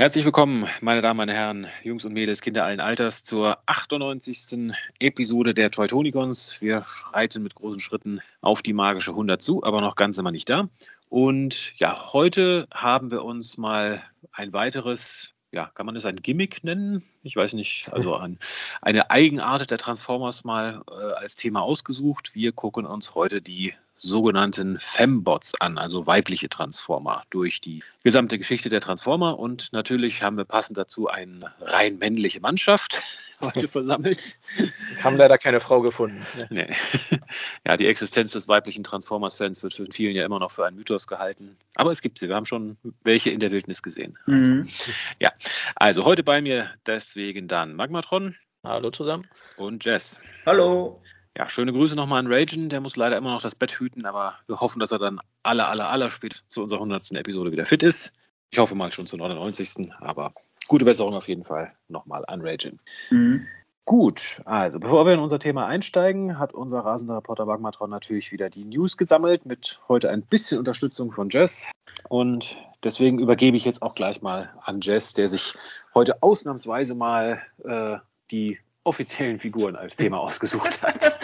Herzlich willkommen, meine Damen, meine Herren, Jungs und Mädels, Kinder allen Alters, zur 98. Episode der Teutonicons. Wir schreiten mit großen Schritten auf die magische 100 zu, aber noch ganz immer nicht da. Und ja, heute haben wir uns mal ein weiteres, ja, kann man es ein Gimmick nennen? Ich weiß nicht, also ein, eine Eigenart der Transformers mal äh, als Thema ausgesucht. Wir gucken uns heute die sogenannten Fembots an, also weibliche Transformer, durch die gesamte Geschichte der Transformer. Und natürlich haben wir passend dazu eine rein männliche Mannschaft heute versammelt. Wir haben leider keine Frau gefunden. Nee. Ja, die Existenz des weiblichen Transformers-Fans wird von vielen ja immer noch für einen Mythos gehalten. Aber es gibt sie. Wir haben schon welche in der Wildnis gesehen. Also, mhm. Ja, also heute bei mir deswegen dann Magmatron. Hallo zusammen. Und Jess. Hallo. Ja, schöne Grüße nochmal an Ragen. Der muss leider immer noch das Bett hüten, aber wir hoffen, dass er dann aller, aller, aller spät zu unserer 100. Episode wieder fit ist. Ich hoffe mal schon zur 99. Aber gute Besserung auf jeden Fall nochmal an Ragen. Mhm. Gut, also bevor wir in unser Thema einsteigen, hat unser rasender Reporter Wagmatron natürlich wieder die News gesammelt mit heute ein bisschen Unterstützung von Jess. Und deswegen übergebe ich jetzt auch gleich mal an Jess, der sich heute ausnahmsweise mal äh, die offiziellen Figuren als Thema ausgesucht hat.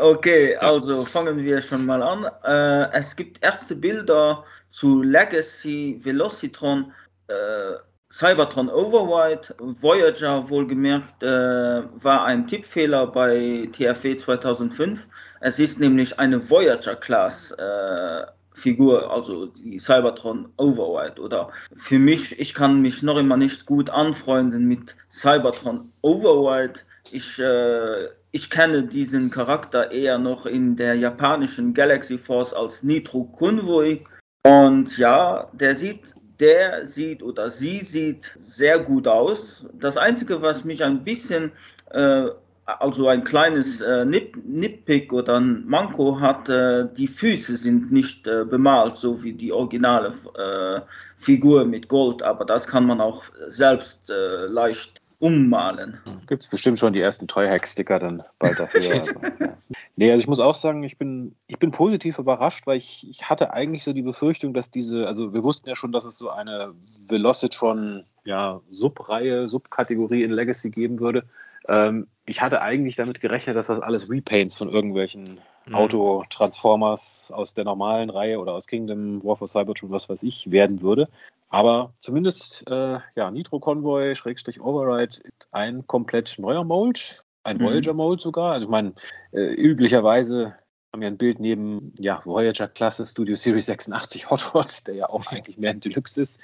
okay, also fangen wir schon mal an. Äh, es gibt erste Bilder zu Legacy Velocitron, äh, Cybertron Overwide, Voyager wohlgemerkt, äh, war ein Tippfehler bei TFE 2005. Es ist nämlich eine Voyager-Class äh, Figur, also die Cybertron Override. Oder für mich, ich kann mich noch immer nicht gut anfreunden mit Cybertron Override. Ich, äh, ich kenne diesen Charakter eher noch in der japanischen Galaxy Force als Nitro Convoy. Und ja, der sieht, der sieht oder sie sieht sehr gut aus. Das Einzige, was mich ein bisschen äh, also ein kleines äh, Nip, Nitpick oder ein Manko hat, äh, die Füße sind nicht äh, bemalt, so wie die originale äh, Figur mit Gold, aber das kann man auch selbst äh, leicht ummalen. Gibt es bestimmt schon die ersten Toy-Hack-Sticker dann bald dafür. also, ja. Nee, also ich muss auch sagen, ich bin, ich bin positiv überrascht, weil ich, ich hatte eigentlich so die Befürchtung, dass diese, also wir wussten ja schon, dass es so eine Velocitron ja, Subreihe, Subkategorie in Legacy geben würde. Ähm, ich hatte eigentlich damit gerechnet, dass das alles Repaints von irgendwelchen mhm. Auto-Transformers aus der normalen Reihe oder aus Kingdom, War for Cybertron, was weiß ich, werden würde. Aber zumindest, äh, ja, Nitro Convoy, Schrägstrich Override, ein komplett neuer Mold, ein mhm. Voyager-Mold sogar. Also ich meine, äh, üblicherweise haben wir ein Bild neben ja, Voyager-Klasse Studio Series 86 Hot Rod, der ja auch eigentlich mehr ein Deluxe ist.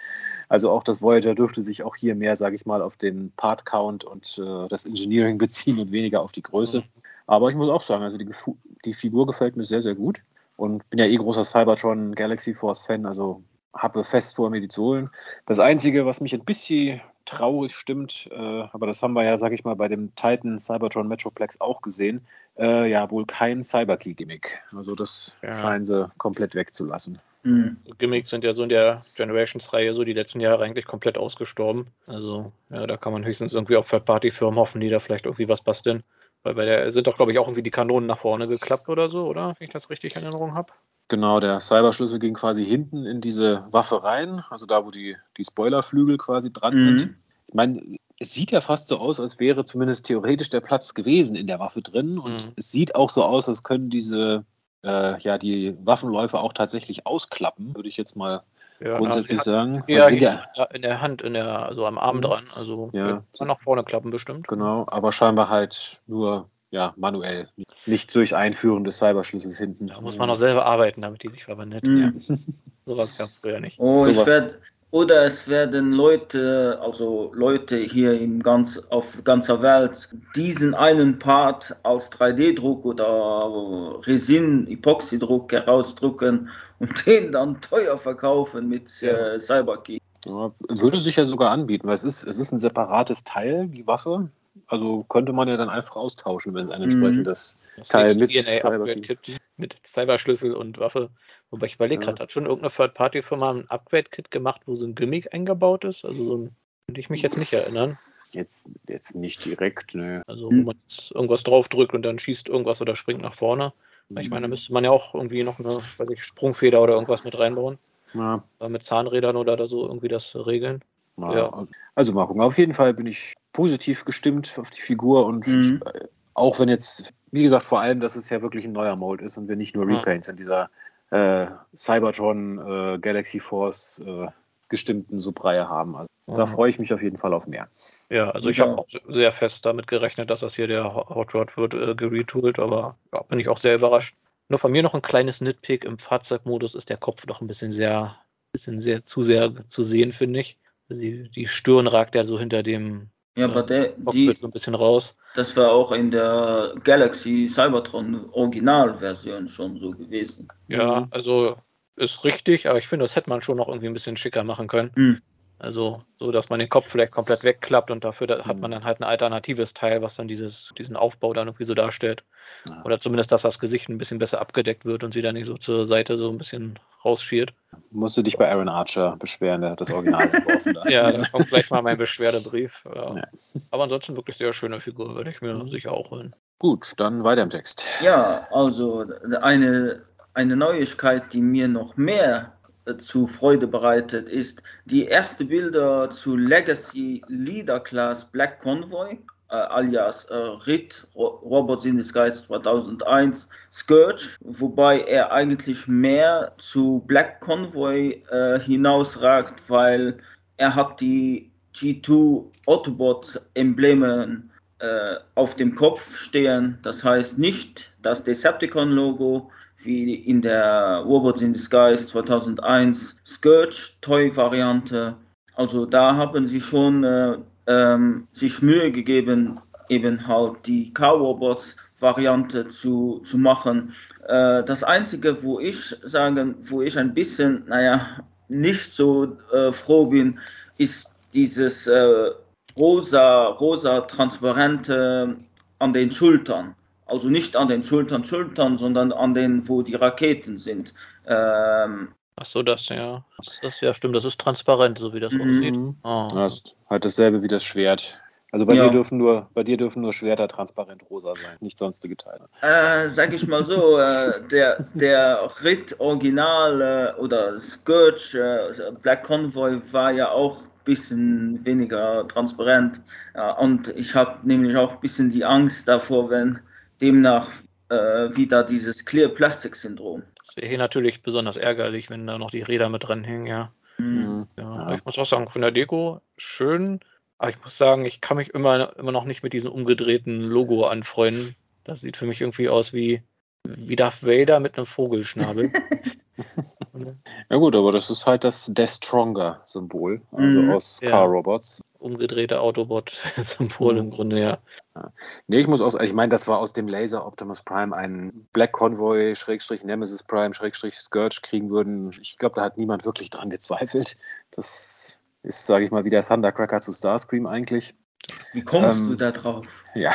Also auch das Voyager dürfte sich auch hier mehr, sage ich mal, auf den Part-Count und äh, das Engineering beziehen und weniger auf die Größe. Mhm. Aber ich muss auch sagen, also die, die Figur gefällt mir sehr, sehr gut. Und bin ja eh großer Cybertron Galaxy Force Fan, also habe fest vor mir die zu holen. Das Einzige, was mich ein bisschen traurig stimmt, äh, aber das haben wir ja, sag ich mal, bei dem Titan Cybertron Metroplex auch gesehen, äh, ja, wohl kein Cyberkey-Gimmick. Also das ja. scheinen sie komplett wegzulassen. Mhm. Gimmicks sind ja so in der Generations-Reihe so die letzten Jahre eigentlich komplett ausgestorben. Also, ja, da kann man höchstens irgendwie auf Third-Party-Firmen hoffen, die da vielleicht irgendwie was basteln. Weil bei der sind doch, glaube ich, auch irgendwie die Kanonen nach vorne geklappt oder so, oder? Wenn ich das richtig in Erinnerung habe. Genau, der Cyberschlüssel ging quasi hinten in diese Waffe rein, also da, wo die, die Spoilerflügel quasi dran mhm. sind. Ich meine, es sieht ja fast so aus, als wäre zumindest theoretisch der Platz gewesen in der Waffe drin. Und mhm. es sieht auch so aus, als können diese äh, ja die Waffenläufe auch tatsächlich ausklappen, würde ich jetzt mal ja, grundsätzlich hat, sagen. Ja, ja, in der Hand, in der, also am Arm dran. Also ja. kann nach vorne klappen bestimmt. Genau, aber scheinbar halt nur ja, manuell. Nicht durch Einführen des Cyberschlüssels hinten. Da muss man noch selber arbeiten, damit die sich verwandelt. Mhm. Ja. Sowas gab es früher nicht. Oh, ich werde oder es werden Leute, also Leute hier in ganz, auf ganzer Welt, diesen einen Part als 3D-Druck oder Resin-Epoxy-Druck herausdrucken und den dann teuer verkaufen mit äh, Cyberkey. Ja, würde sich ja sogar anbieten, weil es ist, es ist ein separates Teil, die Waffe. Also könnte man ja dann einfach austauschen, wenn es ein mhm. entsprechendes mhm. Teil mit Cyberkey mit Cyberschlüssel und Waffe. Wobei ich überlege ja. gerade, hat schon irgendeine Third-Party-Firma ein Upgrade-Kit gemacht, wo so ein Gimmick eingebaut ist? Also so ein, könnte ich mich jetzt nicht erinnern. Jetzt, jetzt nicht direkt, ne. Also wo man jetzt irgendwas draufdrückt und dann schießt irgendwas oder springt nach vorne. Mhm. Ich meine, da müsste man ja auch irgendwie noch eine, weiß ich, Sprungfeder oder irgendwas mit reinbauen. Ja. Mit Zahnrädern oder so irgendwie das regeln. Ja. Also mal gucken. Auf jeden Fall bin ich positiv gestimmt auf die Figur und mhm. äh, auch wenn jetzt, wie gesagt, vor allem, dass es ja wirklich ein neuer Mode ist und wir nicht nur Repaints in dieser äh, Cybertron äh, Galaxy Force äh, gestimmten Subreihe haben. Also mhm. da freue ich mich auf jeden Fall auf mehr. Ja, also ich ja. habe auch sehr fest damit gerechnet, dass das hier der Hot Rod wird äh, geretoolt, aber ja, bin ich auch sehr überrascht. Nur von mir noch ein kleines Nitpick im Fahrzeugmodus ist der Kopf doch ein bisschen sehr, bisschen sehr zu sehr zu sehen, finde ich. Die, die Stirn ragt ja so hinter dem ja, aber der, die, so ein bisschen raus. Das war auch in der Galaxy Cybertron Originalversion schon so gewesen. Ja, mhm. also ist richtig, aber ich finde, das hätte man schon noch irgendwie ein bisschen schicker machen können. Mhm. Also so, dass man den Kopf vielleicht komplett wegklappt und dafür da, hat man mhm. dann halt ein alternatives Teil, was dann dieses, diesen Aufbau dann irgendwie so darstellt. Ja. Oder zumindest, dass das Gesicht ein bisschen besser abgedeckt wird und sie dann nicht so zur Seite so ein bisschen rausschiert. Musst du dich bei Aaron Archer beschweren, der hat das Original geworfen. ja, da kommt gleich mal mein Beschwerdebrief. Ja. Ja. Aber ansonsten wirklich sehr schöne Figur, würde ich mir mhm. sicher auch holen. Gut, dann weiter im Text. Ja, also eine, eine Neuigkeit, die mir noch mehr zu Freude bereitet, ist. Die erste Bilder zu Legacy Leader Class Black Convoy, äh, alias äh, RIT, Robots in Disguise 2001, Scourge, wobei er eigentlich mehr zu Black Convoy äh, hinausragt, weil er hat die G2 Autobot Emblemen äh, auf dem Kopf stehen, das heißt nicht das Decepticon-Logo, wie in der Robots in Disguise 2001 Scourge Toy Variante. Also da haben sie schon äh, ähm, sich Mühe gegeben, eben halt die Cow-Robots Variante zu, zu machen. Äh, das Einzige, wo ich sagen, wo ich ein bisschen, naja, nicht so äh, froh bin, ist dieses äh, rosa, rosa transparente an den Schultern. Also nicht an den Schultern, Schultern, sondern an den, wo die Raketen sind. Ähm, Ach so, das ja. Das ja stimmt, das ist transparent, so wie das mhm. aussieht. Oh. Das ist halt dasselbe wie das Schwert. Also bei ja. dir dürfen nur, bei dir dürfen nur Schwerter transparent rosa sein, nicht sonstige Teile. Äh, sag ich mal so, äh, der, der Rit Original äh, oder Scourge äh, Black Convoy war ja auch ein bisschen weniger transparent. und ich habe nämlich auch ein bisschen die Angst davor, wenn demnach äh, wieder dieses Clear Plastic Syndrom. Das wäre hier natürlich besonders ärgerlich, wenn da noch die Räder mit dran hängen, ja. Mhm. ja. ja. Ich muss auch sagen, von der Deko schön, aber ich muss sagen, ich kann mich immer, immer noch nicht mit diesem umgedrehten Logo anfreunden. Das sieht für mich irgendwie aus wie, wie Darth Vader mit einem Vogelschnabel. ja gut, aber das ist halt das Death Stronger Symbol, also mhm. aus ja. Car Robots umgedrehte Autobot-Symbol mhm. im Grunde, ja. ja. Nee, ich muss auch, ich meine, das war aus dem Laser Optimus Prime ein Black Convoy, Schrägstrich Nemesis Prime, Schrägstrich Scourge kriegen würden. Ich glaube, da hat niemand wirklich dran gezweifelt. Das ist, sage ich mal, wie der Thundercracker zu Starscream eigentlich. Wie kommst ähm, du da drauf? Ja.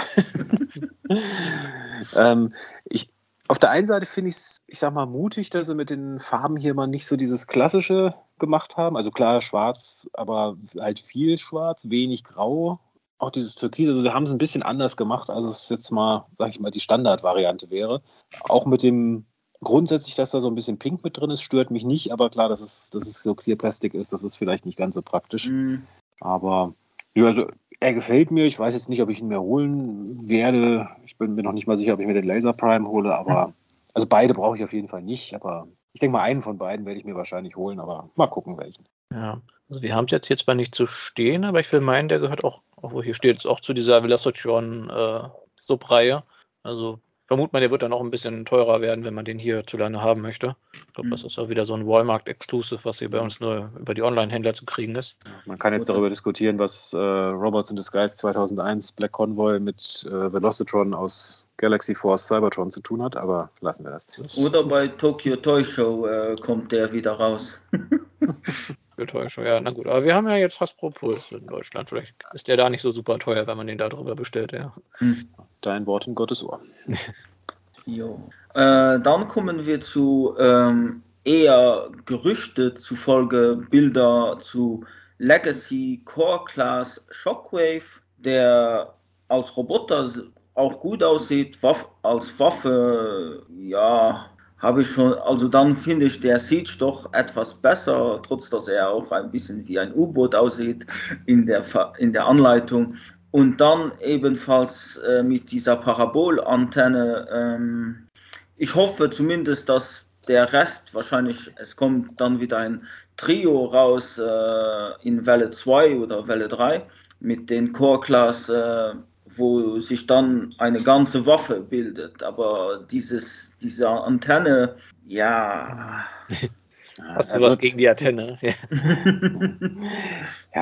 ähm, ich, auf der einen Seite finde ich es, ich sag mal, mutig, dass sie mit den Farben hier mal nicht so dieses klassische gemacht haben. Also klar, schwarz, aber halt viel schwarz, wenig grau. Auch dieses Türkis, also sie haben es ein bisschen anders gemacht, als es jetzt mal, sag ich mal, die Standardvariante wäre. Auch mit dem grundsätzlich, dass da so ein bisschen Pink mit drin ist, stört mich nicht, aber klar, dass es, dass es so Clear Plastic ist, das ist vielleicht nicht ganz so praktisch. Mhm. Aber ja, also er gefällt mir. Ich weiß jetzt nicht, ob ich ihn mir holen werde. Ich bin mir noch nicht mal sicher, ob ich mir den Laser Prime hole, aber also beide brauche ich auf jeden Fall nicht. Aber ich denke mal, einen von beiden werde ich mir wahrscheinlich holen, aber mal gucken, welchen. Ja, also wir haben es jetzt hier zwar nicht zu stehen, aber ich will meinen, der gehört auch, auch wo hier steht, auch zu dieser Velocitron äh, Subreihe. Also vermute mal, der wird dann auch ein bisschen teurer werden, wenn man den hier zu lange haben möchte. Ich glaube, mhm. das ist auch wieder so ein Walmart-Exclusive, was hier bei uns nur über die Online-Händler zu kriegen ist. Man kann jetzt darüber diskutieren, was äh, Robots in Disguise 2001 Black Convoy mit äh, Velocitron aus Galaxy Force Cybertron zu tun hat, aber lassen wir das. Oder bei Tokyo Toy Show äh, kommt der wieder raus. Tokyo ja, na gut. Aber wir haben ja jetzt Hasbro Puls in Deutschland. Vielleicht ist der da nicht so super teuer, wenn man den da drüber bestellt, ja. Hm. Dein Wort in Gottes Ohr. jo. Äh, dann kommen wir zu ähm, eher Gerüchte zufolge Bilder zu Legacy Core Class Shockwave, der als Roboter auch gut aussieht, Waff als Waffe, ja, habe ich schon, also dann finde ich der Siege doch etwas besser, trotz dass er auch ein bisschen wie ein U-Boot aussieht in der, in der Anleitung. Und dann ebenfalls äh, mit dieser Parabolantenne. Ähm, ich hoffe zumindest, dass der Rest wahrscheinlich, es kommt dann wieder ein Trio raus äh, in Welle 2 oder Welle 3 mit den Core-Class, äh, wo sich dann eine ganze Waffe bildet. Aber dieses, diese Antenne, ja. Hast du was gegen die Antenne? Ja,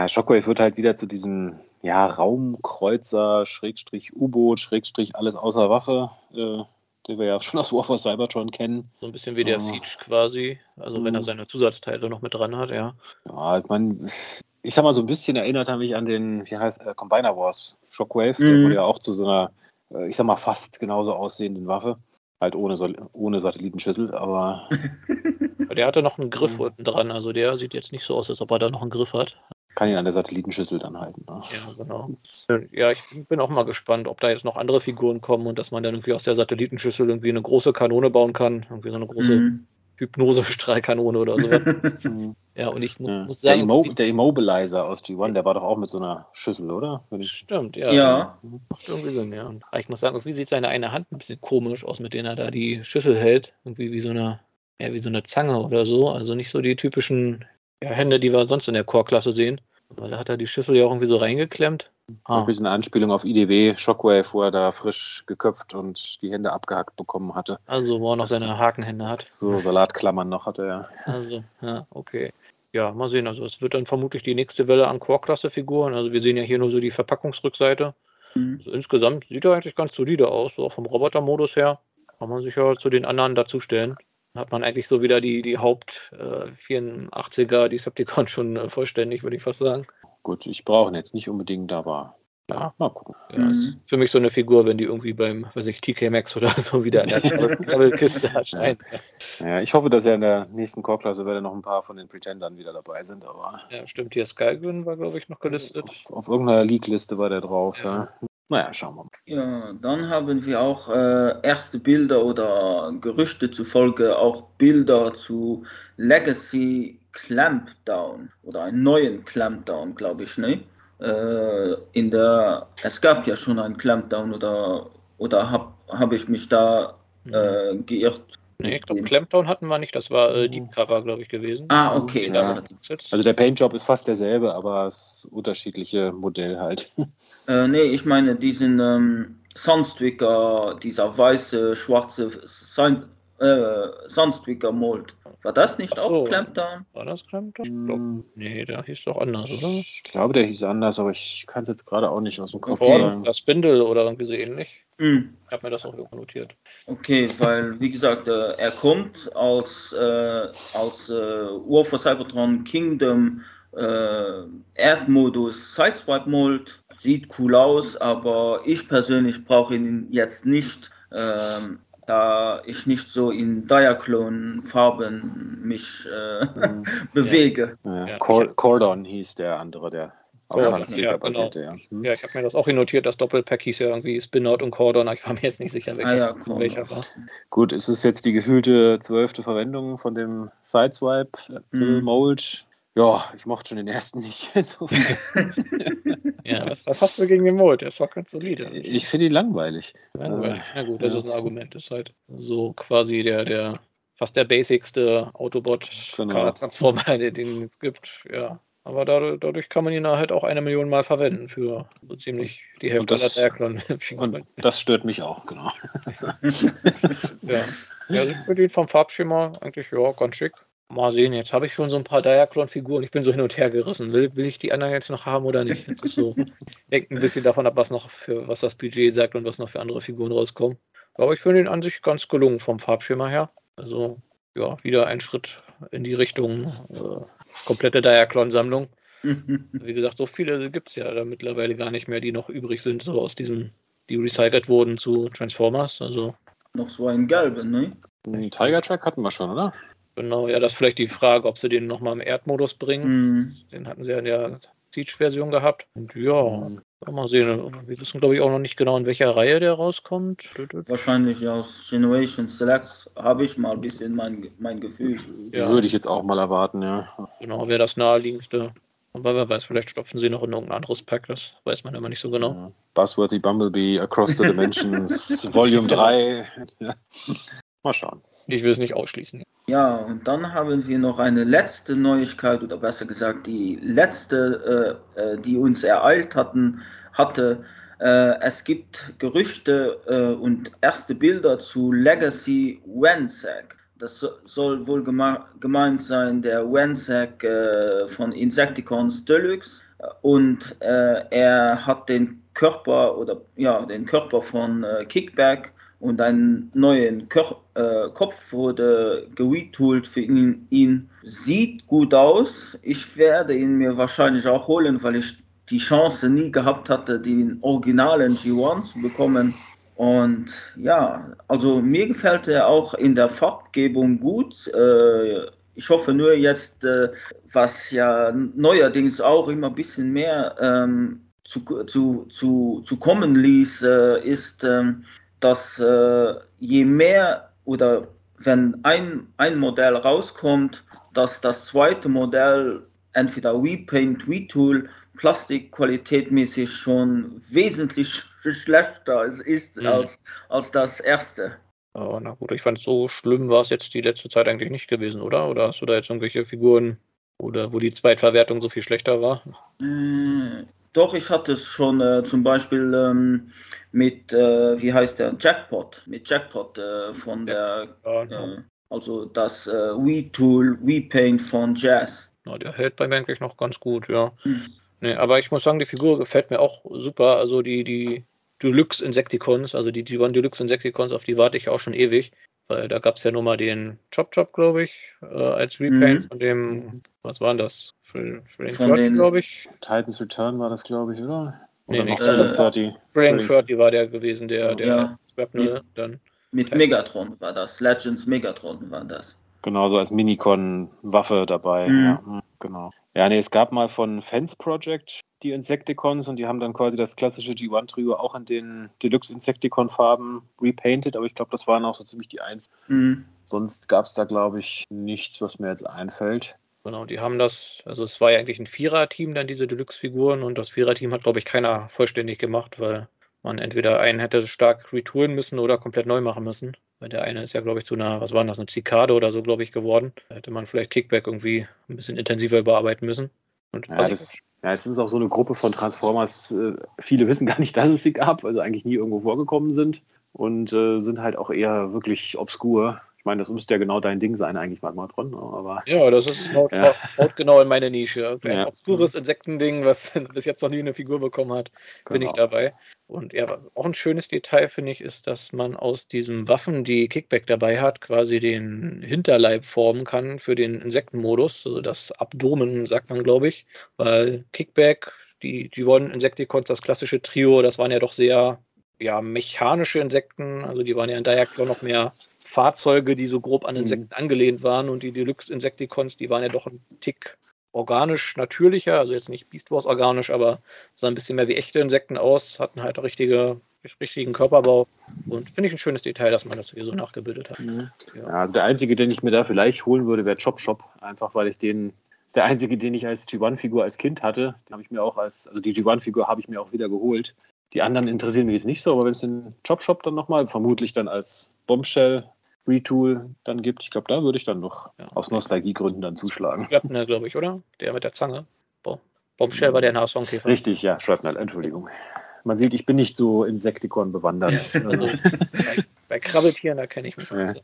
ja Shockwave wird halt wieder zu diesem ja, Raumkreuzer, Schrägstrich U-Boot, Schrägstrich alles außer Waffe, äh, den wir ja schon aus War for Cybertron kennen. So ein bisschen wie der Siege quasi, also wenn er mhm. seine Zusatzteile noch mit dran hat, ja. Ja, ich meine, ich sag mal, so ein bisschen erinnert er mich an den, wie heißt äh, Combiner Wars Shockwave, mhm. der wurde ja auch zu so einer, äh, ich sag mal, fast genauso aussehenden Waffe. Halt ohne, ohne Satellitenschüssel, aber. der hatte noch einen Griff mhm. unten dran, also der sieht jetzt nicht so aus, als ob er da noch einen Griff hat. Kann ihn an der Satellitenschüssel dann halten. Ne? Ja, genau. Ja, ich bin auch mal gespannt, ob da jetzt noch andere Figuren kommen und dass man dann irgendwie aus der Satellitenschüssel irgendwie eine große Kanone bauen kann. Irgendwie so eine große mhm. Hypnose-Strahlkanone oder sowas. Ja, und ich mu ja. muss sagen. Der, Immo der, Immobilizer aus G1, der war doch auch mit so einer Schüssel, oder? Stimmt, ja. Ja. Macht irgendwie Sinn, ja. Und ich muss sagen, irgendwie sieht seine eine Hand ein bisschen komisch aus, mit der er da die Schüssel hält. Irgendwie wie so eine, ja, wie so eine Zange oder so. Also nicht so die typischen ja, Hände, die wir sonst in der Core-Klasse sehen. Weil da hat er die Schüssel ja auch irgendwie so reingeklemmt. Ah. Ein bisschen eine Anspielung auf IDW, Shockwave, wo er da frisch geköpft und die Hände abgehackt bekommen hatte. Also, wo er noch seine Hakenhände hat. So Salatklammern noch hatte er. Also, ja, okay. Ja, mal sehen. Also, es wird dann vermutlich die nächste Welle an Core-Klasse-Figuren. Also, wir sehen ja hier nur so die Verpackungsrückseite. Mhm. Also, insgesamt sieht er eigentlich ganz solide aus, so auch vom Roboter-Modus her. Kann man sich ja zu den anderen dazustellen hat man eigentlich so wieder die, die Haupt äh, 84er Decepticon schon äh, vollständig, würde ich fast sagen. Gut, ich brauche ihn jetzt nicht unbedingt, aber ja, mal gucken. Ja, mhm. ist für mich so eine Figur, wenn die irgendwie beim, weiß ich, TK Max oder so wieder in der Doppelkiste erscheint. Ja, ich hoffe, dass ja in der nächsten Core-Klasse noch ein paar von den Pretendern wieder dabei sind, aber. Ja, stimmt, hier Skygun war, glaube ich, noch gelistet. Auf, auf irgendeiner League-Liste war der drauf, ja. ja. Naja, schauen wir mal. Ja, dann haben wir auch äh, erste Bilder oder Gerüchte zufolge auch Bilder zu Legacy Clampdown oder einen neuen Clampdown, glaube ich, ne? Äh, in der, es gab ja schon einen Clampdown oder, oder habe hab ich mich da äh, geirrt? Nee, ich glaube, Clampdown hatten wir nicht, das war äh, Deep Cover, glaube ich, gewesen. Ah, okay. Ja. Also der Paintjob ist fast derselbe, aber es unterschiedliche Modell halt. Äh, nee, ich meine diesen ähm, Sunstwicker, dieser weiße, schwarze Sun, äh, Sunstwicker Mold. War das nicht so, auch Clampdown? War das Clampdown? Glaub, hm. nee, der hieß doch anders, oder? Ich glaube, der hieß anders, aber ich kann es jetzt gerade auch nicht aus dem Kopf sagen. Das Spindle oder irgendwie so ähnlich. Mhm. Ich habe mir das auch irgendwo notiert. Okay, weil, wie gesagt, äh, er kommt als, äh, als äh, War for Cybertron Kingdom äh, Erdmodus Sideswipe Mold. Sieht cool aus, aber ich persönlich brauche ihn jetzt nicht. Ähm, da ich nicht so in Diaclone-Farben mich äh, mhm. bewege. Ja. Ja. Cordon hieß der andere, der auf ja, ja, genau. ja. Hm. ja, ich habe mir das auch notiert, das Doppelpack hieß ja irgendwie Spinout und Cordon, ich war mir jetzt nicht sicher, welcher, ah, ja, cool. welcher war. Gut, es ist jetzt die gefühlte zwölfte Verwendung von dem Sideswipe-Mold. Mhm. Ja, ich mochte schon den ersten nicht. ja, was, was, hast du gegen den Mold? Der ist doch ganz solide. Ich finde ihn langweilig. Langweilig. Na gut, das ist ein Argument. Das ist halt so quasi der, der fast der basicste Autobot-Transformer, genau. den es gibt. Ja. Aber dadurch, dadurch, kann man ihn halt auch eine Million Mal verwenden für so ziemlich die Hälfte aller Diaklon. Und das stört mich auch, genau. ja. ja, ich finde ihn vom Farbschema eigentlich ja ganz schick. Mal sehen, jetzt habe ich schon so ein paar Diaklon-Figuren. Ich bin so hin und her gerissen. Will, will ich die anderen jetzt noch haben oder nicht? Das ist so. Hängt ein bisschen davon ab, was noch für was das Budget sagt und was noch für andere Figuren rauskommen. Aber ich finde ihn an sich ganz gelungen vom Farbschema her. Also, ja, wieder ein Schritt in die Richtung äh, komplette Diaclon-Sammlung. Wie gesagt, so viele gibt es ja da mittlerweile gar nicht mehr, die noch übrig sind, so aus diesem, die recycelt wurden zu Transformers. Also. Noch so ein gelben, ne? Den Tiger Track hatten wir schon, oder? Genau, ja, das ist vielleicht die Frage, ob sie den nochmal im Erdmodus bringen. Mm. Den hatten sie ja, Siege-Version gehabt. Und ja, mhm. mal sehen. Wir wissen, glaube ich, auch noch nicht genau, in welcher Reihe der rauskommt. Wahrscheinlich aus Generation Selects habe ich mal ein bisschen mein, mein Gefühl. Ja. Würde ich jetzt auch mal erwarten, ja. Genau, wäre das naheliegendste. Aber wer weiß, vielleicht stopfen sie noch in irgendein anderes Pack, das weiß man immer nicht so genau. Ja. Buzzworthy Bumblebee, Across the Dimensions, Volume 3. Ja. Mal schauen. Ich will es nicht ausschließen. Ja, und dann haben wir noch eine letzte Neuigkeit, oder besser gesagt, die letzte, äh, äh die uns ereilt hatten, hatte. Äh, es gibt Gerüchte äh, und erste Bilder zu Legacy Wensack. Das soll wohl gemeint sein, der Wensack äh, von Insecticons Deluxe. Und äh, er hat den Körper oder ja den Körper von Kickback und einen neuen Kör äh, Kopf wurde geretooled für ihn, ihn. Sieht gut aus. Ich werde ihn mir wahrscheinlich auch holen, weil ich die Chance nie gehabt hatte, den originalen G1 zu bekommen. Und ja, also mir gefällt er auch in der Farbgebung gut. Äh, ich hoffe nur jetzt, äh, was ja neuerdings auch immer ein bisschen mehr ähm, zu, zu, zu, zu kommen ließ, äh, ist, ähm, dass äh, je mehr oder wenn ein, ein Modell rauskommt, dass das zweite Modell entweder Repaint, Retool, Plastikqualitätmäßig schon wesentlich schlechter ist mhm. als, als das erste. Oh, na gut, ich fand so schlimm war es jetzt die letzte Zeit eigentlich nicht gewesen, oder? Oder hast du da jetzt irgendwelche Figuren, oder wo die Zweitverwertung so viel schlechter war? Äh, doch, ich hatte es schon äh, zum Beispiel ähm, mit, äh, wie heißt der, Jackpot, mit Jackpot äh, von der, ja, genau. Äh, also das äh, Wii-Paint von Jazz. Ja, der hält bei mir eigentlich noch ganz gut, ja. Hm. Nee, aber ich muss sagen, die Figur gefällt mir auch super. Also die, die Deluxe Insecticons, also die G1 Deluxe Insecticons, auf die warte ich auch schon ewig. Weil da gab es ja nur mal den Chop Chop, glaube ich, äh, als Repaint mhm. von dem, was war denn das? Für, für den von den, glaube ich. Titans Return war das, glaube ich, oder? Oder nee, noch äh, 30? Frank 30 war der gewesen, der, der ja. Swapnel dann. Mit Megatron war das, Legends Megatron war das. Genau, so als Minicon-Waffe dabei. Mhm. Ja, hm, genau. Ja, nee, es gab mal von Fence Project die Insecticons und die haben dann quasi das klassische G1-Trio auch in den Deluxe Insecticon-Farben repainted, aber ich glaube, das waren auch so ziemlich die Eins. Mhm. Sonst gab es da, glaube ich, nichts, was mir jetzt einfällt. Genau, die haben das, also es war ja eigentlich ein Vierer-Team dann diese Deluxe-Figuren und das Vierer-Team hat, glaube ich, keiner vollständig gemacht, weil man entweder einen hätte stark retoolen müssen oder komplett neu machen müssen. Weil der eine ist ja, glaube ich, zu einer, was war das, eine Zikade oder so, glaube ich, geworden. Da hätte man vielleicht Kickback irgendwie ein bisschen intensiver überarbeiten müssen. Und ja, das, ja, es ist auch so eine Gruppe von Transformers. Äh, viele wissen gar nicht, dass es sie gab, also eigentlich nie irgendwo vorgekommen sind und äh, sind halt auch eher wirklich obskur meine, das müsste ja genau dein Ding sein, eigentlich Magmatron. Ne, aber, ja, das ist haut, ja. haut genau in meine Nische. Ein ja. obskures Insektending, was bis jetzt noch nie eine Figur bekommen hat, genau. bin ich genau. dabei. Und ja, auch ein schönes Detail, finde ich, ist, dass man aus diesen Waffen, die Kickback dabei hat, quasi den Hinterleib formen kann für den Insektenmodus. Also das Abdomen, sagt man, glaube ich. Weil Kickback, die G1 Insecticons, das klassische Trio, das waren ja doch sehr ja, mechanische Insekten. Also die waren ja in Diaclon noch mehr Fahrzeuge, die so grob an mhm. Insekten angelehnt waren und die Deluxe Insecticons, die waren ja doch ein Tick organisch natürlicher, also jetzt nicht Beast Wars organisch, aber sah ein bisschen mehr wie echte Insekten aus, hatten halt richtige, richtigen Körperbau und finde ich ein schönes Detail, dass man das hier so nachgebildet hat. Mhm. Ja. ja. also der einzige, den ich mir da vielleicht holen würde, wäre Chop Shop, einfach weil ich den der einzige, den ich als G1-Figur als Kind hatte. Den habe ich mir auch als, also die G1-Figur habe ich mir auch wieder geholt. Die anderen interessieren mich jetzt nicht so, aber wenn es den Chop Shop dann nochmal, vermutlich dann als Bombshell Retool dann gibt. Ich glaube, da würde ich dann noch ja. aus Nostalgiegründen dann zuschlagen. Shrapnel, glaube ich, oder? Der mit der Zange. Bombshell war der Nashornkäfer. Richtig, ja, Shrapnel, Entschuldigung. Man sieht, ich bin nicht so Insektikon bewandert. Also. bei, bei, Krabbeltieren, da kenne ich mich. Ja.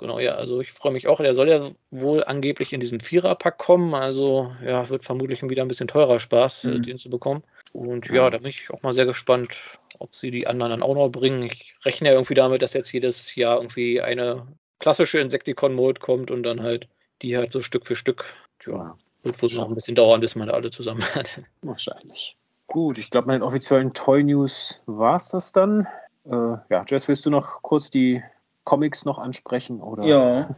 Genau, ja, also ich freue mich auch. Der soll ja wohl angeblich in diesem Viererpack kommen. Also ja, wird vermutlich wieder ein bisschen teurer Spaß, mhm. den zu bekommen. Und ja, da bin ich auch mal sehr gespannt, ob sie die anderen dann auch noch bringen. Ich rechne ja irgendwie damit, dass jetzt jedes Jahr irgendwie eine klassische Insecticon-Mode kommt und dann halt die halt so Stück für Stück. Tja, wird wohl noch ein bisschen dauern, bis man da alle zusammen hat. Wahrscheinlich. Gut, ich glaube, mit den offiziellen Toy News war es das dann. Äh, ja, Jess, willst du noch kurz die Comics noch ansprechen? Oder? Ja,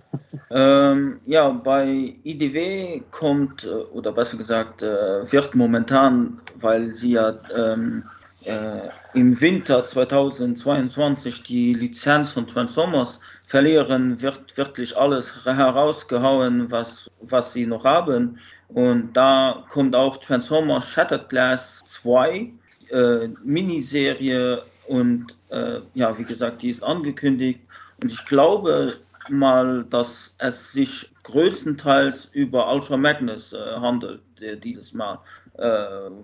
ähm, ja, bei IDW kommt, äh, oder besser gesagt, äh, wird momentan, weil sie ja ähm, äh, im Winter 2022 die Lizenz von Transformers verlieren, wird wirklich alles herausgehauen, was, was sie noch haben. Und da kommt auch Transformers Shattered Glass 2, äh, Miniserie und äh, ja, wie gesagt, die ist angekündigt. Und ich glaube mal, dass es sich größtenteils über Ultra Magnus äh, handelt, äh, dieses Mal. Äh,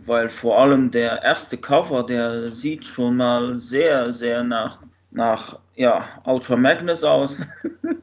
weil vor allem der erste Cover, der sieht schon mal sehr, sehr nach, nach ja, Ultra Magnus aus.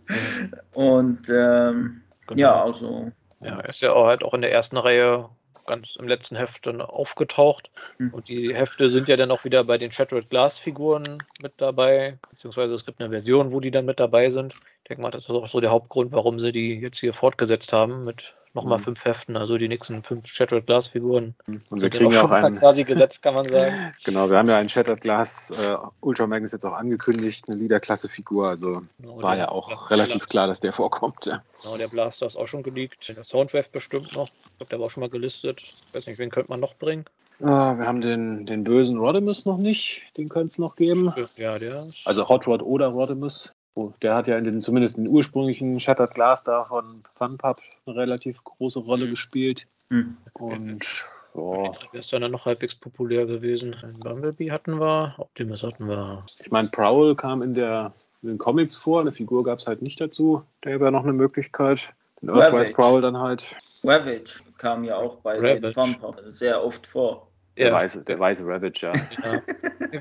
und ähm, genau. ja, also. Ja, er ist ja auch halt auch in der ersten Reihe ganz im letzten Heft dann aufgetaucht. Mhm. Und die Hefte sind ja dann auch wieder bei den Shattered Glass Figuren mit dabei, beziehungsweise es gibt eine Version, wo die dann mit dabei sind. Ich denke mal, das ist auch so der Hauptgrund, warum sie die jetzt hier fortgesetzt haben mit nochmal mhm. fünf Heften, also die nächsten fünf Shattered Glass Figuren. Und wir kriegen ja auch einen quasi gesetzt, kann man sagen. genau, wir haben ja einen Shattered Glass äh, Ultra Magnus jetzt auch angekündigt, eine Leader-Klasse Figur, also genau, war ja auch Blaster relativ klar, dass der vorkommt. Ja. Genau, der Blaster ist auch schon geleakt, der Soundwave bestimmt noch, ich glaube, der war auch schon mal gelistet. Ich weiß nicht, wen könnte man noch bringen? Uh, wir haben den, den bösen Rodimus noch nicht, den könnte es noch geben. Ja, der. Also Hot Rod oder Rodimus. Oh, der hat ja in den, zumindest in den ursprünglichen Shattered Glass da von Funpub eine relativ große Rolle mhm. gespielt. Mhm. Und ja. Der ist dann noch halbwegs populär gewesen. Ein Bumblebee hatten wir, Optimus hatten wir. Ich meine, Prowl kam in, der, in den Comics vor, eine Figur gab es halt nicht dazu. Der wäre noch eine Möglichkeit. Den Earthrise Prowl dann halt. Ravage kam ja auch bei Ravage. Funpub sehr oft vor. Der, ja. weiße, der weiße Ravage, ja.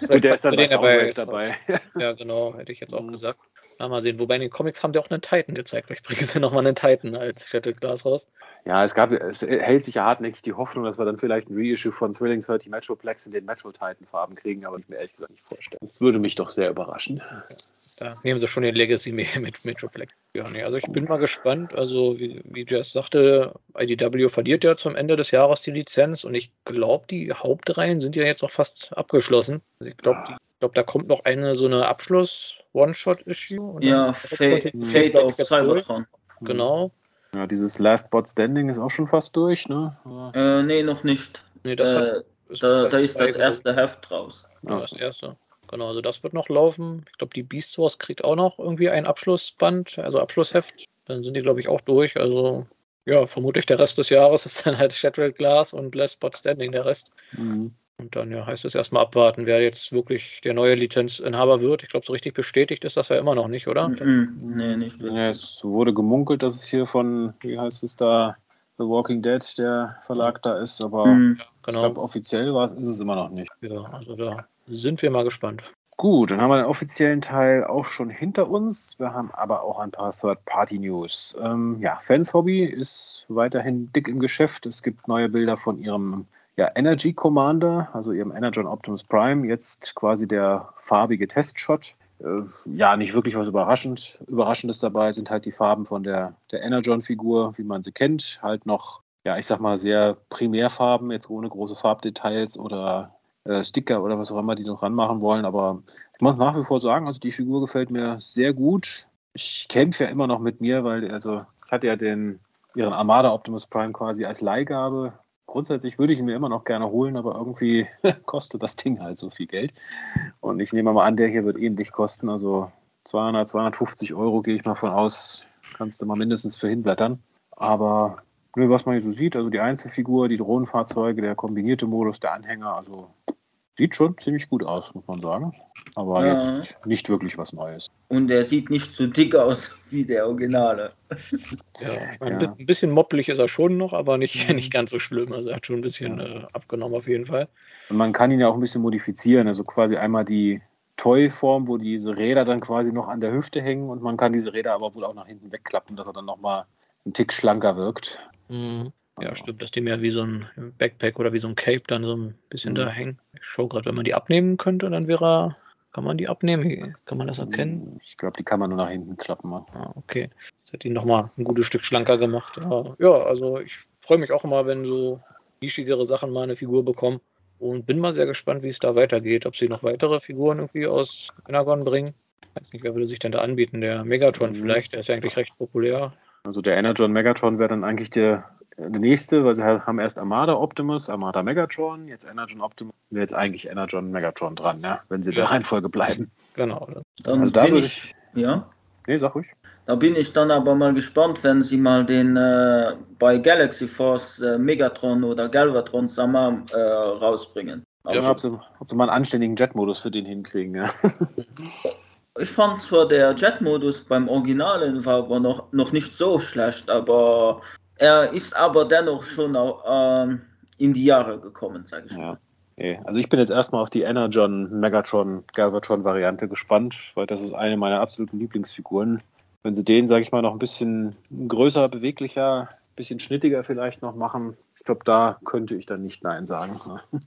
Und der ist dann bei dabei, dabei. Ja, genau, hätte ich jetzt auch mhm. gesagt. Na, mal sehen. Wobei in den Comics haben die auch einen Titan gezeigt. Vielleicht bringen sie nochmal einen Titan als Shattered Glass raus. Ja, es gab, es hält sich ja hartnäckig die Hoffnung, dass wir dann vielleicht ein Reissue von Thrilling 30 Metroplex in den Metro Titan Farben kriegen, aber ich mir ehrlich gesagt nicht vorstellen. Das würde mich doch sehr überraschen. Da nehmen sie schon den Legacy mit Metroplex. Ja, nee, also ich bin mal gespannt. Also, wie, wie Jess sagte, IDW verliert ja zum Ende des Jahres die Lizenz und ich glaube, die Hauptreihen sind ja jetzt auch fast abgeschlossen. Also ich glaube, ja. Glaub, da kommt noch eine so eine Abschluss- One-Shot-Issue. Ja, Fate, Fate auf Cybertron. Genau. Ja, dieses Last Bot Standing ist auch schon fast durch, ne? Äh, nee, noch nicht. Nee, das äh, hat, da, da ist das erste Heft draus. Ja, das erste. Genau, also das wird noch laufen. Ich glaube, die Beast Wars kriegt auch noch irgendwie ein Abschlussband, also Abschlussheft. Dann sind die, glaube ich, auch durch. Also, ja, vermutlich der Rest des Jahres ist dann halt Shattered Glass und Last Spot Standing der Rest. Mhm. Und dann ja, heißt es erstmal abwarten, wer jetzt wirklich der neue Lizenzinhaber wird. Ich glaube, so richtig bestätigt ist das ja immer noch nicht, oder? Mhm. Nee, nicht wirklich. Ja, es wurde gemunkelt, dass es hier von, wie heißt es da, The Walking Dead, der Verlag da ist, aber mhm. genau. ich glaube, offiziell war, ist es immer noch nicht. Ja, also da sind wir mal gespannt. Gut, dann haben wir den offiziellen Teil auch schon hinter uns. Wir haben aber auch ein paar Third-Party-News. Ähm, ja, Fans Hobby ist weiterhin dick im Geschäft. Es gibt neue Bilder von ihrem ja, Energy Commander, also ihrem Energon Optimus Prime, jetzt quasi der farbige Testshot. Äh, ja, nicht wirklich was überraschend. Überraschendes dabei sind halt die Farben von der, der Energon-Figur, wie man sie kennt. Halt noch, ja, ich sag mal, sehr Primärfarben, jetzt ohne große Farbdetails oder äh, Sticker oder was auch immer die noch ranmachen wollen. Aber ich muss nach wie vor sagen, also die Figur gefällt mir sehr gut. Ich kämpfe ja immer noch mit mir, weil also ich hatte ja den ihren Armada Optimus Prime quasi als Leihgabe grundsätzlich würde ich ihn mir immer noch gerne holen, aber irgendwie kostet das Ding halt so viel Geld. Und ich nehme mal an, der hier wird ähnlich kosten. Also 200, 250 Euro gehe ich mal von aus, kannst du mal mindestens für hinblättern. Aber nö, was man hier so sieht, also die Einzelfigur, die Drohnenfahrzeuge, der kombinierte Modus, der Anhänger, also Sieht schon ziemlich gut aus, muss man sagen. Aber ja. jetzt nicht wirklich was Neues. Und er sieht nicht so dick aus wie der Originale. Ja, ein, ja. ein bisschen moppelig ist er schon noch, aber nicht, mhm. nicht ganz so schlimm. Also er hat schon ein bisschen ja. äh, abgenommen auf jeden Fall. Und man kann ihn ja auch ein bisschen modifizieren. Also quasi einmal die Toy-Form, wo diese Räder dann quasi noch an der Hüfte hängen und man kann diese Räder aber wohl auch nach hinten wegklappen, dass er dann nochmal einen Tick schlanker wirkt. Mhm. Ja, stimmt, dass die mehr wie so ein Backpack oder wie so ein Cape dann so ein bisschen mhm. da hängen. Ich schaue gerade, wenn man die abnehmen könnte, dann wäre kann man die abnehmen? Kann man das erkennen? Ich glaube, die kann man nur nach hinten klappen. Ah, okay. Das hat ihn nochmal ein gutes Stück schlanker gemacht. Ja, ja, also ich freue mich auch immer, wenn so nischigere Sachen mal eine Figur bekommen. Und bin mal sehr gespannt, wie es da weitergeht. Ob sie noch weitere Figuren irgendwie aus Energon bringen. Ich weiß nicht, wer würde sich denn da anbieten? Der Megatron vielleicht, der ist ja eigentlich recht populär. Also der Energon Megatron wäre dann eigentlich der, der nächste, weil sie haben erst Armada Optimus, Armada Megatron, jetzt Energon Optimus, wäre jetzt eigentlich Energon Megatron dran, ja, wenn sie ja. der Reihenfolge bleiben. Genau. Dann also da würde ich, ich, ja. Nee, sag ruhig. Da bin ich dann aber mal gespannt, wenn sie mal den äh, bei Galaxy Force äh, Megatron oder Galvatron Sama äh, rausbringen. Ja, ob, sie, ob sie mal einen anständigen Jet-Modus für den hinkriegen, ja. Ich fand zwar der Jet-Modus beim Originalen war aber noch, noch nicht so schlecht, aber er ist aber dennoch schon auch, ähm, in die Jahre gekommen, sage ich ja. mal. Also ich bin jetzt erstmal auf die Energon, Megatron, Galvatron Variante gespannt, weil das ist eine meiner absoluten Lieblingsfiguren. Wenn sie den, sage ich mal, noch ein bisschen größer, beweglicher, ein bisschen schnittiger vielleicht noch machen, ich glaube, da könnte ich dann nicht Nein sagen.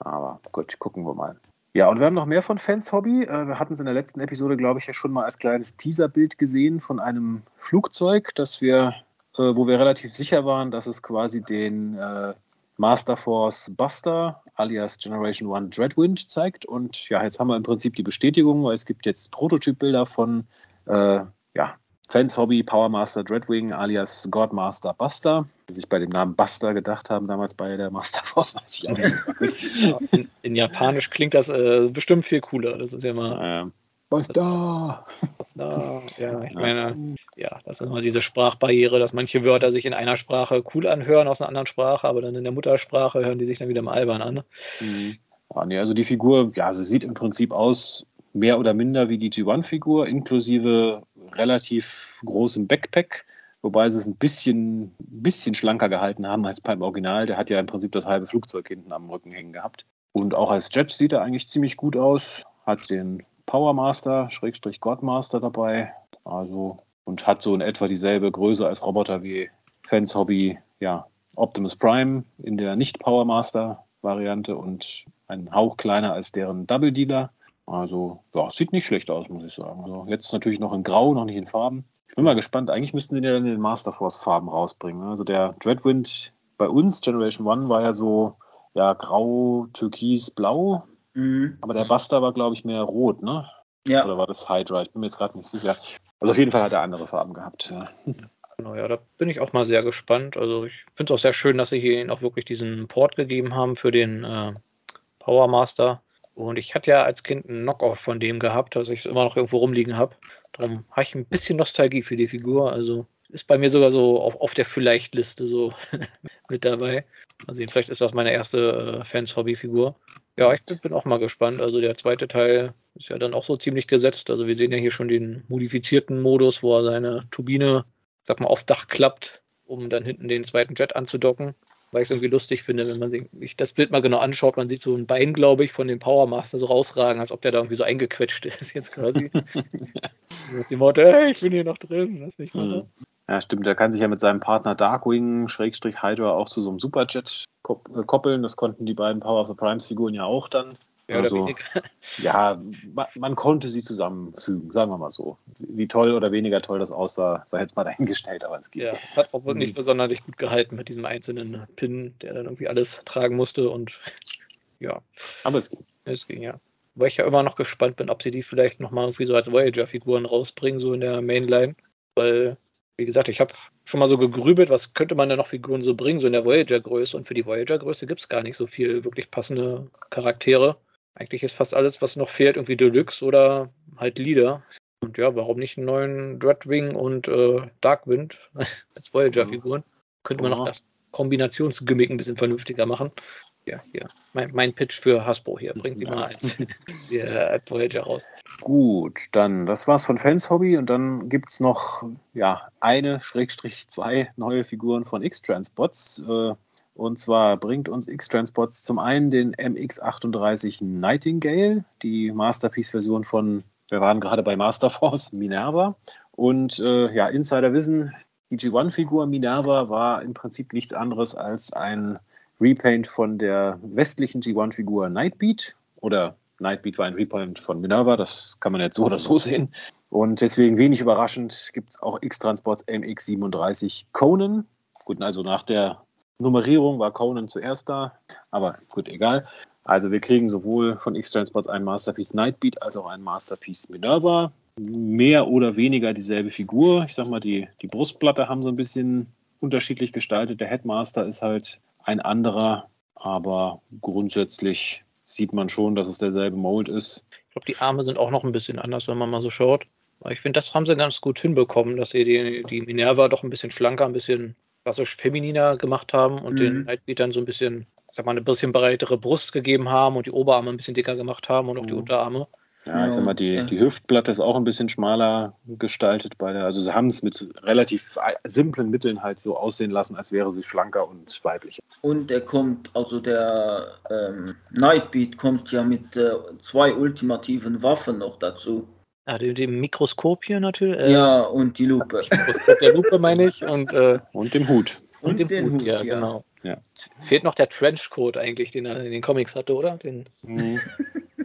Aber gut, gucken wir mal. Ja, und wir haben noch mehr von Fans Hobby. Äh, wir hatten es in der letzten Episode, glaube ich, ja schon mal als kleines Teaserbild gesehen von einem Flugzeug, das wir, äh, wo wir relativ sicher waren, dass es quasi den äh, Master Force Buster alias Generation 1 Dreadwind zeigt. Und ja, jetzt haben wir im Prinzip die Bestätigung, weil es gibt jetzt Prototypbilder von äh, ja, Fans Hobby Power Master Dreadwing alias Godmaster Buster, die sich bei dem Namen Buster gedacht haben, damals bei der Master Force, weiß ich auch nicht. in, in, Japanisch klingt das äh, bestimmt viel cooler. Das ist ja mal. Ähm, Buster! Buster! Ja, ich meine, ja, das ist immer diese Sprachbarriere, dass manche Wörter sich in einer Sprache cool anhören, aus einer anderen Sprache, aber dann in der Muttersprache hören die sich dann wieder mal albern an. Mhm. Ja, nee, also die Figur, ja, sie sieht im Prinzip aus mehr oder minder wie die G1-Figur, inklusive relativ großem Backpack, wobei sie es ein bisschen, bisschen schlanker gehalten haben als beim Original. Der hat ja im Prinzip das halbe Flugzeug hinten am Rücken hängen gehabt. Und auch als Jet sieht er eigentlich ziemlich gut aus. Hat den Power Master, Schrägstrich Godmaster dabei. Also, und hat so in etwa dieselbe Größe als Roboter wie Fans Hobby, ja, Optimus Prime in der Nicht-Power Master Variante und einen Hauch kleiner als deren Double Dealer. Also, ja, sieht nicht schlecht aus, muss ich sagen. Also, jetzt natürlich noch in Grau, noch nicht in Farben. Ich bin mal gespannt. Eigentlich müssten sie ja dann den Masterforce-Farben rausbringen. Ne? Also, der Dreadwind bei uns, Generation 1, war ja so ja, grau, türkis, blau. Mhm. Aber der Buster war, glaube ich, mehr rot, ne? Ja. Oder war das Hydra? Ich bin mir jetzt gerade nicht sicher. Also, auf jeden Fall hat er andere Farben gehabt. Ja. Genau, ja, da bin ich auch mal sehr gespannt. Also, ich finde es auch sehr schön, dass sie hier auch wirklich diesen Port gegeben haben für den äh, Power Master. Und ich hatte ja als Kind einen Knockoff von dem gehabt, dass ich es immer noch irgendwo rumliegen habe. Darum habe ich ein bisschen Nostalgie für die Figur. Also ist bei mir sogar so auf, auf der Vielleicht-Liste so mit dabei. Also vielleicht ist das meine erste äh, Fans-Hobby-Figur. Ja, ich bin, auch mal gespannt. Also der zweite Teil ist ja dann auch so ziemlich gesetzt. Also wir sehen ja hier schon den modifizierten Modus, wo er seine Turbine, sag mal, aufs Dach klappt, um dann hinten den zweiten Jet anzudocken weil ich es irgendwie lustig finde, wenn man sich das Bild mal genau anschaut, man sieht so ein Bein, glaube ich, von dem Power Master so rausragen, als ob der da irgendwie so eingequetscht ist jetzt quasi. die Motto, hey, ich bin hier noch drin, lass mich mal. Mhm. Ja, stimmt, der kann sich ja mit seinem Partner Darkwing, Schrägstrich Hydra, auch zu so einem Superjet äh, koppeln. Das konnten die beiden Power of the Primes Figuren ja auch dann. Ja, also, ja man, man, konnte sie zusammenfügen, sagen wir mal so. Wie toll oder weniger toll das aussah, sei jetzt mal dahingestellt, aber es geht. Ja, es hat auch wirklich nicht besonders gut gehalten mit diesem einzelnen Pin, der dann irgendwie alles tragen musste und ja. Aber es ging. Es ging, ja. Weil ich ja immer noch gespannt bin, ob sie die vielleicht nochmal irgendwie so als Voyager-Figuren rausbringen, so in der Mainline. Weil, wie gesagt, ich habe schon mal so gegrübelt, was könnte man denn noch Figuren so bringen, so in der Voyager-Größe. Und für die Voyager-Größe gibt es gar nicht so viel wirklich passende Charaktere. Eigentlich ist fast alles, was noch fehlt, irgendwie Deluxe oder halt Leader. Und ja, warum nicht einen neuen Dreadwing und äh, Darkwind als Voyager-Figuren? Könnte man noch das Kombinationsgimmick ein bisschen vernünftiger machen. Ja, hier. Mein, mein Pitch für Hasbro hier. Bringt die mal als, als Voyager raus. Gut, dann, das war's von Fans Hobby und dann gibt es noch ja, eine, Schrägstrich zwei neue Figuren von X-Transpots. Äh, und zwar bringt uns X-Transports zum einen den MX38 Nightingale, die Masterpiece-Version von, wir waren gerade bei Masterforce, Minerva. Und äh, ja, Insider wissen, die G1-Figur Minerva war im Prinzip nichts anderes als ein Repaint von der westlichen G1-Figur Nightbeat. Oder Nightbeat war ein Repaint von Minerva, das kann man jetzt so oder so sehen. Und deswegen wenig überraschend gibt es auch X-Transports MX37 Conan. Gut, also nach der Nummerierung war Conan zuerst da, aber gut, egal. Also wir kriegen sowohl von X-Transports ein Masterpiece Nightbeat als auch ein Masterpiece Minerva. Mehr oder weniger dieselbe Figur. Ich sag mal, die, die Brustplatte haben so ein bisschen unterschiedlich gestaltet. Der Headmaster ist halt ein anderer, aber grundsätzlich sieht man schon, dass es derselbe Mold ist. Ich glaube, die Arme sind auch noch ein bisschen anders, wenn man mal so schaut. Aber ich finde, das haben sie ganz gut hinbekommen, dass sie die, die Minerva doch ein bisschen schlanker, ein bisschen klassisch femininer gemacht haben und mhm. den Nightbeat dann so ein bisschen, sag mal, eine bisschen breitere Brust gegeben haben und die Oberarme ein bisschen dicker gemacht haben und auch mhm. die Unterarme. Ja, ich sag mal, die, die Hüftplatte ist auch ein bisschen schmaler gestaltet bei der. Also sie haben es mit relativ simplen Mitteln halt so aussehen lassen, als wäre sie schlanker und weiblicher. Und er kommt, also der ähm, Nightbeat kommt ja mit äh, zwei ultimativen Waffen noch dazu. Ja, die, die Mikroskop hier natürlich. Äh, ja, und die Lupe. Mikroskop der Lupe meine ich. Und, äh, und dem Hut. Und, und dem Hut, Hut, ja, ja, genau. Ja. Fehlt noch der Trenchcoat eigentlich, den er in den Comics hatte, oder? Den... Mhm.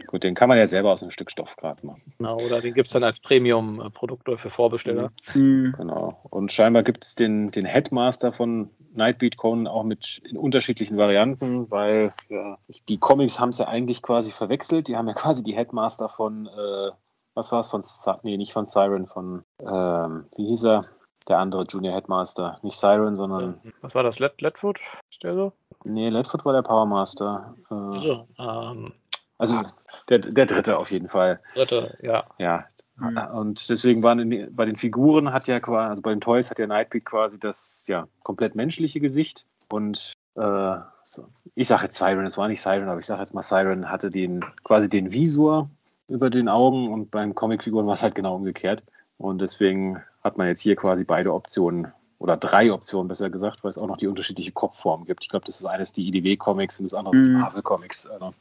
Gut, den kann man ja selber aus einem Stück Stoff gerade machen. Genau, oder den gibt es dann als Premium-Produkt für Vorbesteller. Mhm. Genau. Und scheinbar gibt es den, den Headmaster von Nightbeat Conan auch mit in unterschiedlichen Varianten, weil ja, die Comics haben es ja eigentlich quasi verwechselt. Die haben ja quasi die Headmaster von, äh, was war es, von, nee, nicht von Siren, von, ähm, wie hieß er? Der andere Junior Headmaster. Nicht Siren, sondern. Was war das? Led Ledfoot? Ist der so? Nee, Ledfoot war der Powermaster. Äh, so, ähm, also der, der dritte auf jeden Fall. Dritte, ja. Ja. Mhm. Und deswegen waren in, bei den Figuren hat ja quasi, also bei den Toys hat ja Nightbeat quasi das ja komplett menschliche Gesicht. Und äh, so. ich sage jetzt Siren, es war nicht Siren, aber ich sage jetzt mal Siren hatte den quasi den Visor über den Augen und beim Comicfiguren war es halt genau umgekehrt. Und deswegen hat man jetzt hier quasi beide Optionen oder drei Optionen besser gesagt, weil es auch noch die unterschiedliche Kopfform gibt. Ich glaube, das ist eines die IDW-Comics und das andere mhm. die Marvel-Comics. Also,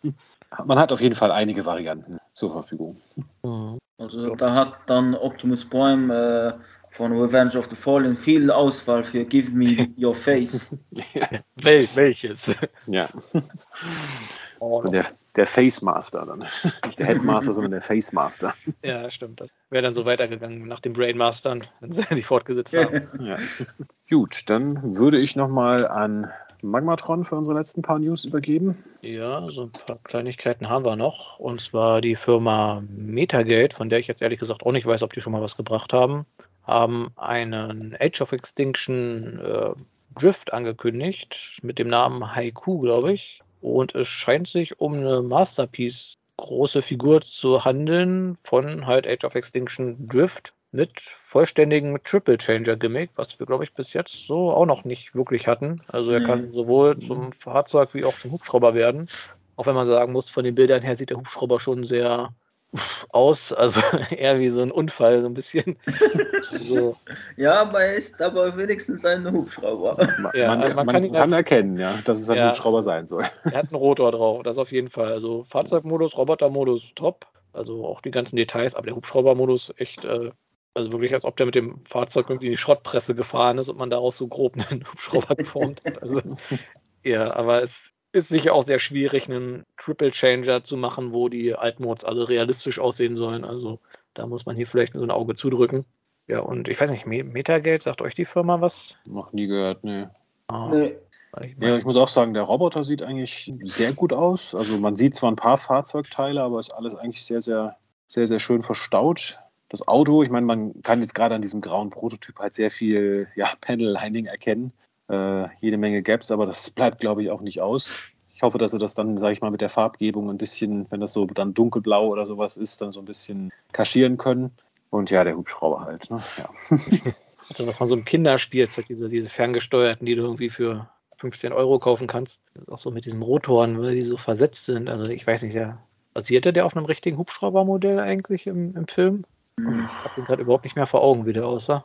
man hat auf jeden Fall einige Varianten zur Verfügung. Mhm. Also da hat dann Optimus Prime äh, von Revenge of the Fallen viel Auswahl für Give Me Your Face. Wel welches? Ja. Oh, der, der Face Master dann. Nicht der Headmaster, sondern der Face Master. Ja, stimmt. Das wäre dann so weitergegangen nach den Brain Mastern, wenn sie die fortgesetzt haben. Ja. Gut, dann würde ich nochmal an Magmatron für unsere letzten paar News übergeben. Ja, so ein paar Kleinigkeiten haben wir noch. Und zwar die Firma Metagate, von der ich jetzt ehrlich gesagt auch nicht weiß, ob die schon mal was gebracht haben, haben einen Age of Extinction äh, Drift angekündigt mit dem Namen Haiku, glaube ich. Und es scheint sich um eine Masterpiece große Figur zu handeln von halt Age of Extinction Drift mit vollständigem Triple Changer Gimmick, was wir glaube ich bis jetzt so auch noch nicht wirklich hatten. Also er mhm. kann sowohl zum Fahrzeug wie auch zum Hubschrauber werden. Auch wenn man sagen muss, von den Bildern her sieht der Hubschrauber schon sehr aus, also eher wie so ein Unfall, so ein bisschen. so. Ja, aber er ist aber wenigstens ein Hubschrauber. Ja, man, also man, man, kann, kann erkennen, ja, dass es ein ja, Hubschrauber sein soll. Er hat einen Rotor drauf, das auf jeden Fall. Also Fahrzeugmodus, Robotermodus, top. Also auch die ganzen Details, aber der Hubschraubermodus echt, äh, also wirklich, als ob der mit dem Fahrzeug irgendwie in die Schrottpresse gefahren ist und man daraus so grob einen Hubschrauber geformt hat. Also, ja, aber es ist sicher auch sehr schwierig, einen Triple Changer zu machen, wo die Altmods alle realistisch aussehen sollen. Also da muss man hier vielleicht so ein Auge zudrücken. Ja, und ich weiß nicht, Metagate, sagt euch die Firma was? Noch nie gehört, nee. Ah, nee. Ich ja, ich muss auch sagen, der Roboter sieht eigentlich sehr gut aus. Also man sieht zwar ein paar Fahrzeugteile, aber ist alles eigentlich sehr, sehr, sehr, sehr schön verstaut. Das Auto, ich meine, man kann jetzt gerade an diesem grauen Prototyp halt sehr viel ja, Panel-Lining erkennen äh, jede Menge Gaps, aber das bleibt, glaube ich, auch nicht aus. Ich hoffe, dass sie das dann, sage ich mal, mit der Farbgebung ein bisschen, wenn das so dann dunkelblau oder sowas ist, dann so ein bisschen kaschieren können. Und ja, der Hubschrauber halt. Ne? Ja. Also was man so im Kinderspielzeug, diese, diese ferngesteuerten, die du irgendwie für 15 Euro kaufen kannst. Auch so mit diesen Rotoren, weil die so versetzt sind. Also ich weiß nicht, ja. Basierte der auf einem richtigen Hubschraubermodell eigentlich im, im Film? Ich habe ihn gerade überhaupt nicht mehr vor Augen, wie der aussah.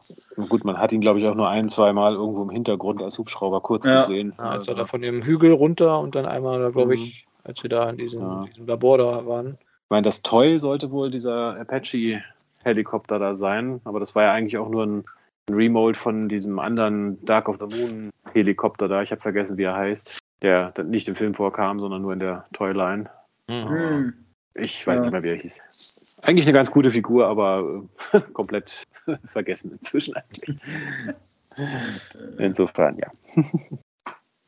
Gut, man hat ihn, glaube ich, auch nur ein, zwei Mal irgendwo im Hintergrund als Hubschrauber kurz ja. gesehen. Ja, als er da von dem Hügel runter und dann einmal, glaube ich, mhm. als wir da in diesem, ja. diesem Labor da waren. Ich meine, das Toy sollte wohl dieser Apache-Helikopter da sein, aber das war ja eigentlich auch nur ein, ein Remold von diesem anderen Dark of the Moon-Helikopter da. Ich habe vergessen, wie er heißt. Der nicht im Film vorkam, sondern nur in der Toyline. Mhm. Ich weiß nicht mehr, wie er hieß. Eigentlich eine ganz gute Figur, aber äh, komplett vergessen inzwischen eigentlich. Insofern, ja.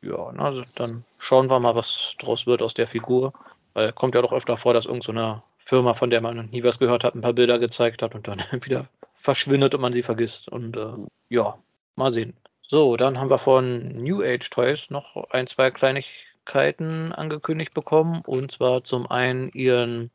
Ja, also dann schauen wir mal, was draus wird aus der Figur. Weil kommt ja doch öfter vor, dass irgendeine so Firma, von der man nie was gehört hat, ein paar Bilder gezeigt hat und dann wieder verschwindet und man sie vergisst. Und äh, ja, mal sehen. So, dann haben wir von New Age Toys noch ein, zwei Kleinigkeiten angekündigt bekommen. Und zwar zum einen ihren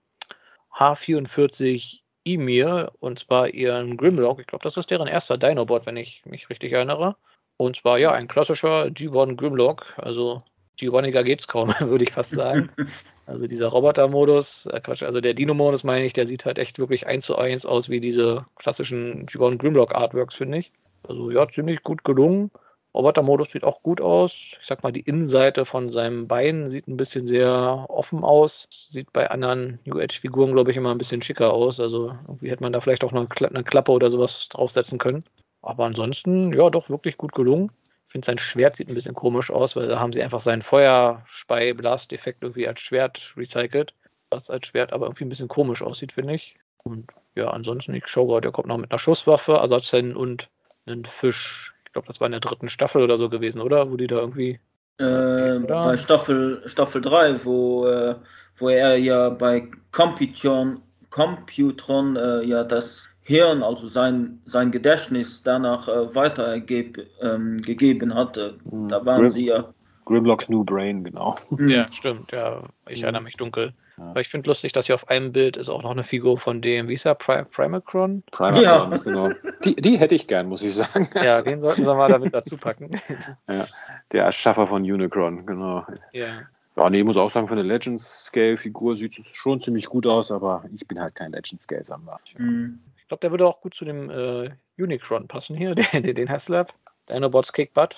H44 Emir und zwar ihren Grimlock. Ich glaube, das ist deren erster Dinobot, wenn ich mich richtig erinnere. Und zwar ja, ein klassischer G1 Grimlock. Also G1iger geht's kaum, würde ich fast sagen. Also dieser Roboter-Modus, äh Quatsch, also der Dino-Modus meine ich, der sieht halt echt wirklich eins zu eins aus wie diese klassischen G1 Grimlock Artworks, finde ich. Also ja, ziemlich gut gelungen. Roboter-Modus sieht auch gut aus. Ich sag mal, die Innenseite von seinem Bein sieht ein bisschen sehr offen aus. Sieht bei anderen New Age-Figuren, glaube ich, immer ein bisschen schicker aus. Also irgendwie hätte man da vielleicht auch noch eine Klappe oder sowas draufsetzen können. Aber ansonsten, ja, doch wirklich gut gelungen. Ich finde, sein Schwert sieht ein bisschen komisch aus, weil da haben sie einfach seinen Feuerspei-Blast-Effekt irgendwie als Schwert recycelt. Was als Schwert aber irgendwie ein bisschen komisch aussieht, finde ich. Und ja, ansonsten, ich schaue gerade, der kommt noch mit einer Schusswaffe, Ersatzhänden und einen Fisch. Ich glaube, das war in der dritten Staffel oder so gewesen, oder? Wo die da irgendwie. Äh, bei Staffel, Staffel 3, wo, äh, wo er ja bei Computron, Computron äh, ja das Hirn, also sein, sein Gedächtnis danach äh, weitergegeben ähm, hatte. Mhm. Da waren Grim, sie ja. Grimlocks New Brain, genau. Ja, stimmt, ja. Ich mhm. erinnere mich dunkel. Ja. Aber ich finde lustig, dass hier auf einem Bild ist auch noch eine Figur von dem, wie ist er, Pri Primacron? Primacron, ja. genau. Die, die hätte ich gern, muss ich sagen. Ja, den sollten sie mal damit dazu packen. Ja, der Erschaffer von Unicron, genau. Ja. Ja, nee, ich muss auch sagen, für eine Legends-Scale-Figur sieht es schon ziemlich gut aus, aber ich bin halt kein Legends-Scale-Sammler. Mhm glaube, der würde auch gut zu dem äh, Unicron passen hier, den, den, den Haslab. Dinobots Kick Butt.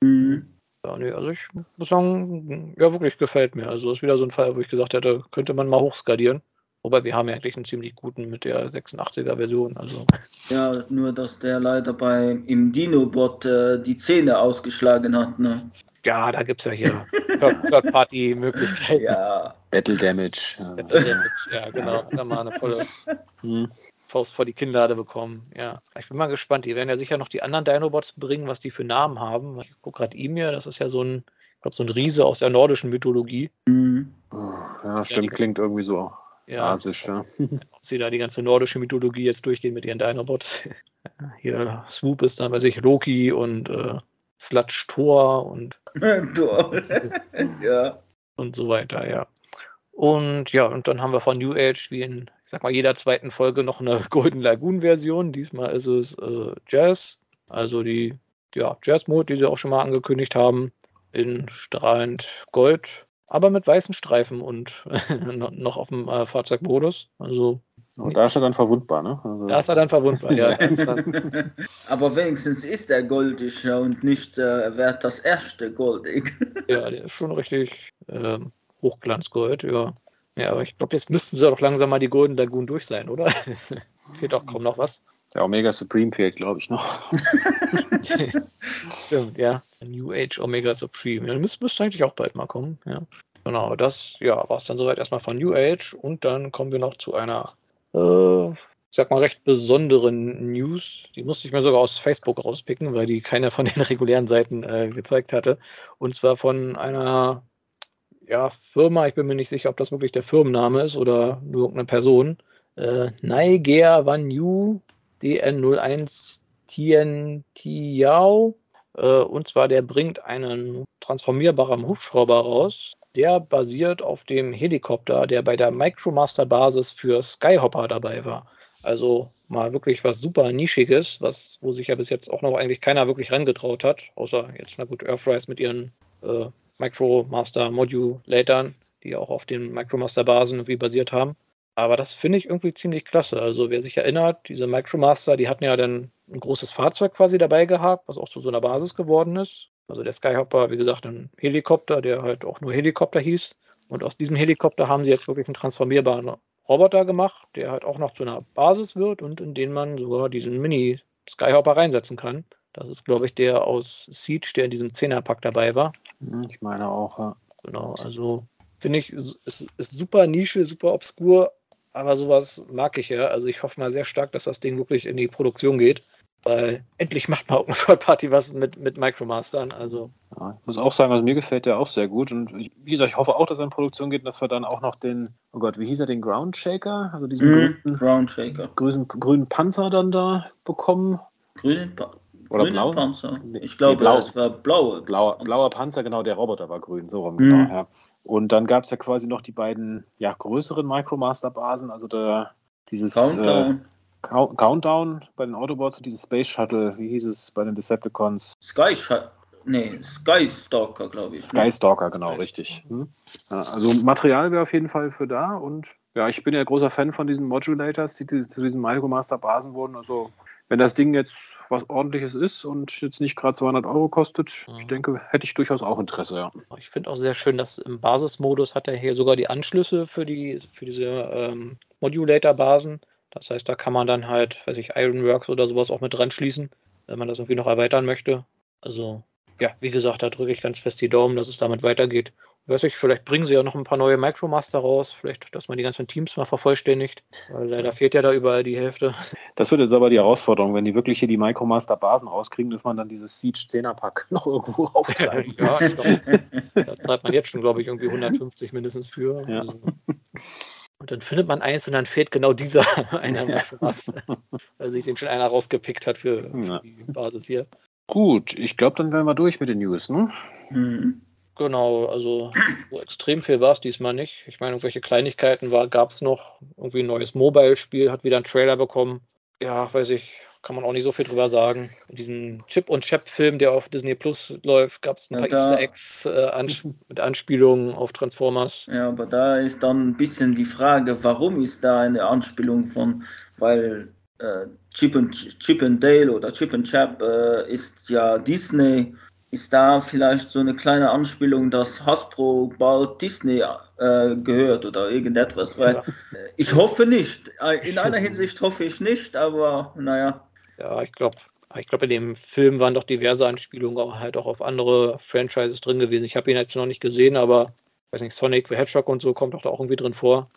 Mhm. Ja, nee, also ich muss sagen, ja, wirklich gefällt mir. Also ist wieder so ein Fall, wo ich gesagt hätte, könnte man mal hochskalieren. Wobei wir haben ja eigentlich einen ziemlich guten mit der 86er Version. Also. Ja, nur dass der leider bei im Dinobot äh, die Zähne ausgeschlagen hat. Ne? Ja, da gibt es ja hier Third-Party-Möglichkeiten. Ja. Battle Damage. Battle Damage, ja, genau. Da mal eine volle. Hm. Faust vor die Kinnlade bekommen. Ja, ich bin mal gespannt. Die werden ja sicher noch die anderen Dinobots bringen, was die für Namen haben. Ich gucke gerade Emir, das ist ja so ein, ich glaube, so ein Riese aus der nordischen Mythologie. Mhm. Ja, stimmt, ja, klingt irgendwie so ja, asisch, ja. Ob sie da die ganze nordische Mythologie jetzt durchgehen mit ihren Dinobots. Hier Swoop ist dann, weiß ich, Loki und äh, Sludge Thor und ja. und so weiter, ja. Und ja, und dann haben wir von New Age wie in ich sag mal, jeder zweiten Folge noch eine Golden Lagoon-Version. Diesmal ist es äh, Jazz, also die ja, Jazz-Mode, die sie auch schon mal angekündigt haben, in strahlend Gold, aber mit weißen Streifen und noch auf dem äh, Fahrzeugmodus. Also und da ist er dann verwundbar, ne? Also da ist er dann verwundbar, ja. Aber wenigstens ist er goldig und nicht äh, wert das erste goldig. ja, der ist schon richtig äh, Hochglanzgold, ja. Ja, aber ich glaube, jetzt müssten sie doch langsam mal die Golden Lagoon durch sein, oder? fehlt doch kaum noch was. Der Omega Supreme fehlt, glaube ich, noch. Stimmt, ja. New Age Omega Supreme. Ja, müsste, müsste eigentlich auch bald mal kommen, ja. Genau, das ja, war es dann soweit erstmal von New Age und dann kommen wir noch zu einer, äh, ich sag mal, recht besonderen News. Die musste ich mir sogar aus Facebook rauspicken, weil die keiner von den regulären Seiten äh, gezeigt hatte. Und zwar von einer ja, Firma, ich bin mir nicht sicher, ob das wirklich der Firmenname ist oder nur irgendeine Person. Äh, Niger Wanyu DN01 Tien Tiao. Äh, und zwar, der bringt einen transformierbaren Hubschrauber raus. Der basiert auf dem Helikopter, der bei der Micromaster Basis für Skyhopper dabei war. Also mal wirklich was super Nischiges, was, wo sich ja bis jetzt auch noch eigentlich keiner wirklich rangetraut hat, außer jetzt, na gut, Earthrise mit ihren äh, Micromaster Modulatern, die auch auf den Micromaster-Basen irgendwie basiert haben. Aber das finde ich irgendwie ziemlich klasse. Also wer sich erinnert, diese Micromaster, die hatten ja dann ein großes Fahrzeug quasi dabei gehabt, was auch zu so einer Basis geworden ist. Also der Skyhopper, wie gesagt, ein Helikopter, der halt auch nur Helikopter hieß. Und aus diesem Helikopter haben sie jetzt wirklich einen transformierbaren Roboter gemacht, der halt auch noch zu einer Basis wird und in den man sogar diesen Mini-Skyhopper reinsetzen kann. Das ist, glaube ich, der aus Siege, der in diesem Zehnerpack dabei war. Hm, ich meine auch, ja. Genau, also finde ich, ist, ist super Nische, super obskur, aber sowas mag ich ja. Also ich hoffe mal sehr stark, dass das Ding wirklich in die Produktion geht. weil endlich macht man auch eine Vollparty was mit, mit Micromastern. Also. Ja, ich muss auch sagen, also mir gefällt der auch sehr gut. Und ich, wie gesagt, ich hoffe auch, dass er in Produktion geht, dass wir dann auch noch den, oh Gott, wie hieß er, den Ground Shaker? Also diesen Mhm, grünen, Ground Shaker. grünen, grünen Panzer dann da bekommen. Grünen, pa Oder grünen blau? Panzer. Ich glaube, nee, blau. es war blaue. Blauer, blauer Panzer, genau, der Roboter war grün, so rum, Mhm. genau, ja. Und dann gab es ja quasi noch die beiden ja, größeren Micromaster-Basen, also der, dieses äh, Countdown. Count- Countdown bei den Autobots und dieses Space Shuttle, wie hieß es bei den Decepticons? Sky Shot. Nee, Sky Stalker, glaube ich. ne? Skystalker, genau, Sky- richtig. Hm? Ja, also Material wäre auf jeden Fall für da und ja, ich bin ja großer Fan von diesen Modulators, die die zu diesen Micromaster-Basen wurden. Also wenn das Ding jetzt was ordentliches ist und jetzt nicht gerade 200 Euro kostet, Mhm. ich denke, hätte ich durchaus auch Interesse, ja. Ich finde auch sehr schön, dass im Basismodus hat er hier sogar die Anschlüsse für, die, für diese ähm, Modulator-Basen. Das heißt, da kann man dann halt, weiß ich, Ironworks oder sowas auch mit dran schließen, wenn man das irgendwie noch erweitern möchte. Also, ja, wie gesagt, da drücke ich ganz fest die Daumen, dass es damit weitergeht. Weiß ich, vielleicht bringen sie ja noch ein paar neue Micromaster raus, vielleicht, dass man die ganzen Teams mal vervollständigt, weil leider fehlt ja da überall die Hälfte. Das wird jetzt aber die Herausforderung, wenn die wirklich hier die Micromaster-Basen rauskriegen, dass man dann dieses Siege 10er-Pack noch irgendwo auftreiben. ja, ich glaub, da zahlt man jetzt schon, glaube ich, irgendwie 150 mindestens für. Ja. Also. Und dann findet man eins und dann fehlt genau dieser einer Ja. Micromaster, weil sich den schon einer rausgepickt hat für, für Ja. die Basis hier. Gut, ich glaube, dann wären wir durch mit den News, ne? Mhm. Genau, also so extrem viel war es diesmal nicht. Ich meine, irgendwelche Kleinigkeiten gab es noch. Irgendwie ein neues Mobile-Spiel, hat wieder einen Trailer bekommen. Ja, weiß ich, kann man auch nicht so viel drüber sagen. Diesen Chip- und Chap-Film, der auf Disney Plus läuft, gab es ein Ja, paar Easter Eggs äh, ans mit Anspielungen auf Transformers. Ja, aber da ist dann ein bisschen die Frage, warum ist da eine Anspielung von, weil äh, Chip, and, Chip and Dale oder Chip and Chap äh, ist ja Disney, ist da vielleicht so eine kleine Anspielung, dass Hasbro bald Disney äh, gehört oder irgendetwas, weil Ja. äh, ich hoffe nicht. Äh, In einer Hinsicht hoffe ich nicht, aber naja. Ja, ich glaube, ich glaube, in dem Film waren doch diverse Anspielungen auch halt auch auf andere Franchises drin gewesen. Ich habe ihn jetzt noch nicht gesehen, aber weiß nicht, Sonic the Hedgehog und so kommt doch da auch irgendwie drin vor.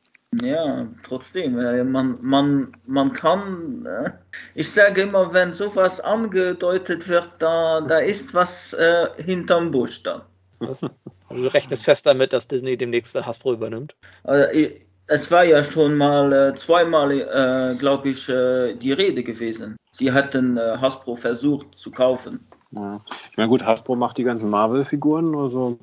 Ja, trotzdem, äh, man, man, man kann, äh, ich sage immer, wenn sowas angedeutet wird, da, da ist was äh, hinterm Busch dann. Also du rechnest fest damit, dass Disney demnächst Hasbro übernimmt. Also, ich, es war ja schon mal zweimal, äh, glaube ich, äh, die Rede gewesen. Sie hatten äh, Hasbro versucht zu kaufen. Ja. Ich meine, gut, Hasbro macht die ganzen Marvel-Figuren, also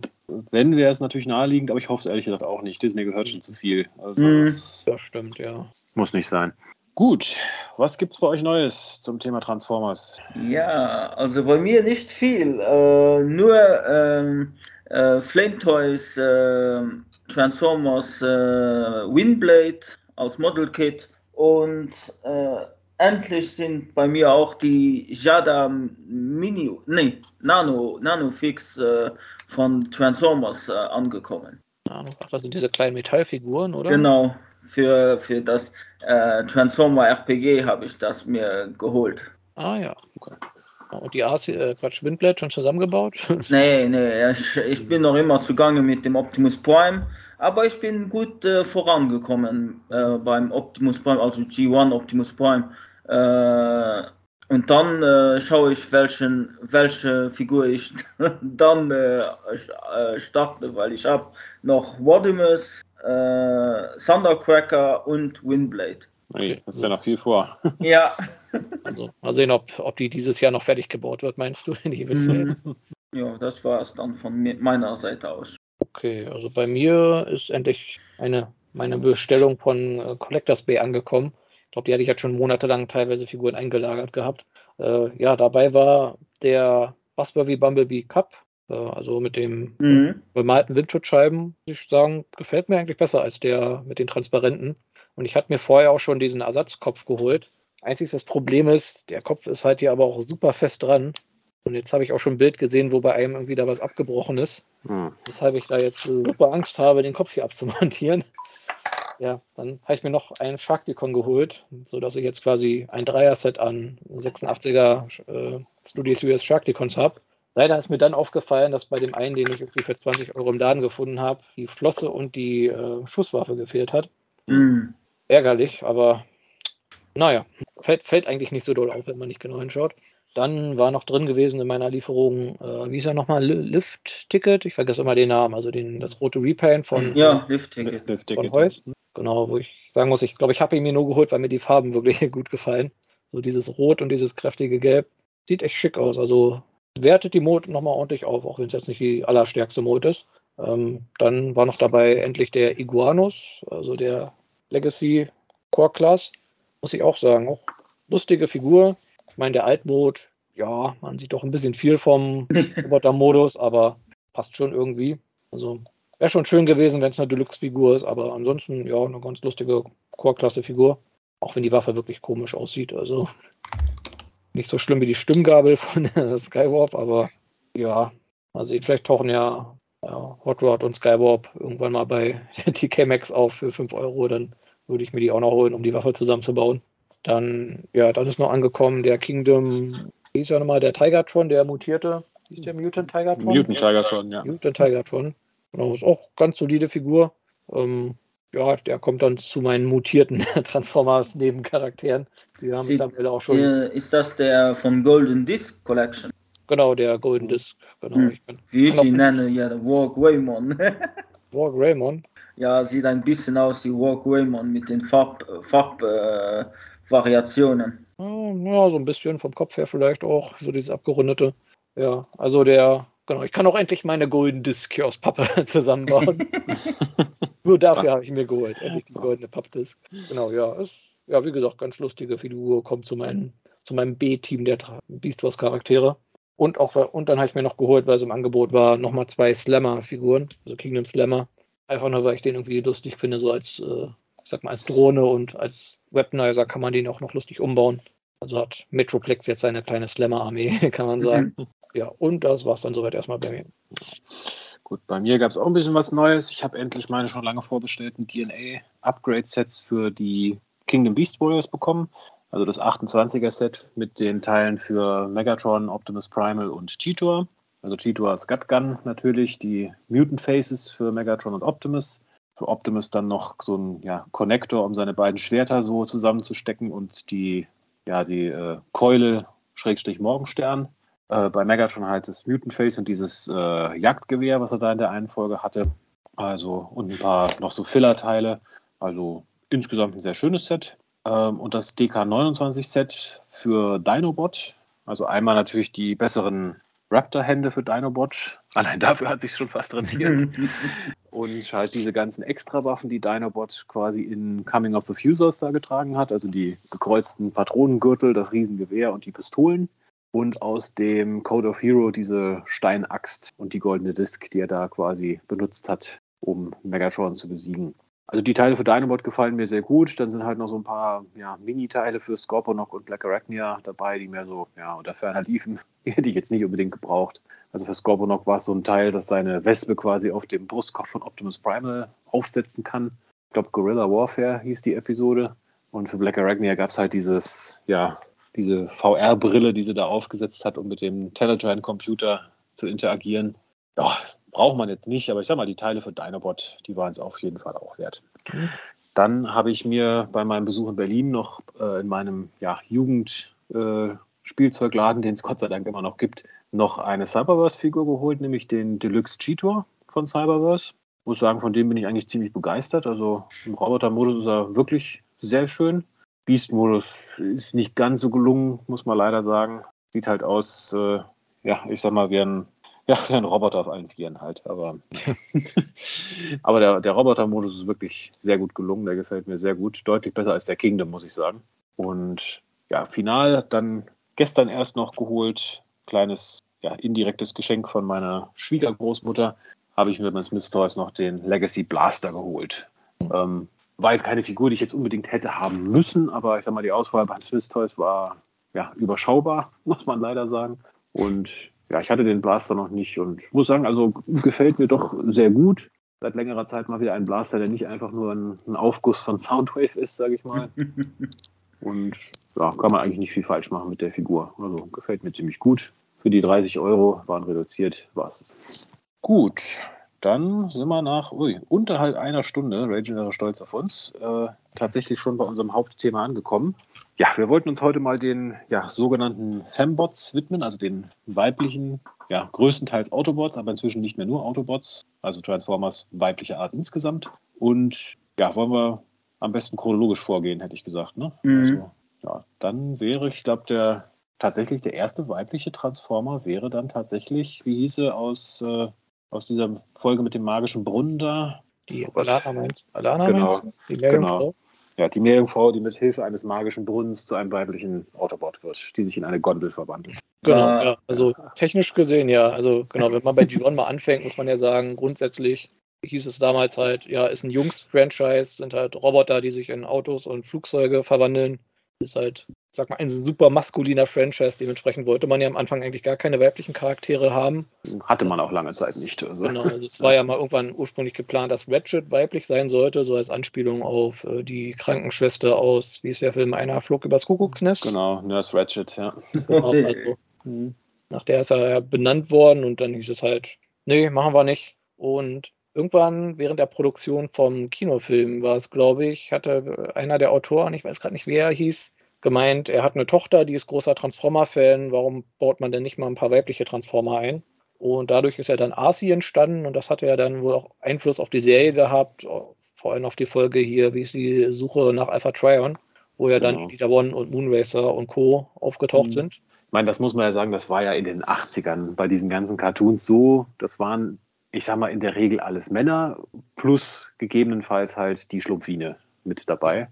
wenn wäre es natürlich naheliegend, aber ich hoffe es ehrlich gesagt auch nicht. Disney gehört schon zu viel. Also Mhm. das Das stimmt, ja. muss nicht sein. Gut, was gibt's bei euch Neues zum Thema Transformers? Ja, also bei mir nicht viel. Äh, nur ähm, äh, Flame Toys, äh, Transformers äh, Windblade als Model Kit und äh, endlich sind bei mir auch die Jada Mini, nee, Nano, Nano Fix äh, von Transformers äh, angekommen. Sind diese kleinen Metallfiguren, oder? Genau, für, für das äh, Transformer RPG habe ich das mir geholt. Ah ja. Okay. Und die AC, äh, Quatsch, Windblade schon zusammengebaut? Nee, nee, ich, ich bin noch immer zugange mit dem Optimus Prime, aber ich bin gut äh, vorangekommen äh, beim Optimus Prime, also G1 Optimus Prime. Und dann äh, schaue ich, welchen, welche Figur ich dann äh, äh, starte, weil ich habe noch Rodimus, äh, Thundercracker und Windblade. Hey, das ist ja noch viel vor. Ja. Also mal sehen, ob, ob die dieses Jahr noch fertig gebaut wird, meinst du? Die Windblade? Mhm. Ja, das war es dann von mir, meiner Seite aus. Okay, also bei mir ist endlich eine, meine Bestellung von äh, Collectors Bay angekommen. Ich glaube, die hatte ich jetzt schon monatelang teilweise Figuren eingelagert gehabt. Äh, ja, dabei war der Buzzworthy Bumblebee Cup, äh, also mit dem Mhm. bemalten Windschutzscheiben, muss ich sagen, gefällt mir eigentlich besser als der mit den transparenten. Und ich hatte mir vorher auch schon diesen Ersatzkopf geholt. Einziges Problem ist, der Kopf ist halt hier aber auch super fest dran. Und jetzt habe ich auch schon ein Bild gesehen, wo bei einem irgendwie da was abgebrochen ist. Hm. Weshalb ich da jetzt super Angst habe, den Kopf hier abzumontieren. Ja, dann habe ich mir noch einen Sharkticon geholt, sodass ich jetzt quasi ein Dreier-Set an 86er äh, Studio Series Sharkticons habe. Leider ist mir dann aufgefallen, dass bei dem einen, den ich irgendwie für 20 Euro im Laden gefunden habe, die Flosse und die äh, Schusswaffe gefehlt hat. Mhm. Ärgerlich, aber naja, fällt, fällt eigentlich nicht so doll auf, wenn man nicht genau hinschaut. Dann war noch drin gewesen in meiner Lieferung, äh, wie ist er nochmal, Lift-Ticket? Ich vergesse immer den Namen, also den, das rote Repaint von, Ja, Lift-Ticket. Lift von Heus. Genau, wo ich sagen muss, ich glaube, ich habe ihn mir nur geholt, weil mir die Farben wirklich gut gefallen. So dieses Rot und dieses kräftige Gelb. Sieht echt schick aus. Also wertet die Mode nochmal ordentlich auf, auch wenn es jetzt nicht die allerstärkste Mode ist. Ähm, dann war noch dabei endlich der Iguanus, also der Legacy Core Class. Muss ich auch sagen. Auch lustige Figur. Ich meine, der Altmod, ja, man sieht doch ein bisschen viel vom Roboter-Modus, aber passt schon irgendwie. Also wäre schon schön gewesen, wenn es eine Deluxe-Figur ist, aber ansonsten, ja, eine ganz lustige Core-Klasse-Figur. Auch wenn die Waffe wirklich komisch aussieht. Also nicht so schlimm wie die Stimmgabel von Skywarp, aber ja, also vielleicht tauchen ja, ja Hot Rod und Skywarp irgendwann mal bei TK Max auf für 5 Euro, dann würde ich mir die auch noch holen, um die Waffe zusammenzubauen. Dann, ja, dann ist noch angekommen der Kingdom, wie ist ja nochmal der Tigertron, der mutierte. Wie ist der Mutant Tigertron? Mutant Tigertron, ja. Mutant Tigertron. Genau, ist auch ganz solide Figur. Ähm, ja, der kommt dann zu meinen mutierten Transformers Nebencharakteren. Die haben Sie- mittlerweile auch schon. Ist das der von Golden Disc Collection? Genau, der Golden Disc. Genau. Hm. Ich bin Wie ich ihn nenne, ja, der War Greymon. War Greymon. ja, sieht ein bisschen aus wie War Greymon mit den Farb, Farb äh, Variationen. Ja, so ein bisschen vom Kopf her vielleicht auch, so dieses abgerundete. Ja, also der, genau, ich kann auch endlich meine Golden Disc hier aus Pappe zusammenbauen. Nur dafür habe ich mir geholt, endlich die goldene Pappdisc. Genau, ja, ist, ja, wie gesagt, ganz lustige Figur, kommt zu meinem, zu meinem B-Team der Beast Wars Charaktere. Und auch, und dann habe ich mir noch geholt, weil es im Angebot war, nochmal zwei Slammer-Figuren, also Kingdom Slammer. Einfach nur, weil ich den irgendwie lustig finde, so als, äh, ich sag mal, als Drohne und als Weaponizer kann man den auch noch lustig umbauen. Also hat Metroplex jetzt seine kleine Slammer-Armee, kann man sagen. Ja, und das war es dann soweit erstmal bei mir. Gut, bei mir gab es auch ein bisschen was Neues. Ich habe endlich meine schon lange vorbestellten DNA-Upgrade-Sets für die Kingdom Beast Warriors bekommen. Also das 28er-Set mit den Teilen für Megatron, Optimus Primal und Cheetor. Also Cheetor als Gutgun natürlich, die Mutant Faces für Megatron und Optimus. Für Optimus dann noch so ein ja, Connector, um seine beiden Schwerter so zusammenzustecken und die, ja, die äh, Keule Schrägstrich Morgenstern. Äh, bei Megatron halt das Mutant Face und dieses äh, Jagdgewehr, was er da in der einen Folge hatte. Also und ein paar noch so Filler-Teile. Also insgesamt ein sehr schönes Set. Ähm, und das DK29-Set für Dinobot. Also einmal natürlich die besseren Raptor-Hände für Dinobot. Allein dafür hat sich schon fast rentiert. Und halt diese ganzen Extrawaffen, die Dinobot quasi in Coming of the Fusers da getragen hat. Also die gekreuzten Patronengürtel, das Riesengewehr und die Pistolen. Und aus dem Code of Hero diese Steinaxt und die goldene Disk, die er da quasi benutzt hat, um Megatron zu besiegen. Also die Teile für Dinobot gefallen mir sehr gut. Dann sind halt noch so ein paar ja, Mini-Teile für Scorponok und Black Arachnia dabei, die mir so ja, unter ferner liefen. Die hätte ich jetzt nicht unbedingt gebraucht. Also für Scorponok war es so ein Teil, das seine Wespe quasi auf dem Brustkorb von Optimus Primal aufsetzen kann. Ich glaube, Guerrilla Warfare hieß die Episode. Und für Black Arachnia gab es halt dieses, ja, diese VR-Brille, die sie da aufgesetzt hat, um mit dem Telegiant-Computer zu interagieren. Ja, braucht man jetzt nicht, aber ich sag mal, die Teile für Dinobot, die waren es auf jeden Fall auch wert. Dann habe ich mir bei meinem Besuch in Berlin noch äh, in meinem ja, Jugend-Spielzeugladen, den es Gott sei Dank immer noch gibt, noch eine Cyberverse-Figur geholt, nämlich den Deluxe Cheetor von Cyberverse. Muss sagen, von dem bin ich eigentlich ziemlich begeistert. Also im Roboter-Modus ist er wirklich sehr schön. Beast-Modus ist nicht ganz so gelungen, muss man leider sagen. Sieht halt aus, äh, ja, ich sag mal, wie ein, ja, ein Roboter auf allen Vieren halt. Aber, aber der, der Roboter-Modus ist wirklich sehr gut gelungen. Der gefällt mir sehr gut. Deutlich besser als der Kingdom, muss ich sagen. Und ja, final dann gestern erst noch geholt. Kleines, ja, indirektes Geschenk von meiner Schwiegergroßmutter. Habe ich mir bei Smith Toys noch den Legacy Blaster geholt. Ähm, war jetzt keine Figur, die ich jetzt unbedingt hätte haben müssen, aber ich sag mal, die Auswahl beim Swiss Toys war ja überschaubar, muss man leider sagen. Und ja, ich hatte den Blaster noch nicht und muss sagen, also gefällt mir doch sehr gut. Seit längerer Zeit mal wieder ein Blaster, der nicht einfach nur ein, ein Aufguss von Soundwave ist, sage ich mal. Und ja, kann man eigentlich nicht viel falsch machen mit der Figur. Also gefällt mir ziemlich gut. Für die 30 Euro waren reduziert, war es. Gut, dann sind wir nach ui, unterhalb einer Stunde, Raging wäre stolz auf uns, äh, tatsächlich schon bei unserem Hauptthema angekommen. Ja, wir wollten uns heute mal den ja, sogenannten Fembots widmen, also den weiblichen, ja, größtenteils Autobots, aber inzwischen nicht mehr nur Autobots, also Transformers weibliche Art insgesamt. Und ja, wollen wir am besten chronologisch vorgehen, hätte ich gesagt. Ne? Mhm. Also, ja, dann wäre, ich glaube, der tatsächlich der erste weibliche Transformer wäre dann tatsächlich, wie hieße aus äh, aus dieser Folge mit dem magischen Brunnen da. Die oh Alana meinst, Alana genau. meinst Die genau. Ja, die Meerjungfrau, die mit Hilfe eines magischen Brunnens zu einem weiblichen Autobot wird, die sich in eine Gondel verwandelt. Genau, ja. Also technisch gesehen, ja. Also genau, wenn man bei G1 mal anfängt, muss man ja sagen, grundsätzlich hieß es damals halt, ja, ist ein Jungs-Franchise, sind halt Roboter, die sich in Autos und Flugzeuge verwandeln. Ist halt sag mal, ein super maskuliner Franchise. Dementsprechend wollte man ja am Anfang eigentlich gar keine weiblichen Charaktere haben. Hatte man auch lange Zeit nicht. Also. Genau, also es war ja mal irgendwann ursprünglich geplant, dass Ratchet weiblich sein sollte, so als Anspielung auf äh, die Krankenschwester aus, wie ist der Film, einer flog übers Kuckucksnest. Genau, Nurse Ratchet, ja. Genau, also, hm, nach der ist er ja benannt worden und dann hieß es halt, nee, machen wir nicht. Und irgendwann während der Produktion vom Kinofilm war es, glaube ich, hatte einer der Autoren, ich weiß gerade nicht, wer er hieß, gemeint, er hat eine Tochter, die ist großer Transformer-Fan, warum baut man denn nicht mal ein paar weibliche Transformer ein? Und dadurch ist ja dann Arcee entstanden und das hatte ja dann wohl auch Einfluss auf die Serie gehabt, vor allem auf die Folge hier, wie ist die Suche nach Alpha Trion, wo ja dann genau. Dieter One und Moonracer und Co. aufgetaucht mhm. sind. Ich meine, das muss man ja sagen, das war ja in den 80ern bei diesen ganzen Cartoons so, das waren, ich sag mal, in der Regel alles Männer plus gegebenenfalls halt die Schlumpfine mit dabei.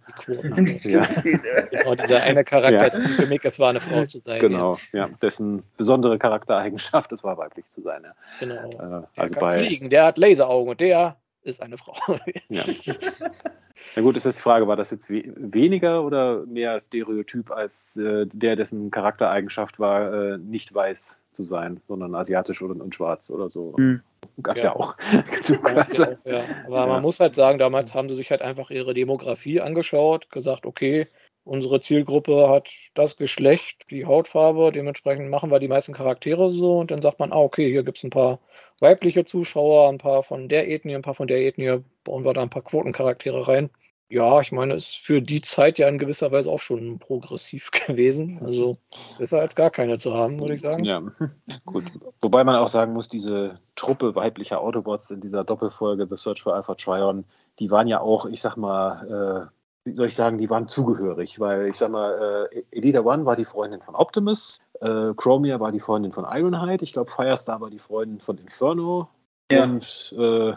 ja. genau, dieser eine Charakter, ja. für mich, es war eine Frau zu sein. Genau, ja. dessen besondere Charaktereigenschaft es war, weiblich zu sein. Ja. Genau. Äh, also der bei fliegen, der hat Laseraugen und der ist eine Frau. ja. Na gut, ist jetzt die Frage, war das jetzt we weniger oder mehr Stereotyp als äh, der, dessen Charaktereigenschaft war, äh, nicht weiß zu sein, sondern asiatisch oder, und schwarz oder so? Hm. Gab es ja. ja. auch. Also, ja auch ja. Aber ja. man muss halt sagen, damals haben sie sich halt einfach ihre Demografie angeschaut, gesagt, okay, unsere Zielgruppe hat das Geschlecht, die Hautfarbe, dementsprechend machen wir die meisten Charaktere so und dann sagt man, ah, okay, hier gibt es ein paar weibliche Zuschauer, ein paar von der Ethnie, ein paar von der Ethnie, bauen wir da ein paar Quotencharaktere rein. Ja, ich meine, ist für die Zeit ja in gewisser Weise auch schon progressiv gewesen. Also besser als gar keine zu haben, würde ich sagen. Ja, gut. Wobei man auch sagen muss, diese Truppe weiblicher Autobots in dieser Doppelfolge The Search for Alpha Trion, die waren ja auch, ich sag mal, äh, wie soll ich sagen, die waren zugehörig, weil ich sag mal, äh, Elita One war die Freundin von Optimus, äh, Chromia war die Freundin von Ironhide, ich glaube Firestar war die Freundin von Inferno ja. und äh,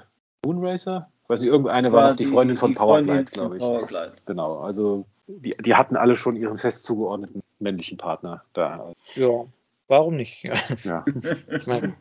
Moonracer weiß nicht, irgendeine war, war noch die, Freundin von Powerglide, glaube ich. Powerglide. Genau, also die, die hatten alle schon ihren fest zugeordneten männlichen Partner da. Ja, warum nicht? Ja. ich meine,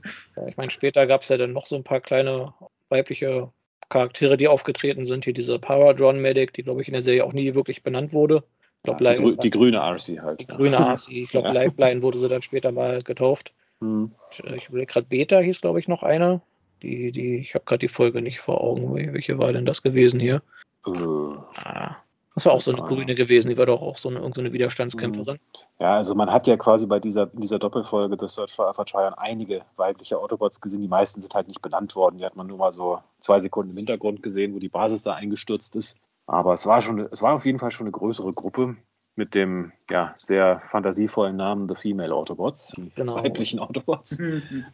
ich mein, später gab es ja dann noch so ein paar kleine weibliche Charaktere, die aufgetreten sind. Hier diese Paradron Medic, die, glaube ich, in der Serie auch nie wirklich benannt wurde. Glaub, ja, die, grü die, grüne RC halt. Die grüne RC. Ich glaube, ja. Lifeline wurde sie dann später mal getauft. Hm. Ich, ich überlege gerade, Beta hieß, glaube ich, noch einer. Die, die, ich habe gerade die Folge nicht vor Augen. Welche war denn das gewesen hier? Uh, ah, das war auch so eine Grüne gewesen. Die war doch auch so eine, so eine Widerstandskämpferin. Mhm. Ja, also man hat ja quasi bei dieser, in dieser Doppelfolge des Search for Alpha Trion einige weibliche Autobots gesehen. Die meisten sind halt nicht benannt worden. Die hat man nur mal so zwei Sekunden im Hintergrund gesehen, wo die Basis da eingestürzt ist. Aber es war schon, es war auf jeden Fall schon eine größere Gruppe mit dem ja, sehr fantasievollen Namen The Female Autobots, die genau. weiblichen Autobots.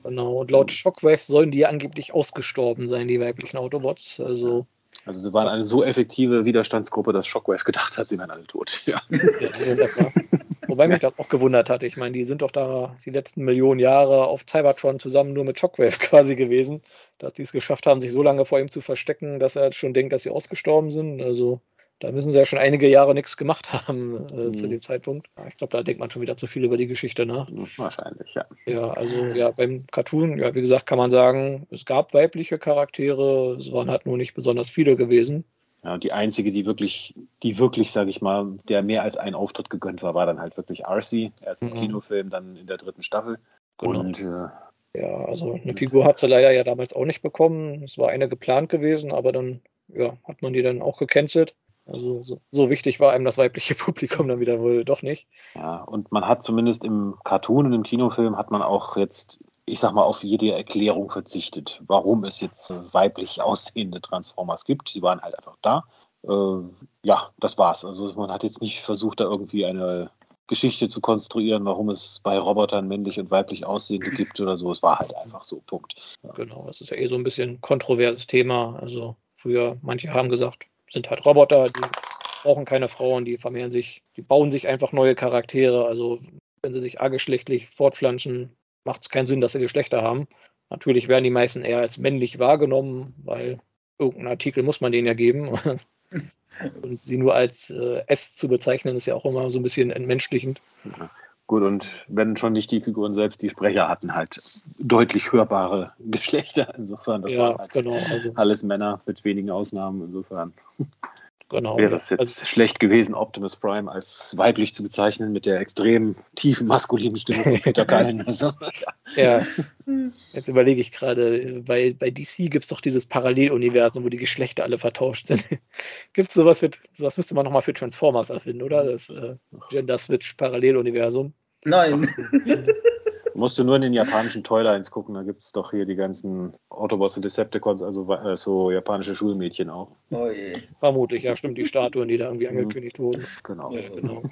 Genau, und laut Shockwave sollen die angeblich ausgestorben sein, die weiblichen Autobots. Also, also sie waren eine so effektive Widerstandsgruppe, dass Shockwave gedacht hat, sie wären alle tot. Ja. ja Wobei mich das auch gewundert hat. Ich meine, die sind doch da die letzten Millionen Jahre auf Cybertron zusammen nur mit Shockwave quasi gewesen, dass die es geschafft haben, sich so lange vor ihm zu verstecken, dass er schon denkt, dass sie ausgestorben sind. Also da müssen sie ja schon einige Jahre nichts gemacht haben äh, mhm. zu dem Zeitpunkt. Ich glaube, da denkt man schon wieder zu viel über die Geschichte nach. Wahrscheinlich, ja. Ja, also ja, beim Cartoon, ja, wie gesagt, kann man sagen, es gab weibliche Charaktere, es waren halt nur nicht besonders viele gewesen. Ja, die einzige, die wirklich, die wirklich, sage ich mal, der mehr als ein Auftritt gegönnt war, war dann halt wirklich Arcee. Erst im mhm. Kinofilm, dann in der dritten Staffel. Genau. Und äh, ja, also eine Figur hat sie leider ja damals auch nicht bekommen. Es war eine geplant gewesen, aber dann ja, hat man die dann auch gecancelt. Also so, so, wichtig war einem das weibliche Publikum dann wieder wohl doch nicht. Ja, und man hat zumindest im Cartoon und im Kinofilm hat man auch jetzt ich sag mal, auf jede Erklärung verzichtet, warum es jetzt weiblich aussehende Transformers gibt. Sie waren halt einfach da. Äh, ja, das war's. Also man hat jetzt nicht versucht, da irgendwie eine Geschichte zu konstruieren, warum es bei Robotern männlich und weiblich aussehende gibt oder so. Es war halt einfach so, Punkt. Ja. Genau, das ist ja eh so ein bisschen kontroverses Thema. Also früher, manche haben gesagt, sind halt Roboter, die brauchen keine Frauen, die vermehren sich, die bauen sich einfach neue Charaktere. Also wenn sie sich ageschlechtlich fortpflanzen, macht es keinen Sinn, dass sie Geschlechter haben. Natürlich werden die meisten eher als männlich wahrgenommen, weil irgendeinen Artikel muss man denen ja geben. Und sie nur als äh, S zu bezeichnen, ist ja auch immer so ein bisschen entmenschlichend. Ja. Gut, und wenn schon nicht die Figuren selbst, die Sprecher hatten halt deutlich hörbare Geschlechter. Insofern, das ja, waren halt genau, also. alles Männer mit wenigen Ausnahmen. Insofern. Genau. Wäre es jetzt also, schlecht gewesen, Optimus Prime als weiblich zu bezeichnen mit der extrem tiefen maskulinen Stimme von Peter Cullen. Also, ja. Jetzt überlege ich gerade, bei, bei DC gibt es doch dieses Paralleluniversum, wo die Geschlechter alle vertauscht sind. gibt es sowas, für, sowas müsste man nochmal für Transformers erfinden, oder? Das äh, Gender Switch Paralleluniversum. Nein. Musst du nur in den japanischen Toylines gucken, da gibt es doch hier die ganzen Autobots und Decepticons, also äh, so japanische Schulmädchen auch. Oh je. Vermutlich, ja, stimmt, die Statuen, die da irgendwie mhm. angekündigt wurden. Genau. Ja, genau.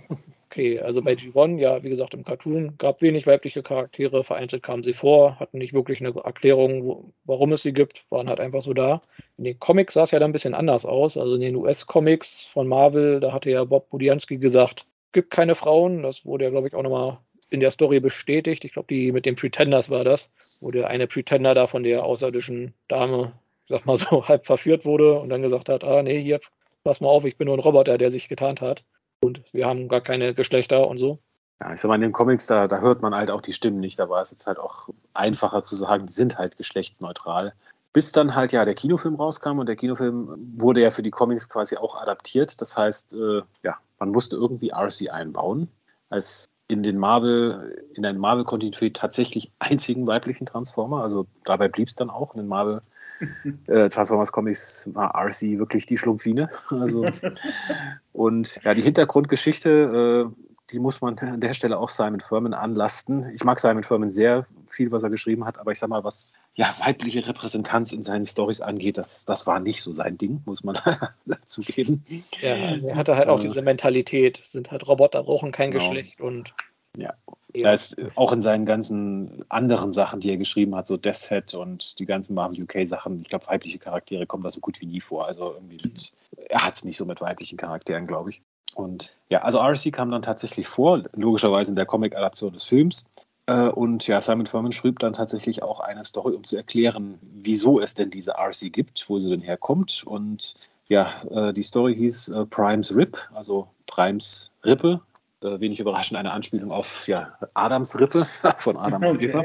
Okay, also bei G1, ja, wie gesagt, im Cartoon gab wenig weibliche Charaktere, vereinzelt kamen sie vor, hatten nicht wirklich eine Erklärung, wo, warum es sie gibt, waren halt einfach so da. In den Comics sah es ja dann ein bisschen anders aus. Also in den US-Comics von Marvel, da hatte ja Bob Budiansky gesagt, gibt keine Frauen. Das wurde ja, glaube ich, auch nochmal in der Story bestätigt. Ich glaube, die mit den Pretenders war das, wo der eine Pretender da von der außerirdischen Dame, ich sag mal so, halb verführt wurde und dann gesagt hat, ah nee, hier, pass mal auf, ich bin nur ein Roboter, der sich getarnt hat. Und wir haben gar keine Geschlechter und so. Ja, ich sag mal, in den Comics, da, da hört man halt auch die Stimmen nicht. Da war es jetzt halt auch einfacher zu sagen, die sind halt geschlechtsneutral. Bis dann halt ja der Kinofilm rauskam und der Kinofilm wurde ja für die Comics quasi auch adaptiert. Das heißt, äh, ja, man musste irgendwie RC einbauen als in den Marvel, in der Marvel-Kontinuität tatsächlich einzigen weiblichen Transformer. Also dabei blieb es dann auch. In den Marvel äh, Transformers Comics war RC wirklich die Schlumpfine. Also, und ja, die Hintergrundgeschichte, äh, die muss man an der Stelle auch Simon Furman anlasten. Ich mag Simon Furman sehr, viel, was er geschrieben hat, aber ich sag mal, was ja, weibliche Repräsentanz in seinen Stories angeht, das, das war nicht so sein Ding, muss man dazugeben. Ja, also er hatte halt auch äh, diese Mentalität, sind halt Roboter, brauchen kein genau. Geschlecht und ja. Er ist auch in seinen ganzen anderen Sachen, die er geschrieben hat, so Death Head und die ganzen Marvel UK Sachen, ich glaube, weibliche Charaktere kommen da so gut wie nie vor. Also irgendwie mit, er hat es nicht so mit weiblichen Charakteren, glaube ich. Und ja, also RC kam dann tatsächlich vor, logischerweise in der Comic-Adaption des Films. Äh, und ja, Simon Furman schrieb dann tatsächlich auch eine Story, um zu erklären, wieso es denn diese RC gibt, wo sie denn herkommt. Und ja, äh, die Story hieß äh, Primes Rip, also Primes Rippe. Wenig überraschend eine Anspielung auf ja, Adams Rippe von Adam und okay. Eva.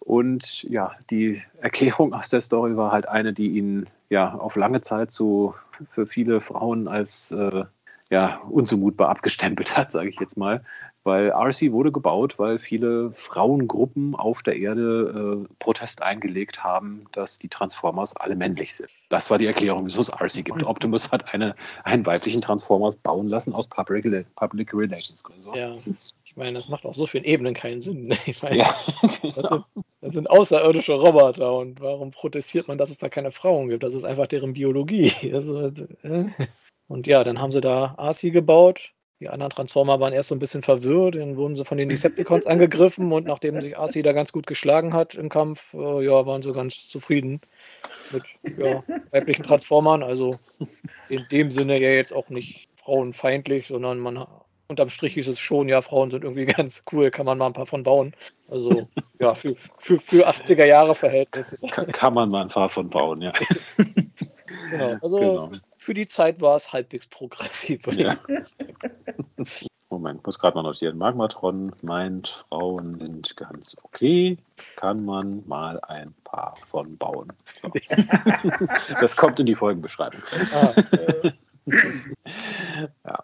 Und ja, die Erklärung aus der Story war halt eine, die ihn ja auf lange Zeit so für viele Frauen als äh, ja, unzumutbar abgestempelt hat, sage ich jetzt mal. Weil RC wurde gebaut, weil viele Frauengruppen auf der Erde äh, Protest eingelegt haben, dass die Transformers alle männlich sind. Das war die Erklärung, wieso es RC gibt. Optimus hat eine, einen weiblichen Transformers bauen lassen aus Public, Public Relations. So. Ja, ich meine, das macht auf so vielen Ebenen keinen Sinn. Ich meine, ja, das, sind, das, sind, außerirdische Roboter und warum protestiert man, dass es da keine Frauen gibt? Das ist einfach deren Biologie. Also, äh. Und ja, dann haben sie da Arcee gebaut. Die anderen Transformer waren erst so ein bisschen verwirrt, dann wurden sie von den Decepticons angegriffen und nachdem sich Arcee da ganz gut geschlagen hat im Kampf, äh, ja, waren sie ganz zufrieden mit ja, weiblichen Transformern. Also in dem Sinne ja jetzt auch nicht frauenfeindlich, sondern man unterm Strich ist es schon, ja, Frauen sind irgendwie ganz cool, kann man mal ein paar von bauen. Also ja, für, für, für 80er Jahre Verhältnisse. Kann, kann man mal ein paar von bauen, ja. genau. Also genau für die Zeit war es halbwegs progressiv. Ja. Moment, muss gerade mal notieren. Magmatron meint, Frauen sind ganz okay. Kann man mal ein paar von bauen. So. das kommt in die Folgenbeschreibung. Ah, äh. ja.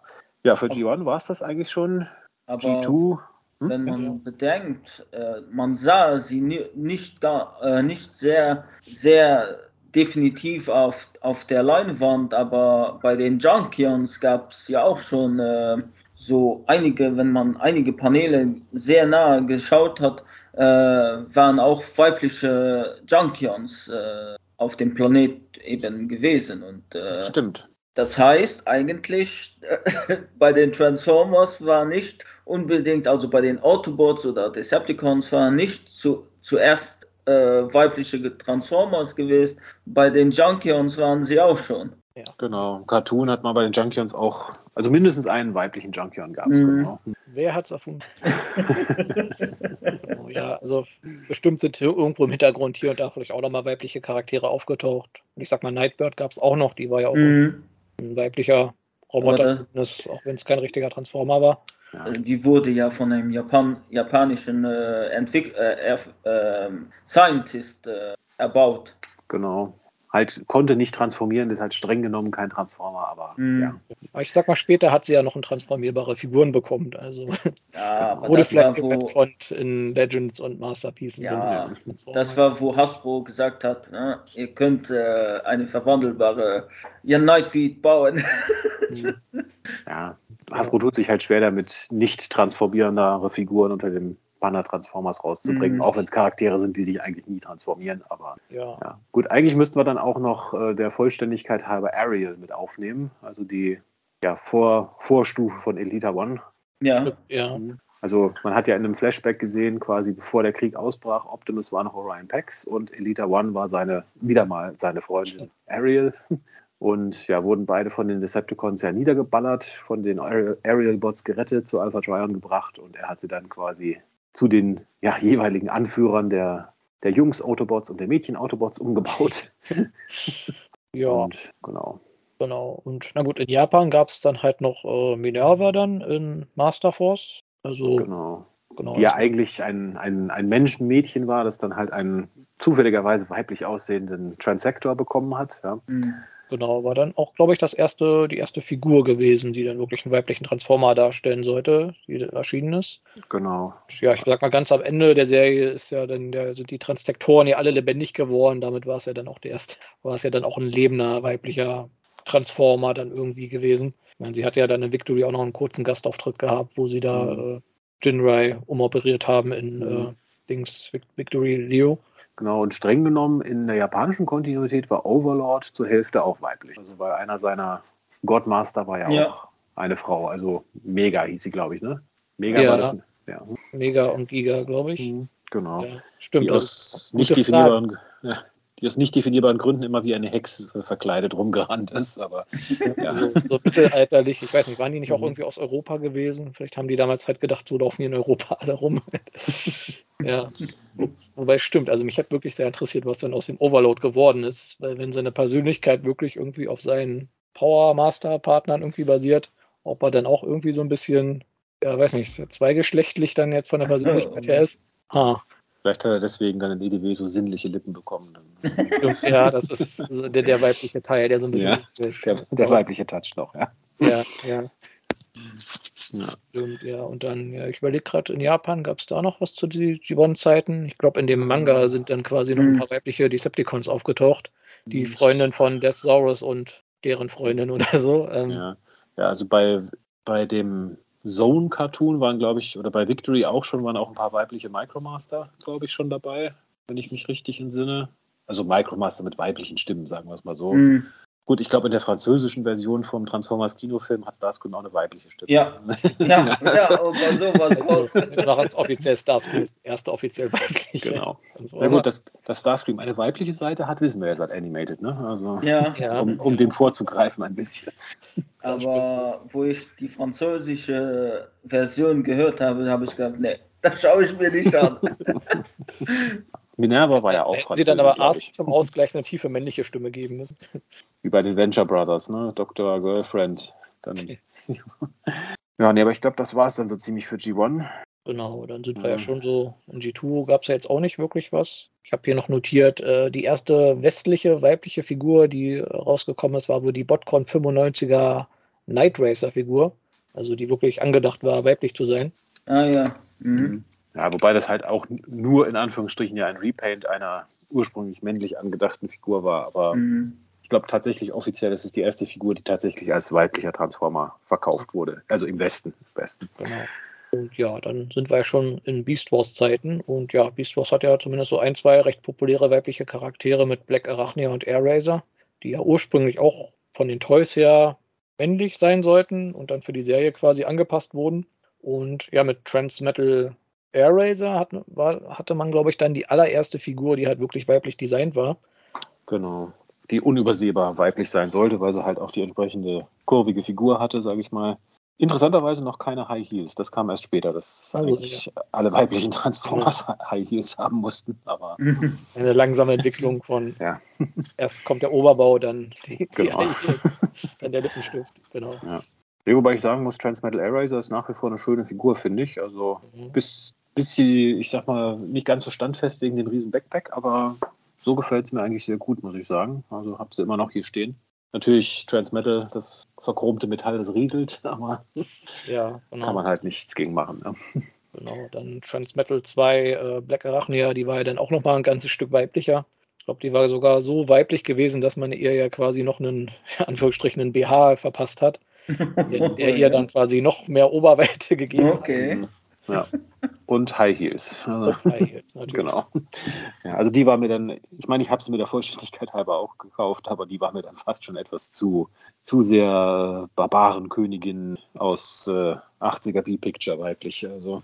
ja, für G1 war es das eigentlich schon. Aber G2. Hm? Wenn man bedenkt, äh, man sah sie nicht, gar, äh, nicht sehr, sehr definitiv auf, auf der Leinwand, aber bei den Junkions gab es ja auch schon äh, so einige, wenn man einige Paneele sehr nah geschaut hat, äh, waren auch weibliche Junkions äh, auf dem Planet eben gewesen. Und, äh, Stimmt. Das heißt eigentlich, bei den Transformers war nicht unbedingt, also bei den Autobots oder Decepticons war nicht zu, zuerst äh, weibliche Transformers gewesen, bei den Junkions waren sie auch schon. Ja. Genau. Cartoon hat man bei den Junkions auch, also mindestens einen weiblichen Junkion gab es. Mhm. Genau. Wer hat es erfunden? oh, ja, also bestimmt sind irgendwo im Hintergrund hier und da vielleicht auch nochmal weibliche Charaktere aufgetaucht. Und ich sag mal, Nightbird gab es auch noch, die war ja auch mhm. ein weiblicher Roboter, das, auch wenn es kein richtiger Transformer war. Ja. Die wurde ja von einem Japan, japanischen äh, Entwick äh, äh, Scientist äh, erbaut. Genau halt konnte nicht transformieren, ist halt streng genommen kein Transformer, aber mhm. ja. Aber ich sag mal, später hat sie ja noch ein transformierbare Figuren bekommen. Also ja, wurde vielleicht wo, in Legends und Masterpieces. Ja, das war, wo Hasbro gesagt hat, ne, ihr könnt äh, eine verwandelbare ihr Nightbeat bauen. ja, Hasbro tut sich halt schwer damit, nicht transformierendere Figuren unter dem Banner Transformers rauszubringen, mhm. auch wenn es Charaktere sind, die sich eigentlich nie transformieren. Aber ja. ja. Gut, eigentlich müssten wir dann auch noch äh, der Vollständigkeit halber Ariel mit aufnehmen, also die ja, Vor Vorstufe von Elita One. Ja. ja. Mhm. Also man hat ja in einem Flashback gesehen, quasi bevor der Krieg ausbrach, Optimus war noch Orion Pax und Elita One war seine, wieder mal seine Freundin Ariel. Und ja, wurden beide von den Decepticons ja niedergeballert, von den Ariel-Bots gerettet, zu Alpha Trion gebracht und er hat sie dann quasi zu den ja, jeweiligen Anführern der, der Jungs-Autobots und der Mädchen-Autobots umgebaut. ja. Und, genau. Genau. Und na gut, in Japan gab es dann halt noch äh, Minerva dann in Master Force. Also, genau. genau die ja eigentlich ein, ein, ein Menschenmädchen war, das dann halt einen zufälligerweise weiblich aussehenden Transsektor bekommen hat. Ja. Mhm. Genau, war dann auch, glaube ich, das erste, die erste Figur gewesen, die dann wirklich einen weiblichen Transformer darstellen sollte, die erschienen ist. Genau. Ja, ich sag mal, ganz am Ende der Serie ist ja dann, der, sind die Transtektoren ja alle lebendig geworden. Damit war es ja dann auch der erste, war es ja dann auch ein lebender weiblicher Transformer dann irgendwie gewesen. Ich meine, sie hat ja dann in Victory auch noch einen kurzen Gastauftritt gehabt, wo sie da mhm. äh, Jinrai umoperiert haben in mhm. äh, Dings Victory Leo. Genau, und streng genommen in der japanischen Kontinuität war Overlord zur Hälfte auch weiblich. Also weil einer seiner Godmaster war ja, ja. auch eine Frau. Also Mega hieß sie, glaube ich, ne? Mega ja. war das. Ja. Mega und Giga, glaube ich. Mhm, genau. Ja, stimmt. Die aus, nicht definierbaren, die aus nicht definierbaren Gründen immer wie eine Hexe verkleidet rumgerannt ist. Aber ja. so, so mittelalterlich, ich weiß nicht, waren die nicht auch irgendwie aus Europa gewesen? Vielleicht haben die damals halt gedacht, so laufen die in Europa alle rum. ja. Wobei stimmt, also mich hat wirklich sehr interessiert, was dann aus dem Overload geworden ist, weil wenn seine Persönlichkeit wirklich irgendwie auf seinen Power Master Partnern irgendwie basiert, ob er dann auch irgendwie so ein bisschen, ja, weiß nicht, zweigeschlechtlich dann jetzt von der Persönlichkeit her ist. Ha. Vielleicht hat er deswegen dann in EDW so sinnliche Lippen bekommen. ja, das ist der, der, weibliche Teil, der so ein bisschen. Ja, der, der weibliche Touch noch, ja. Ja, ja. Ja. Stimmt, ja. Und dann, ja, ich überlege gerade, in Japan gab es da noch was zu G1-Zeiten. Ich glaube, in dem Manga sind dann quasi noch ein mhm. paar weibliche Decepticons aufgetaucht. Die mhm. Freundin von Deathsaurus und deren Freundin oder so. Ähm, ja. ja, also bei, bei dem Zone-Cartoon waren, glaube ich, oder bei Victory auch schon, waren auch ein paar weibliche Micromaster, glaube ich, schon dabei, wenn ich mich richtig entsinne. Also Micromaster mit weiblichen Stimmen, sagen wir es mal so. Mhm. Gut, ich glaube, in der französischen Version vom Transformers Kinofilm hat Starscream auch eine weibliche Stimme. Ja, ja, ja, aber sowas. Also, noch als offiziell Starscream ist erste offiziell weibliche. Genau. Na gut, dass, dass Starscream eine weibliche Seite hat, wissen wir ja seit Animated, ne? Also, ja. Um, um dem vorzugreifen ein bisschen. Aber wo ich die französische Version gehört habe, habe ich gedacht, nee, das schaue ich mir nicht an. Minerva war ja auch Hätten Sie dann aber Ask zum Ausgleich eine tiefe männliche Stimme geben müssen. Wie bei den Venture Brothers, ne? Dr. Girlfriend. Dann. ja, nee, aber ich glaube, das war es dann so ziemlich für G1. Genau, dann sind wir ja schon so. In G2 gab es ja jetzt auch nicht wirklich was. Ich habe hier noch notiert, äh, die erste westliche weibliche Figur, die rausgekommen ist, war wohl die Botcon 95er Night Racer Figur. Also die wirklich angedacht war, weiblich zu sein. Ah ja. Mhm. Ja, wobei das halt auch nur in Anführungsstrichen ja ein Repaint einer ursprünglich männlich angedachten Figur war. Aber mhm. ich glaube tatsächlich offiziell ist es die erste Figur, die tatsächlich als weiblicher Transformer verkauft wurde. Also im Westen. Westen. Genau. Und ja, dann sind wir ja schon in Beast Wars Zeiten. Und ja, Beast Wars hat ja zumindest so ein, zwei recht populäre weibliche Charaktere mit Black Arachnia und Air Razor, die ja ursprünglich auch von den Toys her männlich sein sollten und dann für die Serie quasi angepasst wurden. Und ja, mit Transmetal Air Razor hat, war, hatte man, glaube ich, dann die allererste Figur, die halt wirklich weiblich designt war. Genau. Die unübersehbar weiblich sein sollte, weil sie halt auch die entsprechende kurvige Figur hatte, sage ich mal. Interessanterweise noch keine High Heels. Das kam erst später, dass also, eigentlich ja. alle weiblichen Transformers ja. High Heels haben mussten. Aber eine langsame Entwicklung von ja. erst kommt der Oberbau, dann die, genau. die High Heels, dann der Lippenstift. Genau. Ja. Wobei ich sagen muss, Transmetal Eraser ist nach wie vor eine schöne Figur, finde ich. Also mhm. bis, bis sie, ich sag mal, nicht ganz so standfest wegen dem riesen Backpack, aber so gefällt es mir eigentlich sehr gut, muss ich sagen. Also habe sie immer noch hier stehen. Natürlich Transmetal, das verchromte Metall, das riegelt, aber ja, genau. kann man halt nichts gegen machen. Ne? Genau, dann Transmetal 2, äh, Black Arachnia, die war ja dann auch nochmal ein ganzes Stück weiblicher. Ich glaube, die war sogar so weiblich gewesen, dass man ihr ja quasi noch einen, Anführungsstrichen, einen BH verpasst hat, der, der ihr dann quasi noch mehr Oberweite gegeben okay. hat. Ja. Und High Heels. Also, Und High Heels, natürlich. Genau. Ja, also die war mir dann, ich meine, ich habe sie mit der Vollständigkeit halber auch gekauft, aber die war mir dann fast schon etwas zu, zu sehr Barbarenkönigin aus äh, 80er B-Picture weiblich. Also.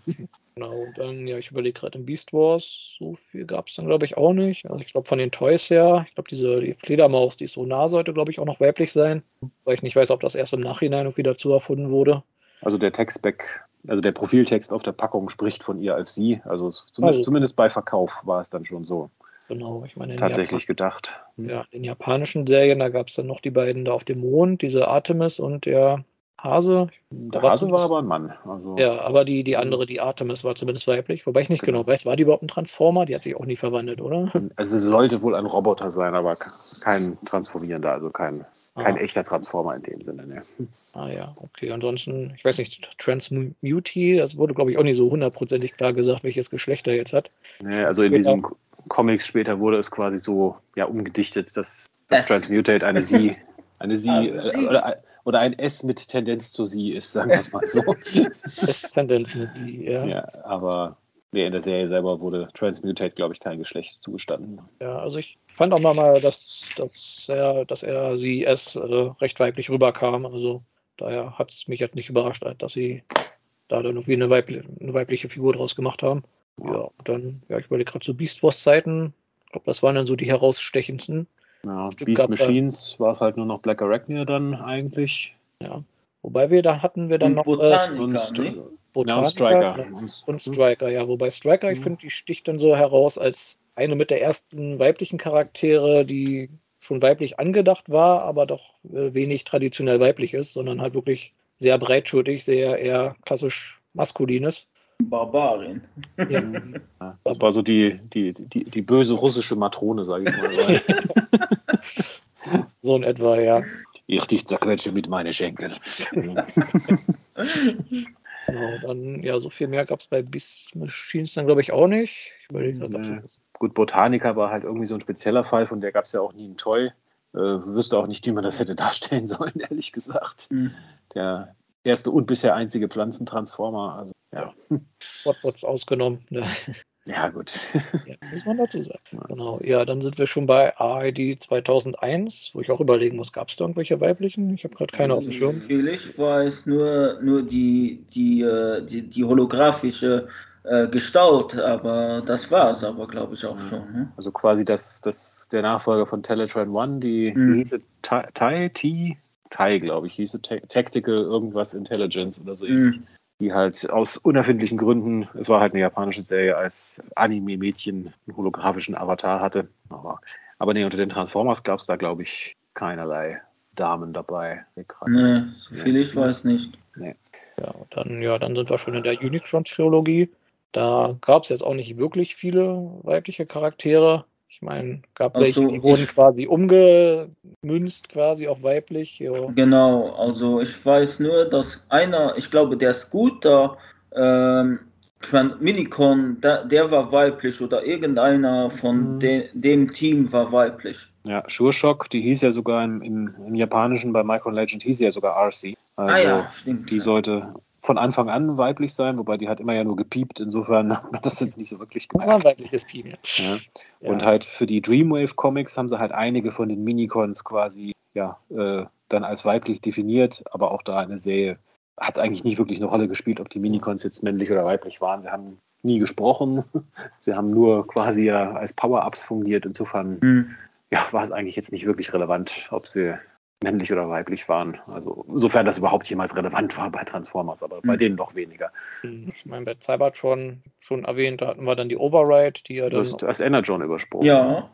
Genau, dann, ja, ich überlege gerade im Beast Wars, so viel gab es dann, glaube ich, auch nicht. Also ich glaube von den Toys her, ich glaube, diese die Fledermaus, die ist so nah, sollte, glaube ich, auch noch weiblich sein. Weil ich nicht weiß, ob das erst im Nachhinein irgendwie dazu erfunden wurde. Also der Textback also der Profiltext auf der Packung spricht von ihr als sie. Also zumindest, also, zumindest bei Verkauf war es dann schon so. Genau, ich meine. Tatsächlich Japan gedacht. Ja, in japanischen Serien, da gab es dann noch die beiden da auf dem Mond, diese Artemis und der Hase. Der Hase war aber ein Mann. Also, ja, aber die, die andere, die Artemis, war zumindest weiblich. Wobei ich nicht genau, genau weiß, war die überhaupt ein Transformer? Die hat sich auch nie verwandelt, oder? Also es sollte wohl ein Roboter sein, aber kein transformierender, also kein kein ah. echter Transformer in dem Sinne, ne? Ah ja, okay. Ansonsten, ich weiß nicht, Transmuti, das wurde, glaube ich, auch nicht so hundertprozentig klar gesagt, welches Geschlecht er jetzt hat. Ne, also in diesem Comics später wurde es quasi so ja, umgedichtet, dass, dass Transmutate eine Sie, eine Sie, äh, oder, oder, ein S mit Tendenz zu Sie ist, sagen wir es mal so. S-Tendenz mit Sie, ja. Ja, aber Nee, in der Serie selber wurde Transmutate, glaube ich, kein Geschlecht zugestanden. Ja, also ich fand auch mal, dass, dass, er, dass er sie es äh, recht weiblich rüberkam. Also daher hat es mich jetzt nicht überrascht, dass sie da dann irgendwie eine, weibli eine weibliche Figur draus gemacht haben. Ja, ja dann, ja, ich überlege gerade so Beast Wars Zeiten. Ich glaube, das waren dann so die herausstechendsten. Ja, Beast Machines war es halt nur noch Black Arachnia dann eigentlich. Ja. Wobei wir da hatten wir dann und noch Botanica, äh, und, ne? Botaniker, und Striker. Und, und Striker, ja. Wobei Striker, mhm. ich finde, die sticht dann so heraus als eine mit der ersten weiblichen Charaktere, die schon weiblich angedacht war, aber doch äh, wenig traditionell weiblich ist, sondern halt wirklich sehr breitschultig, sehr eher klassisch maskulin ist. Barbarin. Ja. das war so die, die, die, die böse russische Matrone, sage ich mal. so in etwa, ja. Ich dich zerquetsche mit meinen Schenkeln. Genau, dann, ja, so viel mehr gab es bei Beast Machines dann, glaube ich, auch nicht. Ich überlege nee. Gut, Botanica war halt irgendwie so ein spezieller Fall, von der gab es ja auch nie einen Toy. Äh, wüsste auch nicht, wie man das hätte darstellen sollen, ehrlich gesagt. Mhm. Der erste und bisher einzige Pflanzentransformer. Also, ja. What's ausgenommen. Ne? Ja, gut. Ja, muss man dazu sagen. Ja. Genau. Ja, dann sind wir schon bei AID 2001, wo ich auch überlegen muss, gab es da irgendwelche weiblichen? Ich habe gerade keine auf dem Schirm. Ich weiß nur, nur die, die, äh, die, die holographische äh, Gestalt, aber das war es aber, glaube ich, auch schon. Ne? Also quasi das, das, der Nachfolger von Teletran One, die mhm. hieße Tai, T, Tai, glaube ich, hieße Tactical irgendwas Intelligence oder so mhm die halt aus unerfindlichen Gründen, es war halt eine japanische Serie, als Anime-Mädchen einen holographischen Avatar hatte. Aber, aber nee, unter den Transformers gab es da, glaube ich, keinerlei Damen dabei. Nee, so viel nee. ich weiß nicht. Nee. Ja, dann, ja, dann sind wir schon in der Unicron-Trilogie. Da gab es jetzt auch nicht wirklich viele weibliche Charaktere. Ich meine, gab also, welche, die wurden quasi umgemünzt, quasi auf weiblich. Jo. Genau, also ich weiß nur, dass einer, ich glaube, der Scooter, ähm, Minicon, der, der, war weiblich oder irgendeiner von mhm. de, dem Team war weiblich. Ja, Sure Shock, die hieß ja sogar im, im, im Japanischen bei Micro Legend, hieß ja sogar RC. Also ah ja, stimmt. Die sollte von Anfang an weiblich sein, wobei die hat immer ja nur gepiept, insofern hat das jetzt nicht so wirklich Das war ein gemerkt. weibliches Piepen. Ja. Ja. Und halt für die Dreamwave Comics haben sie halt einige von den Minicons quasi ja, äh, dann als weiblich definiert, aber auch da in der Serie hat es eigentlich nicht wirklich eine Rolle gespielt, ob die Minicons jetzt männlich oder weiblich waren. Sie haben nie gesprochen, sie haben nur quasi ja als Power-Ups fungiert. Insofern Hm. ja, war es eigentlich jetzt nicht wirklich relevant, ob sie männlich oder weiblich waren. Also insofern das überhaupt jemals relevant war bei Transformers, aber bei Mhm. denen doch weniger. Ich meine, bei Cybertron schon erwähnt, da hatten wir dann die Override, die ja Du dann. hast, du hast Energon übersprungen. Ja,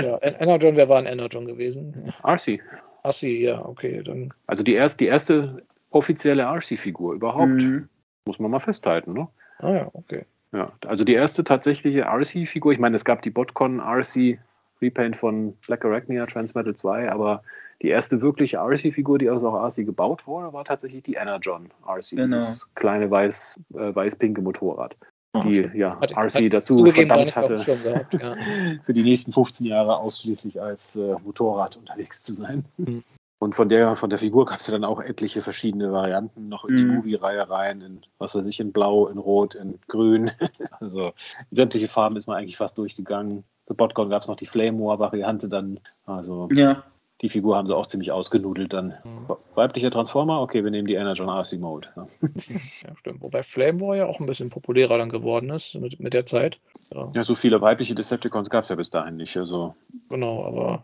Ja, En- Energon, wer war ein Energon gewesen? RC. Assi, ja, okay, dann. Also die, erst, die erste offizielle RC-Figur überhaupt. Hm. Muss man mal festhalten, ne? Ah ja, okay. Ja, also die erste tatsächliche RC-Figur, ich meine, es gab die Botcon RC Repaint von Black Arachnia Transmetal 2, aber die erste wirkliche RC-Figur, die aus auch RC gebaut wurde, war tatsächlich die Energon RC, Genau. dieses kleine weiß, äh, weiß-pinke Motorrad, Ah, die stimmt. ja Hatte- RC hatte dazu verdammt hatte, gehabt, ja. für die nächsten 15 Jahre ausschließlich als äh, Motorrad unterwegs zu sein. Mhm. Und von der, von der Figur gab es ja dann auch etliche verschiedene Varianten noch in die Mhm. Movie-Reihe rein, in was weiß ich, in Blau, in Rot, in Grün. also in sämtliche Farben ist man eigentlich fast durchgegangen. Für Botcon gab es noch die Flame War-Variante dann. Also ja. Die Figur haben sie auch ziemlich ausgenudelt dann. Mhm. Weiblicher Transformer, okay, wir nehmen die Energon RC Mode. Ja. ja, stimmt. Wobei Flame War ja auch ein bisschen populärer dann geworden ist mit, mit der Zeit. Ja, ja, so viele weibliche Decepticons gab es ja bis dahin nicht. Also genau, aber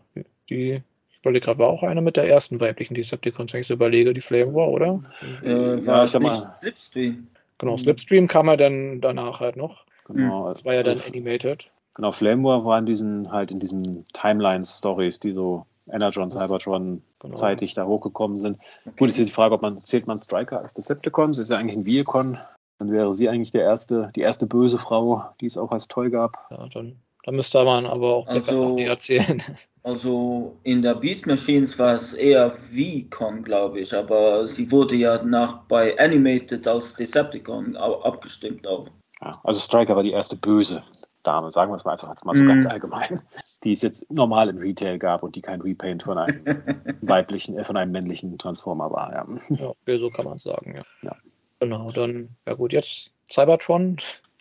die. Ich überlege gerade, war auch eine mit der ersten weiblichen Decepticons, wenn ich so überlege, die Flame War, oder? Äh, Ja, war ich sag mal- nicht Slipstream? Genau, Slipstream kam ja dann danach halt noch. genau. Das war ja dann Also- animated. Genau, Flame War war in diesen, halt in diesen Timeline-Stories, die so Energon, Cybertron Genau. zeitig da hochgekommen sind. Okay. Gut, ist jetzt die Frage, ob man zählt man Striker als Decepticon, das ist ja eigentlich ein Viacon. Dann wäre sie eigentlich der erste, die erste böse Frau, die es auch als Toy gab. Ja, dann, dann müsste man aber auch Also- Arachnia erzählen. Also in der Beast Machines war es eher V-Con, glaube ich, aber sie wurde ja nach bei Animated als Decepticon abgestimmt auch. Ja, also Striker war die erste böse Dame, sagen wir es mal einfach mal so Mhm. ganz allgemein, die es jetzt normal im Retail gab und die kein Repaint von einem weiblichen, äh, von einem männlichen Transformer war. Ja. Ja, so kann man es sagen, ja. Ja. Genau, dann, ja gut, jetzt Cybertron.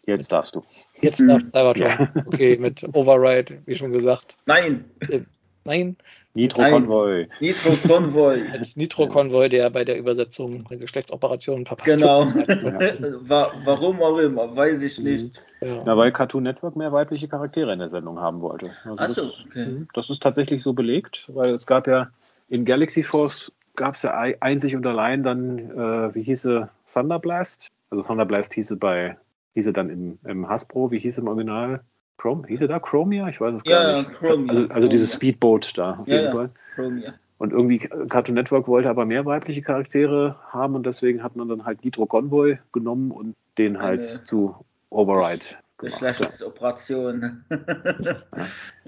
Jetzt darfst du. Jetzt nach Cybertron. Okay, mit Override, wie schon gesagt. Nein, Nein, Nitro Nein. Convoy. Nitro Convoy. als Nitro-Konvoi, der bei der Übersetzung der Geschlechtsoperationen verpasst genau. wurde. Wa- Warum auch immer, weiß ich nicht. Ja. Ja, weil Cartoon Network mehr weibliche Charaktere in der Sendung haben wollte. Also Achso, das, okay. Mhm, das ist tatsächlich so belegt, weil es gab ja in Galaxy Force gab es ja ei- einzig und allein dann, äh, wie hieße Thunderblast? Also Thunderblast hieße bei, hieße dann im, im Hasbro, wie hieß im Original? Chrome, hieße da Chromia? Ich weiß es gar Ja, ja, nicht. Chromia. Also, also dieses. Speedboat da auf Ja, jeden ja. Fall. Chromia. Und irgendwie Cartoon Network wollte aber mehr weibliche Charaktere haben und deswegen hat man dann halt Nitro Convoy genommen und den halt Eine- zu Override gemacht. Ja. Geschlechtsoperation.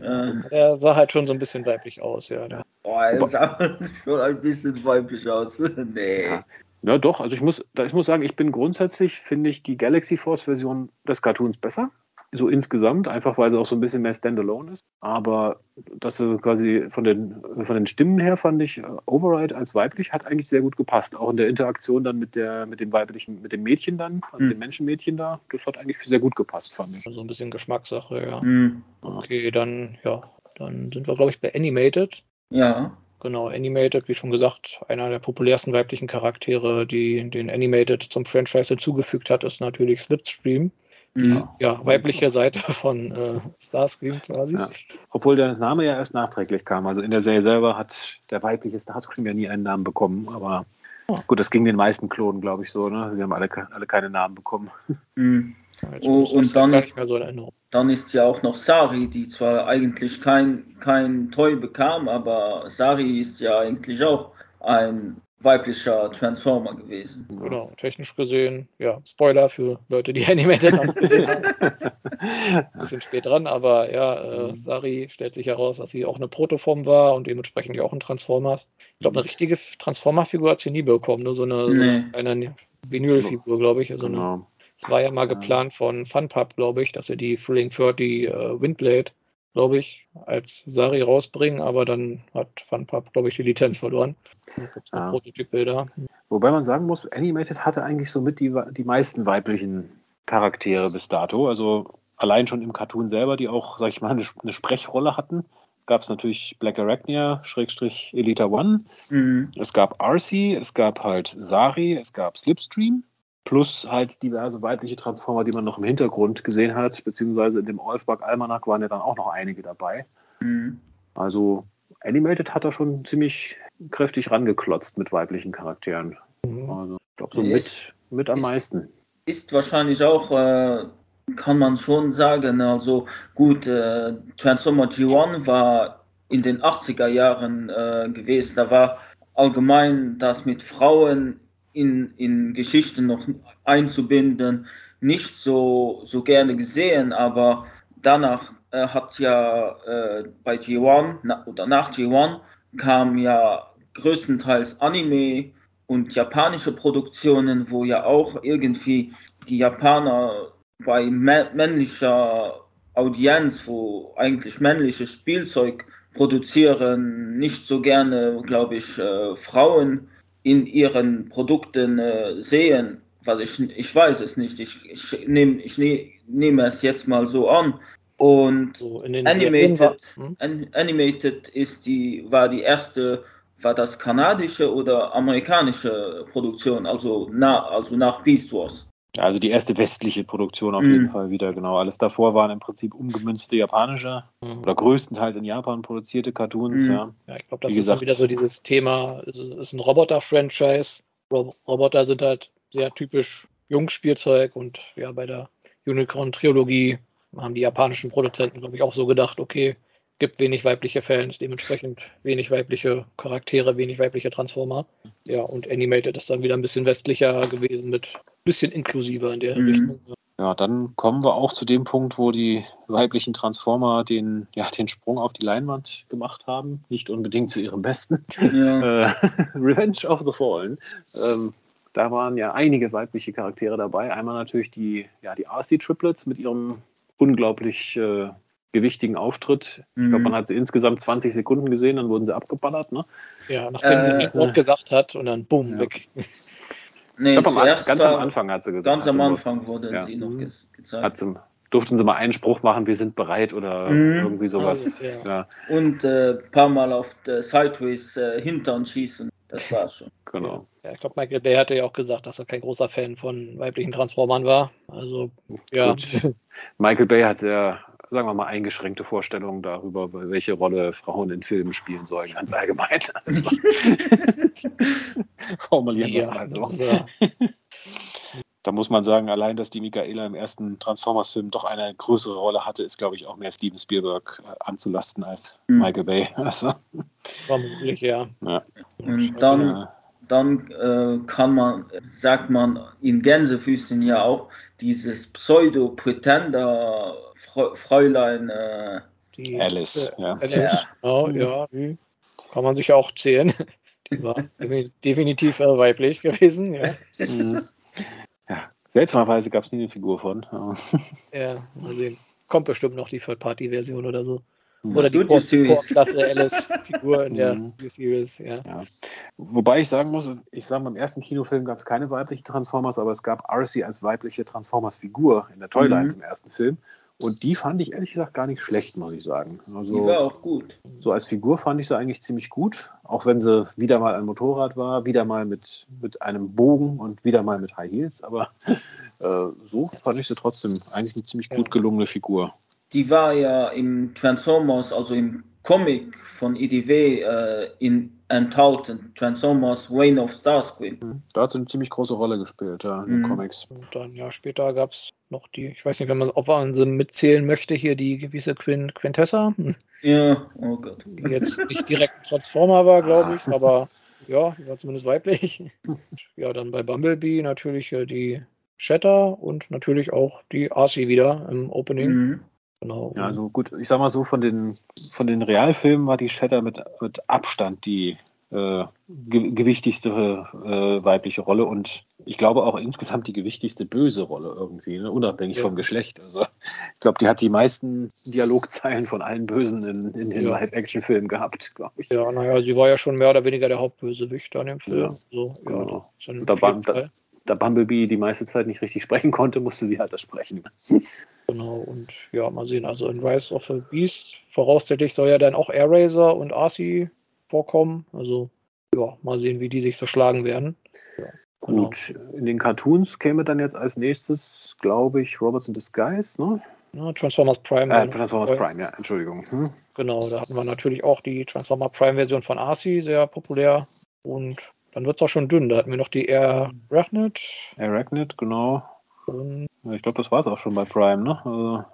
äh, Er sah halt schon so ein bisschen weiblich aus, ja. Boah, er sah schon ein bisschen weiblich aus. nee. Ja. Ja, doch. Also ich muss, ich muss sagen, ich bin grundsätzlich, finde ich die Galaxy Force-Version des Cartoons besser. So insgesamt, einfach weil sie auch so ein bisschen mehr Standalone ist. Aber dass sie quasi von den, von den Stimmen her fand ich, äh, Override als weiblich hat eigentlich sehr gut gepasst. Auch in der Interaktion dann mit der, mit dem weiblichen, mit dem Mädchen dann, also Hm. dem Menschenmädchen da, das hat eigentlich sehr gut gepasst, fand ich. so ein bisschen Geschmackssache, ja. Hm. Okay, dann, ja, dann sind wir, glaube ich, bei Animated. Ja. Genau, Animated, wie schon gesagt, einer der populärsten weiblichen Charaktere, die den Animated zum Franchise hinzugefügt hat, ist natürlich Slipstream. Hm. Ja, weibliche Seite von äh, Starscream quasi. Ja. Obwohl der Name ja erst nachträglich kam. Also in der Serie selber hat der weibliche Starscream ja nie einen Namen bekommen. Aber Oh. gut, das ging den meisten Klonen, glaube ich, so. Ne? Sie haben alle, alle keine Namen bekommen. Hm. Ja, jetzt Oh, und dann- so. Dann ist ja auch noch Sari, die zwar eigentlich kein, kein Toy bekam, aber Sari ist ja eigentlich auch ein weiblicher Transformer gewesen. Genau, technisch gesehen, ja, Spoiler für Leute, die Animated noch nicht gesehen haben. Ein bisschen spät dran, aber ja, äh, Mhm. Sari stellt sich heraus, dass sie auch eine Protoform war und dementsprechend ja auch ein Transformer. Ich glaube, eine richtige Transformer-Figur hat sie nie bekommen, nur so eine, so Nee. eine Vinylfigur, glaube ich. Also eine, Genau. es war ja mal Ja. geplant von Funpub, glaube ich, dass sie die Thrilling 30 äh, Windblade glaube ich, als Sari rausbringen, aber dann hat Funpub, glaube ich, die Lizenz verloren. Ja. Prototypbilder. Wobei man sagen muss, Animated hatte eigentlich somit die, die meisten weiblichen Charaktere bis dato. Also allein schon im Cartoon selber, die auch, sag ich mal, eine, eine Sprechrolle hatten. Gab es natürlich Black Arachnia, Schrägstrich Elita One. Mhm. Es gab Arcee, es gab halt Sari, es gab Slipstream. Plus halt diverse weibliche Transformer, die man noch im Hintergrund gesehen hat. Beziehungsweise in dem Olfbach Almanac waren ja dann auch noch einige dabei. Mhm. Also Animated hat er schon ziemlich kräftig rangeklotzt mit weiblichen Charakteren. Mhm. Also ich glaube so Nee, mit, mit am ist- meisten. Ist wahrscheinlich auch, äh, kann man schon sagen, also gut, äh, Transformer G1 war in den 80er Jahren äh, gewesen. Da war allgemein das mit Frauen in, in Geschichten noch einzubinden nicht so, so gerne gesehen, aber danach äh, hat ja äh, bei G1 na, oder nach G1 kam ja größtenteils Anime und japanische Produktionen, wo ja auch irgendwie die Japaner bei mä- männlicher Audienz, wo eigentlich männliches Spielzeug produzieren, nicht so gerne, glaube ich, äh, Frauen in ihren Produkten äh, sehen. Was ich, ich weiß es nicht. Ich, ich nehme ich ne, nehme es jetzt mal so an. Und So Animated, Hm? An Animated ist die, war die erste, war das kanadische oder amerikanische Produktion, also, na, also nach Beast Wars. Also die erste westliche Produktion auf Mhm. jeden Fall wieder, genau. Alles davor waren im Prinzip umgemünzte japanische Mhm. oder größtenteils in Japan produzierte Cartoons, Mhm. ja. Ja, ich glaube, das Wie ist dann gesagt- wieder so dieses Thema, es ist ein Roboter-Franchise. Rob Roboter sind halt sehr typisch Jungspielzeug und ja, bei der Unicorn-Trilogie haben die japanischen Produzenten, glaube ich, auch so gedacht, okay, gibt wenig weibliche Fans, dementsprechend wenig weibliche Charaktere, wenig weibliche Transformer. Ja, und Animated ist dann wieder ein bisschen westlicher gewesen mit bisschen inklusiver in der Mhm. Richtung. Ja, dann kommen wir auch zu dem Punkt, wo die weiblichen Transformer den, ja, den Sprung auf die Leinwand gemacht haben. Nicht unbedingt zu ihrem Besten. Ja. Äh, Revenge of the Fallen. Ähm, da waren ja einige weibliche Charaktere dabei. Einmal natürlich die, ja, die RC-Triplets mit ihrem unglaublich äh, gewichtigen Auftritt. Ich glaube, man hat sie insgesamt 20 Sekunden gesehen, dann wurden sie abgeballert. Ne? Ja, nachdem sie Äh, ein Wort gesagt hat und dann bumm, Ja. weg. Nee, Ich glaube, am ganz am war- Anfang hat sie gesagt. Ganz am Anfang wurden Ja. sie noch Mhm. ge gezeigt. Hat sie, durften sie mal einen Spruch machen, wir sind bereit oder Mhm. irgendwie sowas. Also, ja. ja, Und ein äh, paar Mal auf der Sideways äh, Hintern schießen. Das war's schon. genau. Ja, ich glaube, Michael Bay hatte ja auch gesagt, dass er kein großer Fan von weiblichen Transformern war. Also, ja. Gut. Michael Bay hat sehr, sagen wir mal, eingeschränkte Vorstellungen darüber, welche Rolle Frauen in Filmen spielen sollen, ganz allgemein. Formulieren wir es mal so. ja, Da muss man sagen, allein, dass die Michaela im ersten Transformers-Film doch eine größere Rolle hatte, ist, glaube ich, auch mehr Steven Spielberg äh, anzulasten als Mhm. Michael Bay. Also, vermutlich, ja. ja. Und dann, Ja. Dann äh, kann man, sagt man in Gänsefüßen ja auch, dieses Pseudo-Pretender-Fräulein, äh, Die, Alice, äh, ja. Alice, Ja. genau, ja, kann man sich auch zählen. Die war defini- definitiv äh, weiblich gewesen, ja. Mhm. ja. Seltsamerweise gab es nie eine Figur von. ja. Mal sehen. Kommt bestimmt noch die Third-Party-Version oder so. Oder die Studio Series. Klasse Alice-Figur in der Mhm. Series, ja. Ja. Wobei ich sagen muss, ich sage, beim ersten Kinofilm gab es keine weiblichen Transformers, aber es gab Arcee als weibliche Transformers-Figur in der Toylines im ersten Film. Und die fand ich ehrlich gesagt gar nicht schlecht, muss ich sagen. die war Also, auch gut. so als Figur fand ich sie eigentlich ziemlich gut, auch wenn sie wieder mal ein Motorrad war, wieder mal mit, mit einem Bogen und wieder mal mit High Heels. Aber äh, so fand ich sie trotzdem eigentlich eine ziemlich gut gelungene Figur. Die war ja im Transformers, also im Comic von IDW äh, in enthalten. Transformers Wayne of Starscream. Da hat sie eine ziemlich große Rolle gespielt, ja, in den Mhm. Comics. Und dann, ja, später gab es noch die, ich weiß nicht, wenn man, ob man sie mitzählen möchte, hier die gewisse Quin Quintessa, Ja, oh Gott. die jetzt nicht direkt ein Transformer war, glaube ich, aber ja, sie war zumindest weiblich. Ja, dann bei Bumblebee natürlich äh, die Shatter und natürlich auch die Arcee wieder im Opening. Mhm. Genau. Ja, also gut, ich sag mal so, von den, von den Realfilmen war die Shatter mit, mit Abstand die äh, ge gewichtigste äh, weibliche Rolle und ich glaube auch insgesamt die gewichtigste böse Rolle irgendwie, ne? unabhängig Ja. vom Geschlecht. Also ich glaube, die hat die meisten Dialogzeilen von allen Bösen in, in den Ja. Live-Action-Filmen gehabt, glaube ich. Ja, naja, sie war ja schon mehr oder weniger der Hauptbösewicht an dem Film. Ja, so, genau. da da-. Da Bumblebee die meiste Zeit nicht richtig sprechen konnte, musste sie halt das sprechen. Genau, und ja, mal sehen. Also in Rise of the Beast voraussichtlich soll ja dann auch Air Razor und Arcee vorkommen. Also ja, mal sehen, wie die sich so schlagen werden. Ja, genau. Gut, in den Cartoons käme dann jetzt als nächstes, glaube ich, Robots in Disguise, ne? Ja, Transformers Prime. Äh, noch Transformers. Prime, ja, Entschuldigung. Hm? Genau, da hatten wir natürlich auch die Transformer Prime-Version von Arcee, sehr populär. Und dann wird es auch schon dünn. Da hatten wir noch die Air Arachnid Arachnid, genau. Ja, Ich glaube, das war es auch schon bei Prime, ne? Also,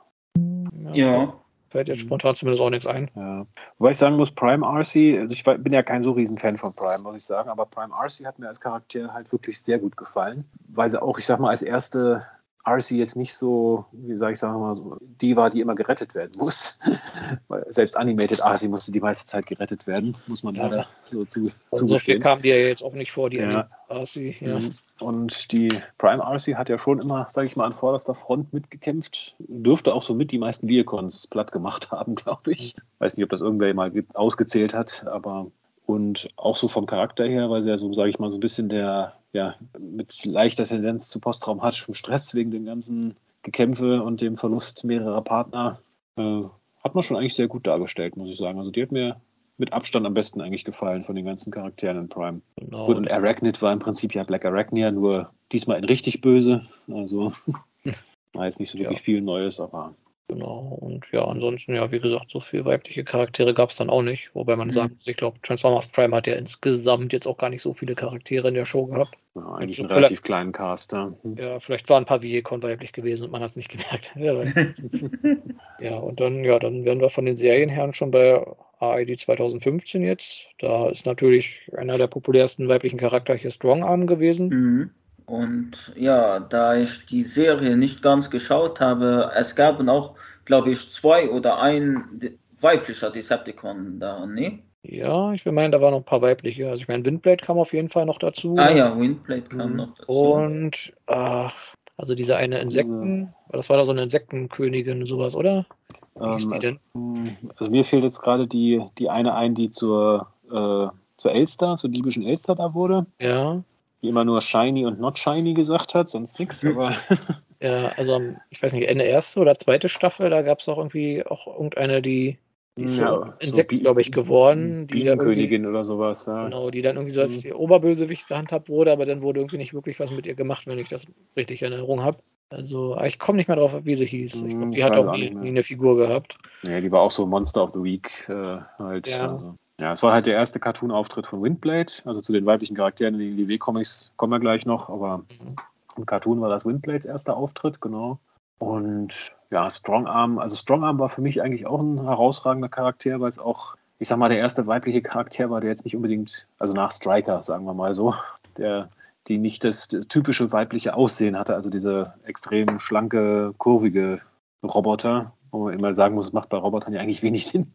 Ja. Fällt jetzt spontan zumindest auch nichts ein. ja. Wobei ich sagen muss, Prime RC, also ich bin ja kein so riesen Fan von Prime, muss ich sagen, aber Prime RC hat mir als Charakter halt wirklich sehr gut gefallen, weil sie auch, ich sag mal, als erste RC jetzt nicht so, wie sag ich sag mal, so, die war, die immer gerettet werden muss. weil selbst Animated RC musste die meiste Zeit gerettet werden, muss man Ja. leider so zu, Also so viel kam die ja jetzt auch nicht vor, die Ja. Arcee. Ja. Mhm. Und die Prime RC hat ja schon immer, sage ich mal, an vorderster Front mitgekämpft. Dürfte auch so mit die meisten Viacons platt gemacht haben, glaube ich. Weiß nicht, ob das irgendwer mal ge- ausgezählt hat, aber und auch so vom Charakter her, weil sie ja so, sage ich mal, so ein bisschen der, ja, mit leichter Tendenz zu posttraumatischem Stress wegen dem ganzen Gekämpfe und dem Verlust mehrerer Partner, äh, hat man schon eigentlich sehr gut dargestellt, muss ich sagen. Also die hat mir mit Abstand am besten eigentlich gefallen von den ganzen Charakteren in Prime. Genau. Gut, und Arachnid war im Prinzip ja Black Arachnia, nur diesmal in richtig böse. Also war jetzt nicht so wirklich Ja. viel Neues, aber Genau, und ja, ansonsten, ja, wie gesagt, so viele weibliche Charaktere gab es dann auch nicht. Wobei man Mhm. sagt, ich glaube, Transformers Prime hat ja insgesamt jetzt auch gar nicht so viele Charaktere in der Show gehabt. ja, eigentlich so einen relativ kleinen Cast. Ja. Hm. Ja, vielleicht waren ein paar Viacon weiblich gewesen und man hat es nicht gemerkt. Ja, und dann, ja, dann wären wir von den Serienherren schon bei AID 2015 jetzt. Da ist natürlich einer der populärsten weiblichen Charakter hier Strong Arm gewesen. Mhm. Und ja, da ich die Serie nicht ganz geschaut habe, es gab auch, glaube ich, zwei oder ein weiblicher Decepticon da, ne? Ja, ich will meinen, da waren noch ein paar weibliche. Also ich meine, Windblade kam auf jeden Fall noch dazu. Ah ja, Windblade kam Mhm. noch dazu. Und ach, also diese eine Insekten, das war da so eine Insektenkönigin, sowas, oder? Wie Ähm, die also, denn? mh, also mir fehlt jetzt gerade die, die eine ein, die zur, äh, zur Elster, zur libyschen Elster da wurde, Ja. Die immer nur Shiny und Not Shiny gesagt hat, sonst nichts. Aber Ja, also am- ich weiß nicht, Ende erste oder zweite Staffel, da gab es auch irgendwie auch irgendeine, die, die ist Ja, so so Insekt, Bi- glaube ich, geworden, Bienenkönigin oder sowas. Ja. genau, die dann irgendwie so als Mhm. die Oberbösewicht gehandhabt wurde, aber dann wurde irgendwie nicht wirklich was mit ihr gemacht, wenn ich das richtig in Erinnerung habe. Also, ich komme nicht mehr drauf, wie sie hieß. Ich Mhm, glaube, die ich hat auch auch nie, nie eine Figur gehabt. Ja, die war auch so Monster of the Week äh, halt. Ja. Also. ja, es war halt der erste Cartoon-Auftritt von Windblade. Also zu den weiblichen Charakteren in den LW-Comics kommen wir gleich noch, aber Mhm. im Cartoon war das Windblades erster Auftritt, genau. Und ja, Strongarm, also Strongarm war für mich eigentlich auch ein herausragender Charakter, weil es auch, ich sag mal, der erste weibliche Charakter war, der jetzt nicht unbedingt, also nach Striker, sagen wir mal so, der die nicht das, das typische weibliche Aussehen hatte, also diese extrem schlanke, kurvige Roboter, wo man immer sagen muss, es macht bei Robotern ja eigentlich wenig Sinn,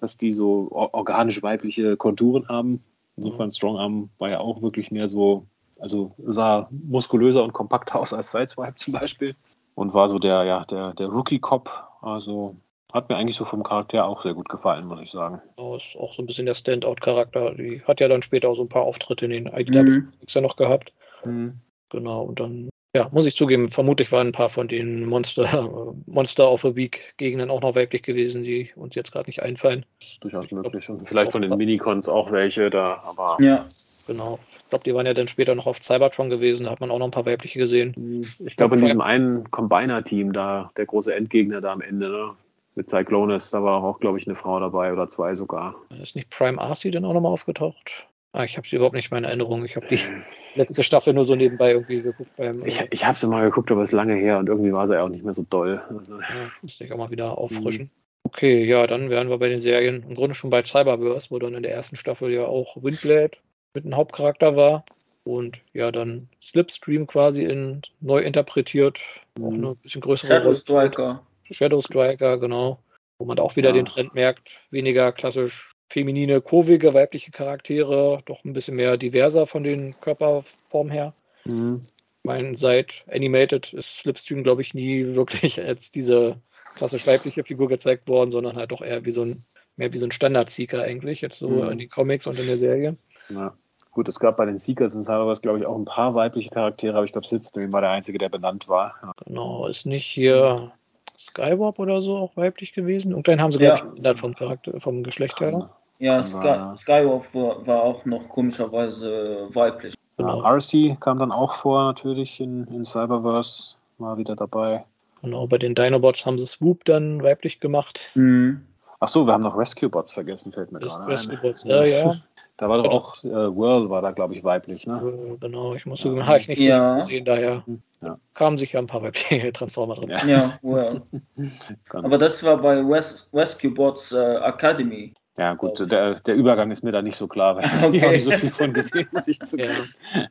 dass die so or- organisch weibliche Konturen haben. Insofern Strongarm war ja auch wirklich mehr so, also sah muskulöser und kompakter aus als Sideswipe zum Beispiel und war so der, ja, der, der Rookie-Cop. Also hat mir eigentlich so vom Charakter auch sehr gut gefallen, muss ich sagen. Genau, ist auch so ein bisschen der Standout-Charakter. Die hat ja dann später auch so ein paar Auftritte in den IDW Mhm. ja noch gehabt. Genau, und dann, ja, muss ich zugeben, vermutlich waren ein paar von den Monster, Monster of the Week Gegenden auch noch weiblich gewesen, die uns jetzt gerade nicht einfallen. Das ist durchaus möglich. Und vielleicht von den Minicons auch welche da, aber Ja, Genau. Ich glaube, die waren ja dann später noch auf Cybertron gewesen, da hat man auch noch ein paar weibliche gesehen. ich glaube in diesem einen Combiner-Team da, der große Endgegner da am Ende, ne? Mit Cyclonus, da war auch, glaube ich, eine Frau dabei oder zwei sogar. Ist nicht Prime Arcee dann auch nochmal aufgetaucht? Ah, ich habe sie überhaupt nicht mehr in Erinnerung. Ich habe die letzte Staffel nur so nebenbei irgendwie geguckt beim. Ich, ich habe sie mal geguckt, aber es ist lange her und irgendwie war sie auch nicht mehr so doll. Also, Ja, musste ich auch mal wieder Mhm. auffrischen. Okay, ja, dann wären wir bei den Serien im Grunde schon bei Cyberverse, wo dann in der ersten Staffel ja auch Windblade mit einem Hauptcharakter war. Und ja, dann Slipstream quasi in neu interpretiert. Auch Mhm. eine bisschen größere Shadow. Striker. Shadow Striker, genau. Wo man auch wieder Ja. den Trend merkt, weniger klassisch feminine, kurvige weibliche Charaktere, doch ein bisschen mehr diverser von den Körperformen her. Mhm. meine, seit Animated ist Slipstream, glaube ich, nie wirklich als diese klassisch weibliche Figur gezeigt worden, sondern halt doch eher wie so ein, mehr wie so ein Standard-Seeker eigentlich, jetzt so mhm. in den Comics und in der Serie. Ja. Gut, es gab bei den Seekers in Cyberverse, glaube ich, auch ein paar weibliche Charaktere, aber ich glaube, Slipstream war der einzige, der benannt war. Ja. Genau, ist nicht hier Skywarp oder so auch weiblich gewesen? Irgendwann haben sie, ja. glaube ich, vom, Charakter, vom Geschlecht her. Ja, Sky, Skywarp war, war, auch noch komischerweise weiblich. Genau. RC kam dann auch vor, natürlich in, in Cyberverse, war wieder dabei. Genau, bei den Dinobots haben sie Swoop dann weiblich gemacht. Mhm. Ach so, wir haben noch Rescue Bots vergessen, fällt mir gerade Rescue Bots, ja, ja. Da war doch genau. auch, äh, Whirl war da, glaube ich, weiblich, ne? Genau, ich muss sagen, ja. habe ich nicht ja. gesehen, daher ja. kamen sicher ein paar weibliche Transformer drin. Ja, Whirl. Aber das war bei Res Rescue Bots äh, Academy. Ja, gut, der, der Übergang ist mir da nicht so klar, weil okay. ich habe nicht so viel von gesehen, muss ich zugeben. Ja.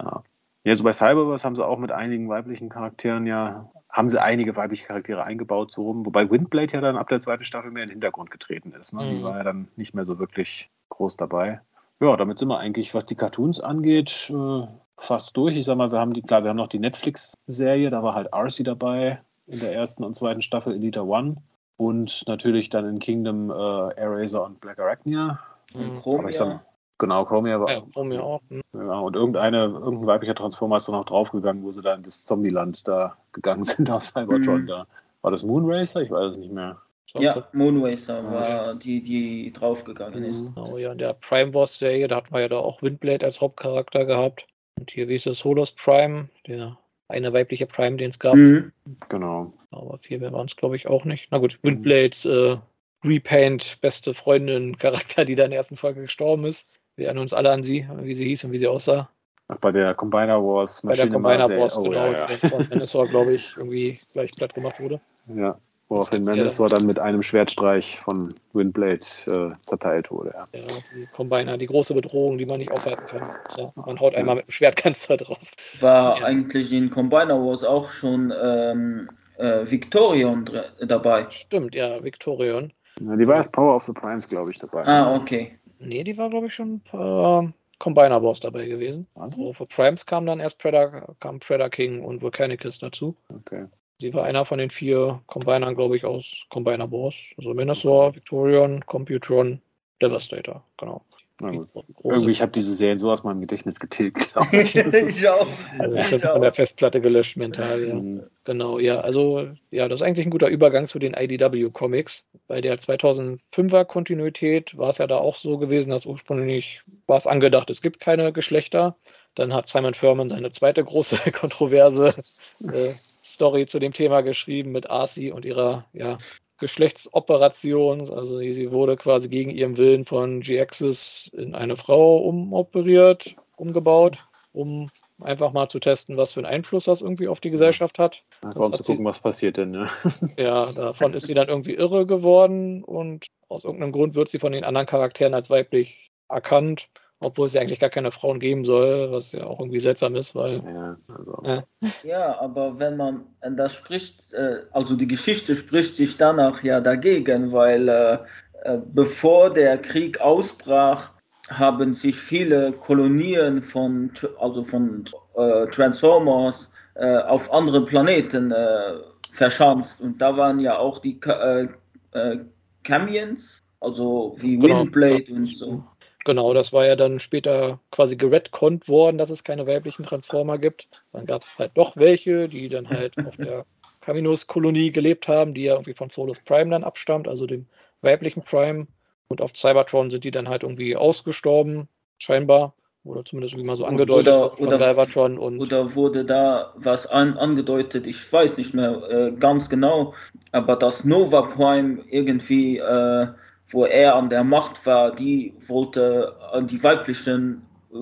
ja. ja, so bei Cyberverse haben sie auch mit einigen weiblichen Charakteren ja, haben sie einige weibliche Charaktere eingebaut, so rum, wobei Windblade ja dann ab der zweiten Staffel mehr in den Hintergrund getreten ist. Ne? Mhm. Die war ja dann nicht mehr so wirklich groß dabei. Ja, damit sind wir eigentlich, was die Cartoons angeht, äh, fast durch. Ich sag mal, wir haben die, klar, wir haben noch die Netflix-Serie, da war halt Arcee dabei in der ersten und zweiten Staffel Elita One und natürlich dann in Kingdom äh, Eraser und Black Arachnia. Mhm. Chromia. Sag, genau, Chromia war. Ja, Chromia auch. Ne? Ja, und irgendeine, irgendein weiblicher Transformer ist dann noch draufgegangen, wo sie da in das Zombieland da gegangen sind auf Cybertron. Mhm. Da. War das Moonracer? Ich weiß es nicht mehr. Ja, Moonracer war die, die draufgegangen ist. Mhm. Genau, ja, in der Prime Wars Serie, da hatten wir ja da auch Windblade als Hauptcharakter gehabt. Und hier, wie ist es, Holos Prime, der eine weibliche Prime, den es gab. Mhm. Genau. Aber viel mehr waren es, glaube ich, auch nicht. Na gut, Windblades äh, Repaint, beste Freundin, Charakter, die da in der ersten Folge gestorben ist. Wir erinnern uns alle an sie, wie sie hieß und wie sie aussah. Ach, bei der Combiner Wars Maschine Bei der Combiner Wars, oh, genau. Ja, ja. Von Dinosaur, glaube ich, irgendwie gleich platt gemacht wurde. Ja. Woraufhin Mendes dann mit einem Schwertstreich von Windblade äh, zerteilt wurde. Ja. ja, die Combiner, die große Bedrohung, die man nicht aufhalten kann. So, man haut einmal mit dem Schwertkanzler drauf. War ja. eigentlich in Combiner Wars auch schon ähm, äh, Victorion dabei? Stimmt, ja, Victorion. Ja, die war erst Power of the Primes, glaube ich, dabei. Ah, okay. Nee, die war, glaube ich, schon äh, Combiner Wars dabei gewesen. Also für Primes kam dann erst Predator, kam Predator King und Volcanicus dazu. Okay. Sie war einer von den vier Combinern, glaube ich, aus Combiner Boss. Also Minosaur, Victorion, Computron, Devastator, genau. Irgendwie, ich habe diese Serien so aus meinem Gedächtnis getilgt, glaube ich. ich auch. Also ich ich von der Festplatte gelöscht mental, ja. Mhm. Genau, ja. Also, ja, das ist eigentlich ein guter Übergang zu den IDW-Comics. Bei der 2005er Kontinuität war es ja da auch so gewesen, dass ursprünglich war es angedacht, es gibt keine Geschlechter. Dann hat Simon Furman seine zweite große Kontroverse äh, Story zu dem Thema geschrieben mit Arcee und ihrer ja, Geschlechtsoperation. Also sie wurde quasi gegen ihren Willen von G-Axis in eine Frau umoperiert, umgebaut, um einfach mal zu testen, was für einen Einfluss das irgendwie auf die Gesellschaft hat. Ja, um zu gucken, sie, was passiert denn. Ja. ja, davon ist sie dann irgendwie irre geworden und aus irgendeinem Grund wird sie von den anderen Charakteren als weiblich erkannt obwohl es ja eigentlich gar keine Frauen geben soll, was ja auch irgendwie seltsam ist, weil. Ja, also. ja. ja aber wenn man das spricht, äh, also die Geschichte spricht sich danach ja dagegen, weil äh, äh, bevor der Krieg ausbrach, haben sich viele Kolonien von, also von äh, Transformers äh, auf andere Planeten äh, verschanzt. Und da waren ja auch die äh, Camions, also wie genau. Windblade und so. Genau, das war ja dann später quasi geredconnt worden, dass es keine weiblichen Transformer gibt. Dann gab es halt doch welche, die dann halt auf der Caminus-Kolonie gelebt haben, die ja irgendwie von Solus Prime dann abstammt, also dem weiblichen Prime. Und auf Cybertron sind die dann halt irgendwie ausgestorben, scheinbar. Oder zumindest wie mal so angedeutet oder, von oder, Galvatron und. Oder wurde da was an, angedeutet, ich weiß nicht mehr äh, ganz genau, aber dass Nova Prime irgendwie äh, wo er an der Macht war, die wollte an die weiblichen äh,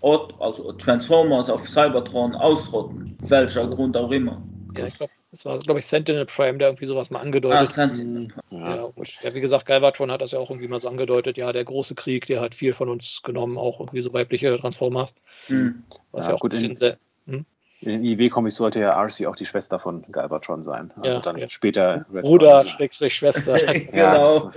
Ort, also Transformers auf Cybertron ausrotten. Welcher Grund auch immer. Ja, ich glaube, das war, glaube ich, Sentinel Prime, der irgendwie sowas mal angedeutet hat. Sentinel. Ja, ja, wie gesagt, Galvatron hat das ja auch irgendwie mal so angedeutet. Ja, der große Krieg, der hat viel von uns genommen, auch irgendwie so weibliche Transformers. Hm. Was ja, ja auch gut ein bisschen sehr. Hm? In den IW-Comics sollte ja Arcee auch die Schwester von Galvatron sein. Also Ja, dann ja. später Red Bruder. Schrägstrich Schwester. Ja, Genau.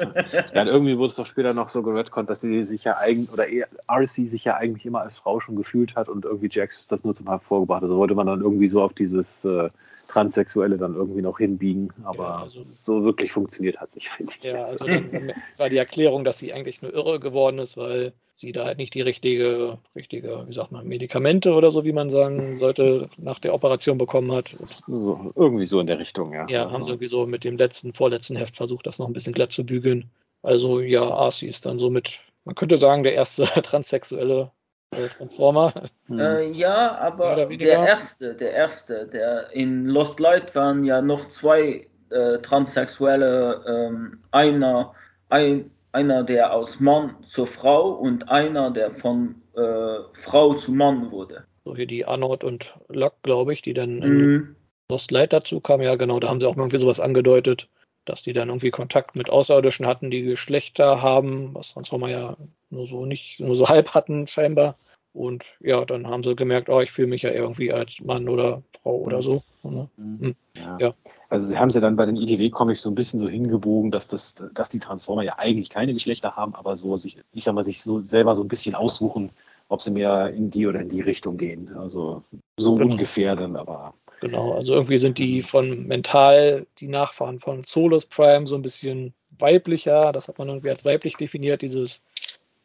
ja, und irgendwie wurde es doch später noch so geredconnt, dass sie sich ja eigentlich, oder eher RC sich ja eigentlich immer als Frau schon gefühlt hat und irgendwie Jax das nur zum Halb vorgebracht hat. Also wollte man dann irgendwie so auf dieses äh, Transsexuelle dann irgendwie noch hinbiegen, aber Ja, also- so wirklich funktioniert hat es nicht, finde ich. Ja, also dann war die Erklärung, dass sie eigentlich nur irre geworden ist, weil sie da halt nicht die richtige, richtige, wie sagt man, Medikamente oder so, wie man sagen sollte, nach der Operation bekommen hat. so, irgendwie so in der Richtung, ja. Ja, also, haben sie irgendwie so mit dem letzten, vorletzten Heft versucht, das noch ein bisschen glatt zu bügeln. Also ja, Arcee ist dann somit, man könnte sagen, der erste transsexuelle äh, Transformer. hm. Äh, ja, aber der erste, der erste, der in Lost Light waren ja noch zwei äh, Transsexuelle, ähm, einer, ein, einer, der aus Mann zur Frau und einer, der von äh, Frau zu Mann wurde. So hier die Arnold und Locke, glaube ich, die dann in Mhm. Lost Light dazu kam. Ja, genau, da haben sie auch irgendwie sowas angedeutet, dass die dann irgendwie Kontakt mit Außerirdischen hatten, die Geschlechter haben, was Transformer ja nur so nicht, nur so halb hatten, scheinbar. Und ja, dann haben sie gemerkt, oh, ich fühle mich ja irgendwie als Mann oder Frau oder so. Ne? Mhm. Ja. Ja. Also sie haben es ja dann bei den IDW-Comics so ein bisschen so hingebogen, dass, das, dass die Transformer ja eigentlich keine Geschlechter haben, aber so sich, ich sag mal, sich so selber so ein bisschen aussuchen, ob sie mehr in die oder in die Richtung gehen. Also so Genau. ungefähr dann, aber Genau, also irgendwie sind die von mental die Nachfahren von Solus Prime so ein bisschen weiblicher. Das hat man irgendwie als weiblich definiert, dieses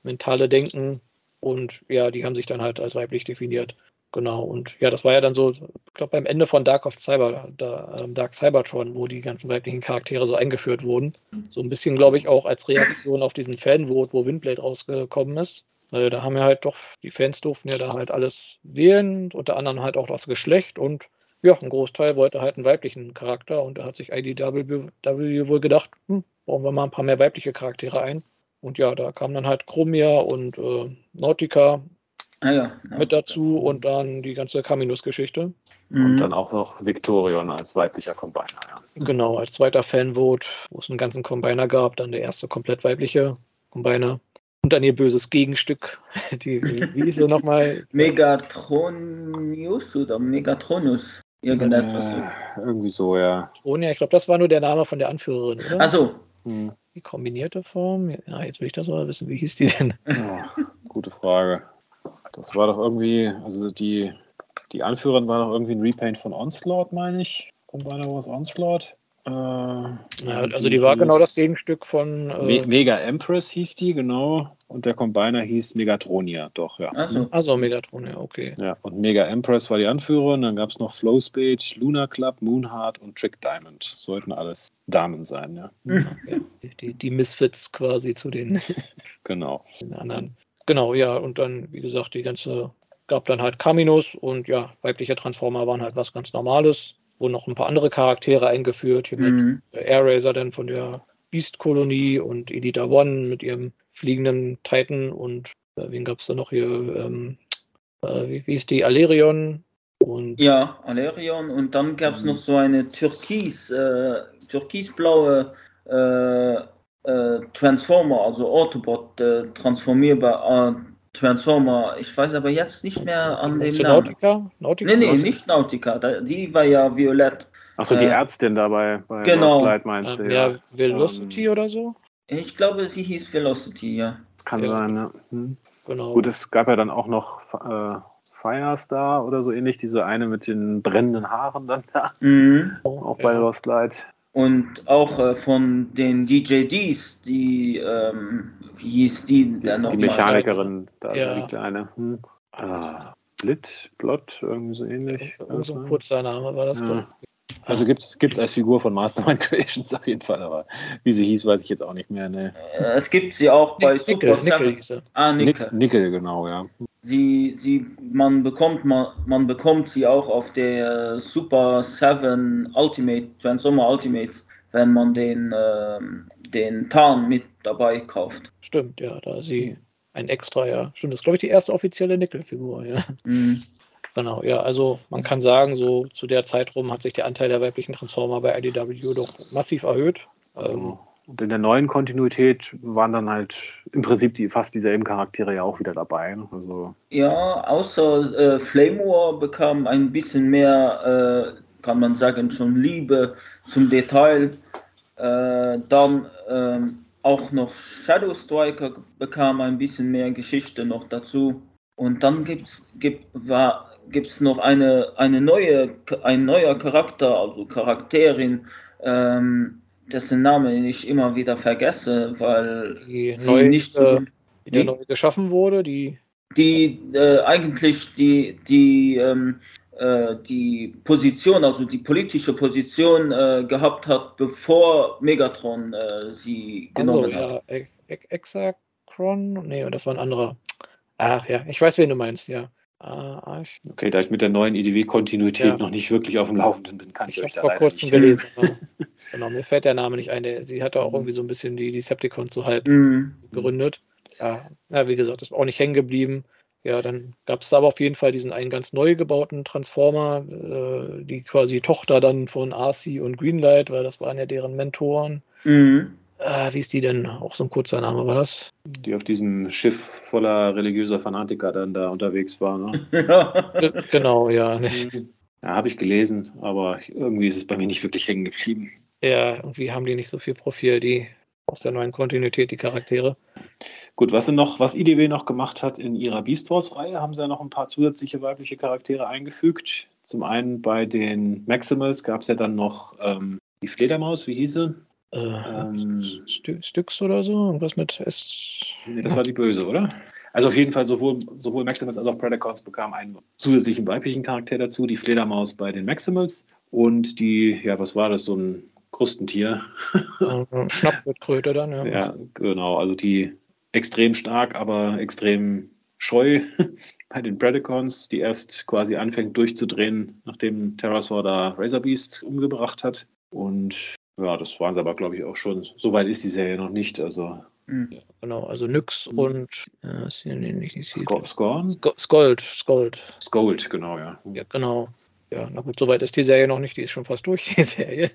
mentale Denken. Und ja, die haben sich dann halt als weiblich definiert. Genau, und ja, das war ja dann so, ich glaube, beim Ende von Dark of Cyber, da, ähm, Dark Cybertron, wo die ganzen weiblichen Charaktere so eingeführt wurden. So ein bisschen, glaube ich, auch als Reaktion auf diesen Fanvote, wo Windblade rausgekommen ist. Weil da haben ja halt doch, die Fans durften ja da halt alles wählen, unter anderem halt auch das Geschlecht und ja, ein Großteil wollte halt einen weiblichen Charakter und da hat sich IDW wohl gedacht, hm, bauen wir mal ein paar mehr weibliche Charaktere ein. Und ja, da kamen dann halt Chromia und äh, Nautica Ah, ja. mit dazu und dann die ganze Caminus-Geschichte. Mhm. und dann auch noch Victorion als weiblicher Combiner. Ja. Genau, als zweiter Fanvote, wo es einen ganzen Combiner gab, dann der erste komplett weibliche Combiner. Und dann ihr böses Gegenstück. Die, wie hieß sie nochmal? Megatronius oder Megatronus. Irgendetwas. Äh, irgendwie so, ja. Tronia, ich glaube, das war nur der Name von der Anführerin, oder? Also, Hm. Die kombinierte Form? Ja, jetzt will ich das aber wissen, wie hieß die denn? Ja, gute Frage. Das war doch irgendwie, also die, die Anführerin war doch irgendwie ein Repaint von Onslaught, meine ich. Combiner Wars Onslaught. Äh, Ja, also die war genau das Gegenstück von. Äh, Mega Empress hieß die, genau. Und der Combiner hieß Megatronia, doch, ja. also. also Megatron, ja, okay. Ja, und Mega Empress war die Anführerin. Dann gab es noch Flow Spage, Lunar Club, Moonheart und Trick Diamond. Sollten alles Damen sein, ja. Ja, die, die Misfits quasi zu den, Genau. den anderen. Genau, ja, und dann, wie gesagt, die ganze, gab dann halt Caminus und ja, weibliche Transformer waren halt was ganz Normales. Wurden noch ein paar andere Charaktere eingeführt, hier mit Mhm. Air Racer dann von der Beast-Kolonie und Elita One mit ihrem fliegenden Titan und äh, wen gab es da noch hier? Ähm, äh, wie, wie ist die? Alerion und Ja, Alerion. Und dann gab es noch so eine türkis, äh, türkisblaue äh, äh, Transformer, also Autobot äh, transformierbar Transformer. Ich weiß aber jetzt nicht mehr an dem Namen. Nautica? Nautica? Nee, nee, nicht Nautica. Da, die war ja violett. Achso, die Äh, Ärztin dabei bei genau. Lost Light meinst du, Ähm, ja. ja, Velocity oder so? Ich glaube, sie hieß Velocity, ja. Kann Ja. sein, ja. Hm. Genau. Gut, es gab ja dann auch noch äh, Firestar oder so ähnlich, diese eine mit den brennenden Haaren dann da, Mhm. auch bei ja. Lost Light. Und auch äh, von den DJDs, die, ähm, wie hieß die denn Die nochmal? Mechanikerin, da Ja. liegt eine. Hm. Ah, Blit, Blot, irgendwie so ähnlich. So ein kurzer Name war das. Ja. Also gibt es als Figur von Mastermind Creations auf jeden Fall, aber wie sie hieß, weiß ich jetzt auch nicht mehr. Ne. Äh, Es gibt sie auch bei Nick- Nickel, Super Nickel er. Ah, Nick, Nickel. Nickel, genau, ja. Sie, sie, man bekommt man, man bekommt sie auch auf der Super 7 Ultimate, Transformer Ultimates, wenn man den, ähm, den Tarn mit dabei kauft. Stimmt, ja, da ist sie ein Extra, ja. Stimmt, das ist, glaube ich, die erste offizielle Nickel-Figur, ja. Mhm. Genau, ja, also man kann sagen, so zu der Zeit rum hat sich der Anteil der weiblichen Transformer bei IDW doch massiv erhöht. Ähm, Und in der neuen Kontinuität waren dann halt im Prinzip die, fast dieselben Charaktere ja auch wieder dabei. Ne? Also ja, außer äh, Flame War bekam ein bisschen mehr, äh, kann man sagen, schon Liebe zum Detail. Äh, dann ähm, auch noch Shadow Striker bekam ein bisschen mehr Geschichte noch dazu. Und dann gibt's, gibt es noch eine, eine neue, ein neuer Charakter, also Charakterin, ähm, dessen Namen ich immer wieder vergesse, weil die neu, nicht äh, die, die neu geschaffen wurde, die die äh, eigentlich die die ähm, äh, die Position, also die politische Position äh, gehabt hat, bevor Megatron äh, sie genommen also, hat. Ja, Exakron? Nee, das war ein anderer. Ach ja, ich weiß, wen du meinst, ja. Ah, okay, da ich mit der neuen IDW-Kontinuität ja. noch nicht wirklich auf dem Laufenden bin, kann ich, ich euch da vor kurzem gelesen. Genau. genau, mir fällt der Name nicht ein. Sie hatte auch irgendwie so ein bisschen die Decepticons so halb mhm. gegründet. Ja, ja, wie gesagt, ist auch nicht hängen geblieben. Ja, dann gab es aber auf jeden Fall diesen einen ganz neu gebauten Transformer, äh, die quasi Tochter dann von Arcee und Greenlight, weil das waren ja deren Mentoren. Mhm. Äh, wie ist die denn? Auch so ein kurzer Name war das? Die auf diesem Schiff voller religiöser Fanatiker dann da unterwegs war, ne? genau, ja. Ja, habe ich gelesen, aber irgendwie ist es bei mir nicht wirklich hängen geblieben. Ja, irgendwie haben die nicht so viel Profil, die aus der neuen Kontinuität, die Charaktere. Gut, was, noch, was IDW noch gemacht hat in ihrer Beast Wars-Reihe, haben sie ja noch ein paar zusätzliche weibliche Charaktere eingefügt. Zum einen bei den Maximals gab es ja dann noch ähm, die Fledermaus, wie hieß sie? Äh, ähm, St Stücks oder so? Irgendwas mit S. Nee, das war die Böse, oder? Also auf jeden Fall sowohl, sowohl Maximals als auch Predacons bekamen einen zusätzlichen weiblichen Charakter dazu, die Fledermaus bei den Maximals und die, ja, was war das, so ein Krustentier. Schnappwurtkröte dann, ja. Ja, genau, also die extrem stark, aber extrem scheu bei den Predacons, die erst quasi anfängt durchzudrehen, nachdem Terrorsaur da Razorbeast umgebracht hat. Und ja, das waren sie aber, glaube ich, auch schon. So weit ist die Serie noch nicht. Also. Mhm. Ja, genau, also Nyx mhm. und äh, nicht Scorn? Skold, Skold. Skold, genau, ja. Ja, genau. Ja, na gut, soweit ist die Serie noch nicht, die ist schon fast durch, die Serie.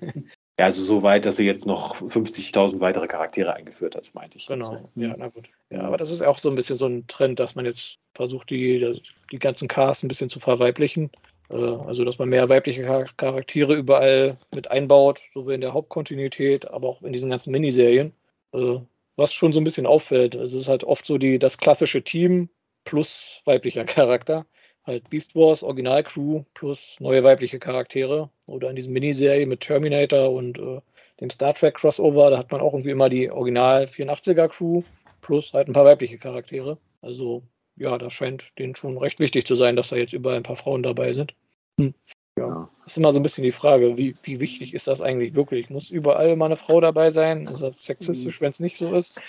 Ja, also so weit, dass sie jetzt noch 50.000 weitere Charaktere eingeführt hat, meinte ich. Genau, dazu. ja, na gut. Ja, aber das ist auch so ein bisschen so ein Trend, dass man jetzt versucht, die, die ganzen Casts ein bisschen zu verweiblichen. Äh, also, dass man mehr weibliche Charaktere überall mit einbaut, sowohl in der Hauptkontinuität, aber auch in diesen ganzen Miniserien. Äh, was schon so ein bisschen auffällt. Es ist halt oft so die, das klassische Team plus weiblicher Charakter. Halt Beast Wars, Originalcrew plus neue weibliche Charaktere. Oder in diesen Miniserie mit Terminator und äh, dem Star Trek Crossover, da hat man auch irgendwie immer die Original 84er Crew plus halt ein paar weibliche Charaktere. Also ja, das scheint denen schon recht wichtig zu sein, dass da jetzt überall ein paar Frauen dabei sind. Hm. Ja, das ist immer so ein bisschen die Frage, wie, wie wichtig ist das eigentlich wirklich? Muss überall mal eine Frau dabei sein? Ist das sexistisch, wenn es nicht so ist?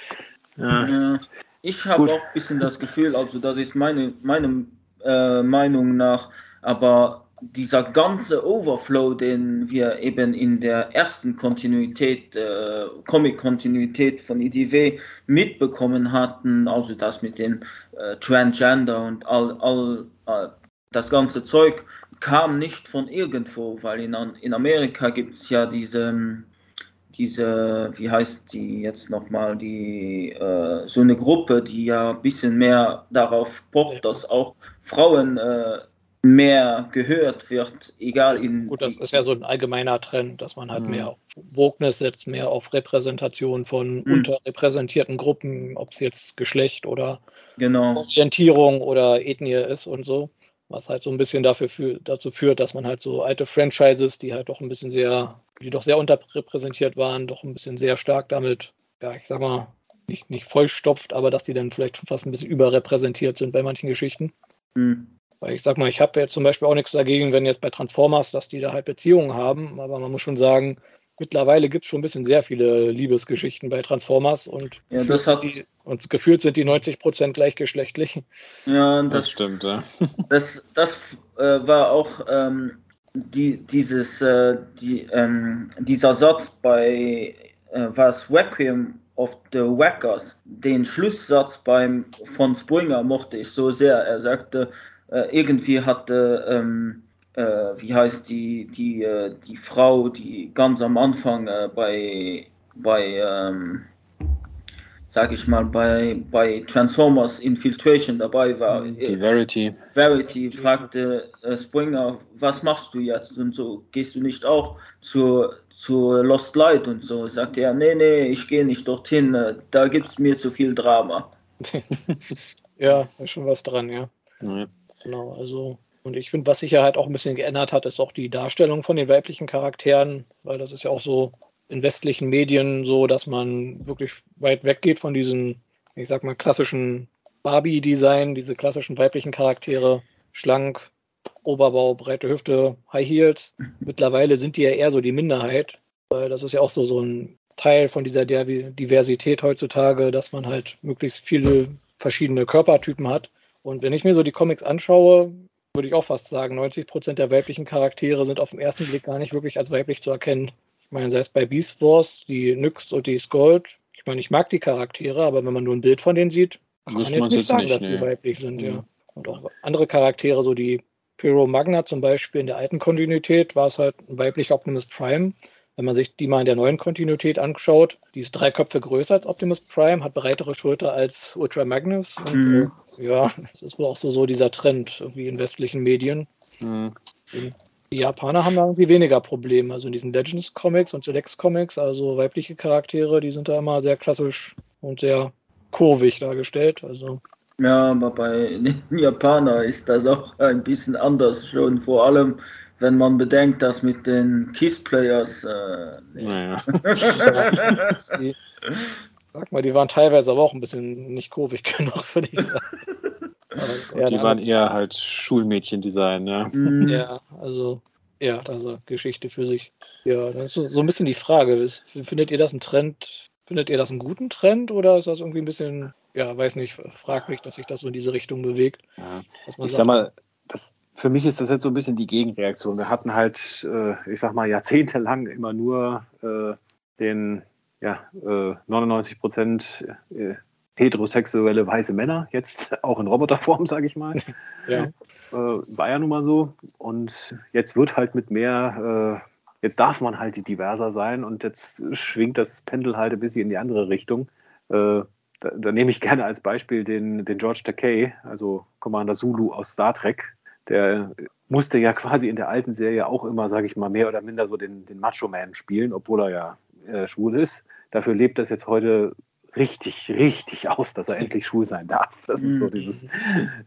Ja. Ich habe auch ein bisschen das Gefühl, also das ist meine, meine äh, Meinung nach, aber dieser ganze Overflow, den wir eben in der ersten Kontinuität, äh, Comic-Kontinuität von IDW mitbekommen hatten, also das mit den äh, Transgender und all, all äh, das ganze Zeug, kam nicht von irgendwo, weil in, in Amerika gibt es ja diese, diese, wie heißt die jetzt nochmal, die, äh, so eine Gruppe, die ja ein bisschen mehr darauf pocht, dass auch Frauen äh, mehr gehört wird, egal in. Gut, das ist ja so ein allgemeiner Trend, dass man halt mhm. mehr auf Wokeness setzt, mehr auf Repräsentation von mhm. unterrepräsentierten Gruppen, ob es jetzt Geschlecht oder genau. Orientierung oder Ethnie ist und so. Was halt so ein bisschen dafür für, dazu führt, dass man halt so alte Franchises, die halt doch ein bisschen sehr, die doch sehr unterrepräsentiert waren, doch ein bisschen sehr stark damit, ja, ich sag mal, nicht, nicht vollstopft, aber dass die dann vielleicht schon fast ein bisschen überrepräsentiert sind bei manchen Geschichten. Mhm. Weil ich sag mal, ich habe jetzt zum Beispiel auch nichts dagegen, wenn jetzt bei Transformers, dass die da halt Beziehungen haben, aber man muss schon sagen, mittlerweile gibt es schon ein bisschen sehr viele Liebesgeschichten bei Transformers und, ja, das hat, die, und gefühlt sind die 90 Prozent gleichgeschlechtlich. Ja, das, das stimmt, ja. Das, das äh, war auch ähm, die, dieses, äh, die, ähm, dieser Satz bei äh, was Requiem of the Wackers, den Schlusssatz beim von Springer mochte ich so sehr. Er sagte, irgendwie hatte, ähm, äh, wie heißt die, die, äh, die Frau, die ganz am Anfang äh, bei bei ähm, sag ich mal, bei, bei Transformers Infiltration dabei war. Die Verity. Verity fragte äh, Springer, was machst du jetzt und so, gehst du nicht auch zur, zur Lost Light und so? Sagte er, nee, nee, ich gehe nicht dorthin, äh, da gibt es mir zu viel Drama. ja, ist schon was dran, ja. ja. Genau, also und ich finde, was sich ja halt auch ein bisschen geändert hat, ist auch die Darstellung von den weiblichen Charakteren, weil das ist ja auch so in westlichen Medien so, dass man wirklich weit weggeht von diesen, ich sag mal, klassischen Barbie-Design, diese klassischen weiblichen Charaktere, schlank, Oberbau, breite Hüfte, High Heels. Mittlerweile sind die ja eher so die Minderheit, weil das ist ja auch so, so ein Teil von dieser Diversität heutzutage, dass man halt möglichst viele verschiedene Körpertypen hat. Und wenn ich mir so die Comics anschaue, würde ich auch fast sagen, 90 Prozent der weiblichen Charaktere sind auf den ersten Blick gar nicht wirklich als weiblich zu erkennen. Ich meine, sei es bei Beast Wars, die Nyx und die Skold. Ich meine, ich mag die Charaktere, aber wenn man nur ein Bild von denen sieht, kann man jetzt nicht sagen, nicht, dass nee. die weiblich sind, ja. ja. Und auch andere Charaktere, so die Pyro Magna zum Beispiel in der alten Kontinuität, war es halt ein weiblicher Optimus Prime. Wenn man sich die mal in der neuen Kontinuität anschaut, die ist drei Köpfe größer als Optimus Prime, hat breitere Schulter als Ultra Magnus. Und, mhm. äh, ja, das ist wohl auch so, so dieser Trend irgendwie in westlichen Medien. Mhm. Die Japaner haben da irgendwie weniger Probleme. Also in diesen Legends-Comics und Selects-Comics, also weibliche Charaktere, die sind da immer sehr klassisch und sehr kurvig dargestellt. Also ja, aber bei den Japanern ist das auch ein bisschen anders schon. Vor allem, wenn man bedenkt, dass mit den Kiss-Players. Äh, naja. sag mal, die waren teilweise aber auch ein bisschen nicht kurvig genug, würde ich sagen. die waren eher halt Schulmädchen-Design, ja. Mhm. Ja, also, ja, also Geschichte für sich. Ja, das ist so, so ein bisschen die Frage. Ist, findet ihr das ein Trend? Findet ihr das einen guten Trend oder ist das irgendwie ein bisschen, ja, weiß nicht, fraglich, dass sich das so in diese Richtung bewegt? Ja. ich sagt, sag mal, das, für mich ist das jetzt so ein bisschen die Gegenreaktion. Wir hatten halt, äh, ich sag mal, jahrzehntelang immer nur äh, den ja, äh, 99 Prozent äh, heterosexuelle weiße Männer, jetzt auch in Roboterform, sage ich mal. ja. Äh, war ja nun mal so. Und jetzt wird halt mit mehr, äh, jetzt darf man halt diverser sein und jetzt schwingt das Pendel halt ein bisschen in die andere Richtung. Da, da, nehme ich gerne als Beispiel den, den George Takei, also Commander Zulu aus Star Trek. Der musste ja quasi in der alten Serie auch immer, sage ich mal, mehr oder minder so den, den Macho-Man spielen, obwohl er ja äh, schwul ist. Dafür lebt das jetzt heute richtig, richtig aus, dass er endlich schwul sein darf. Das ist so mhm. dieses,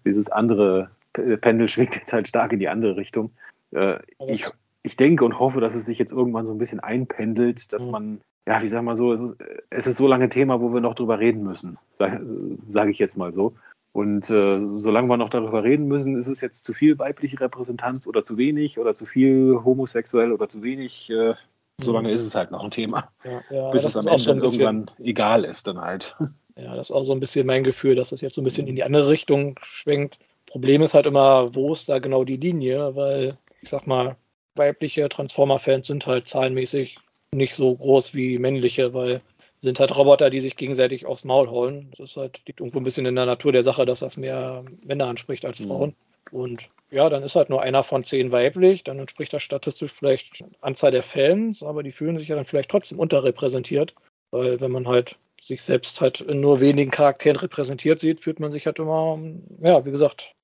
dieses andere Pendel schwingt jetzt halt stark in die andere Richtung. Äh, ich, ich denke und hoffe, dass es sich jetzt irgendwann so ein bisschen einpendelt, dass mhm. man, ja, wie sagen wir so, es ist, es ist so lange Thema, wo wir noch drüber reden müssen, sage sag ich jetzt mal so. Und äh, solange wir noch darüber reden müssen, ist es jetzt zu viel weibliche Repräsentanz oder zu wenig oder zu viel homosexuell oder zu wenig. Äh, solange mhm. ist es halt noch ein Thema. Ja, ja, bis es am Ende irgendwann egal ist dann halt. Ja, das ist auch so ein bisschen mein Gefühl, dass das jetzt so ein bisschen in die andere Richtung schwenkt. Problem ist halt immer, wo ist da genau die Linie, weil ich sag mal, weibliche Transformer-Fans sind halt zahlenmäßig nicht so groß wie männliche, weil sind halt Roboter, die sich gegenseitig aufs Maul holen. Das ist halt, liegt irgendwo ein bisschen in der Natur der Sache, dass das mehr Männer anspricht als mhm. Frauen. Mhm. Und ja, dann ist halt nur einer von zehn weiblich, dann entspricht das statistisch vielleicht Anzahl der Fans, aber die fühlen sich ja dann vielleicht trotzdem unterrepräsentiert, weil wenn man halt sich selbst halt in nur wenigen Charakteren repräsentiert sieht, fühlt man sich halt immer, ja, wie gesagt,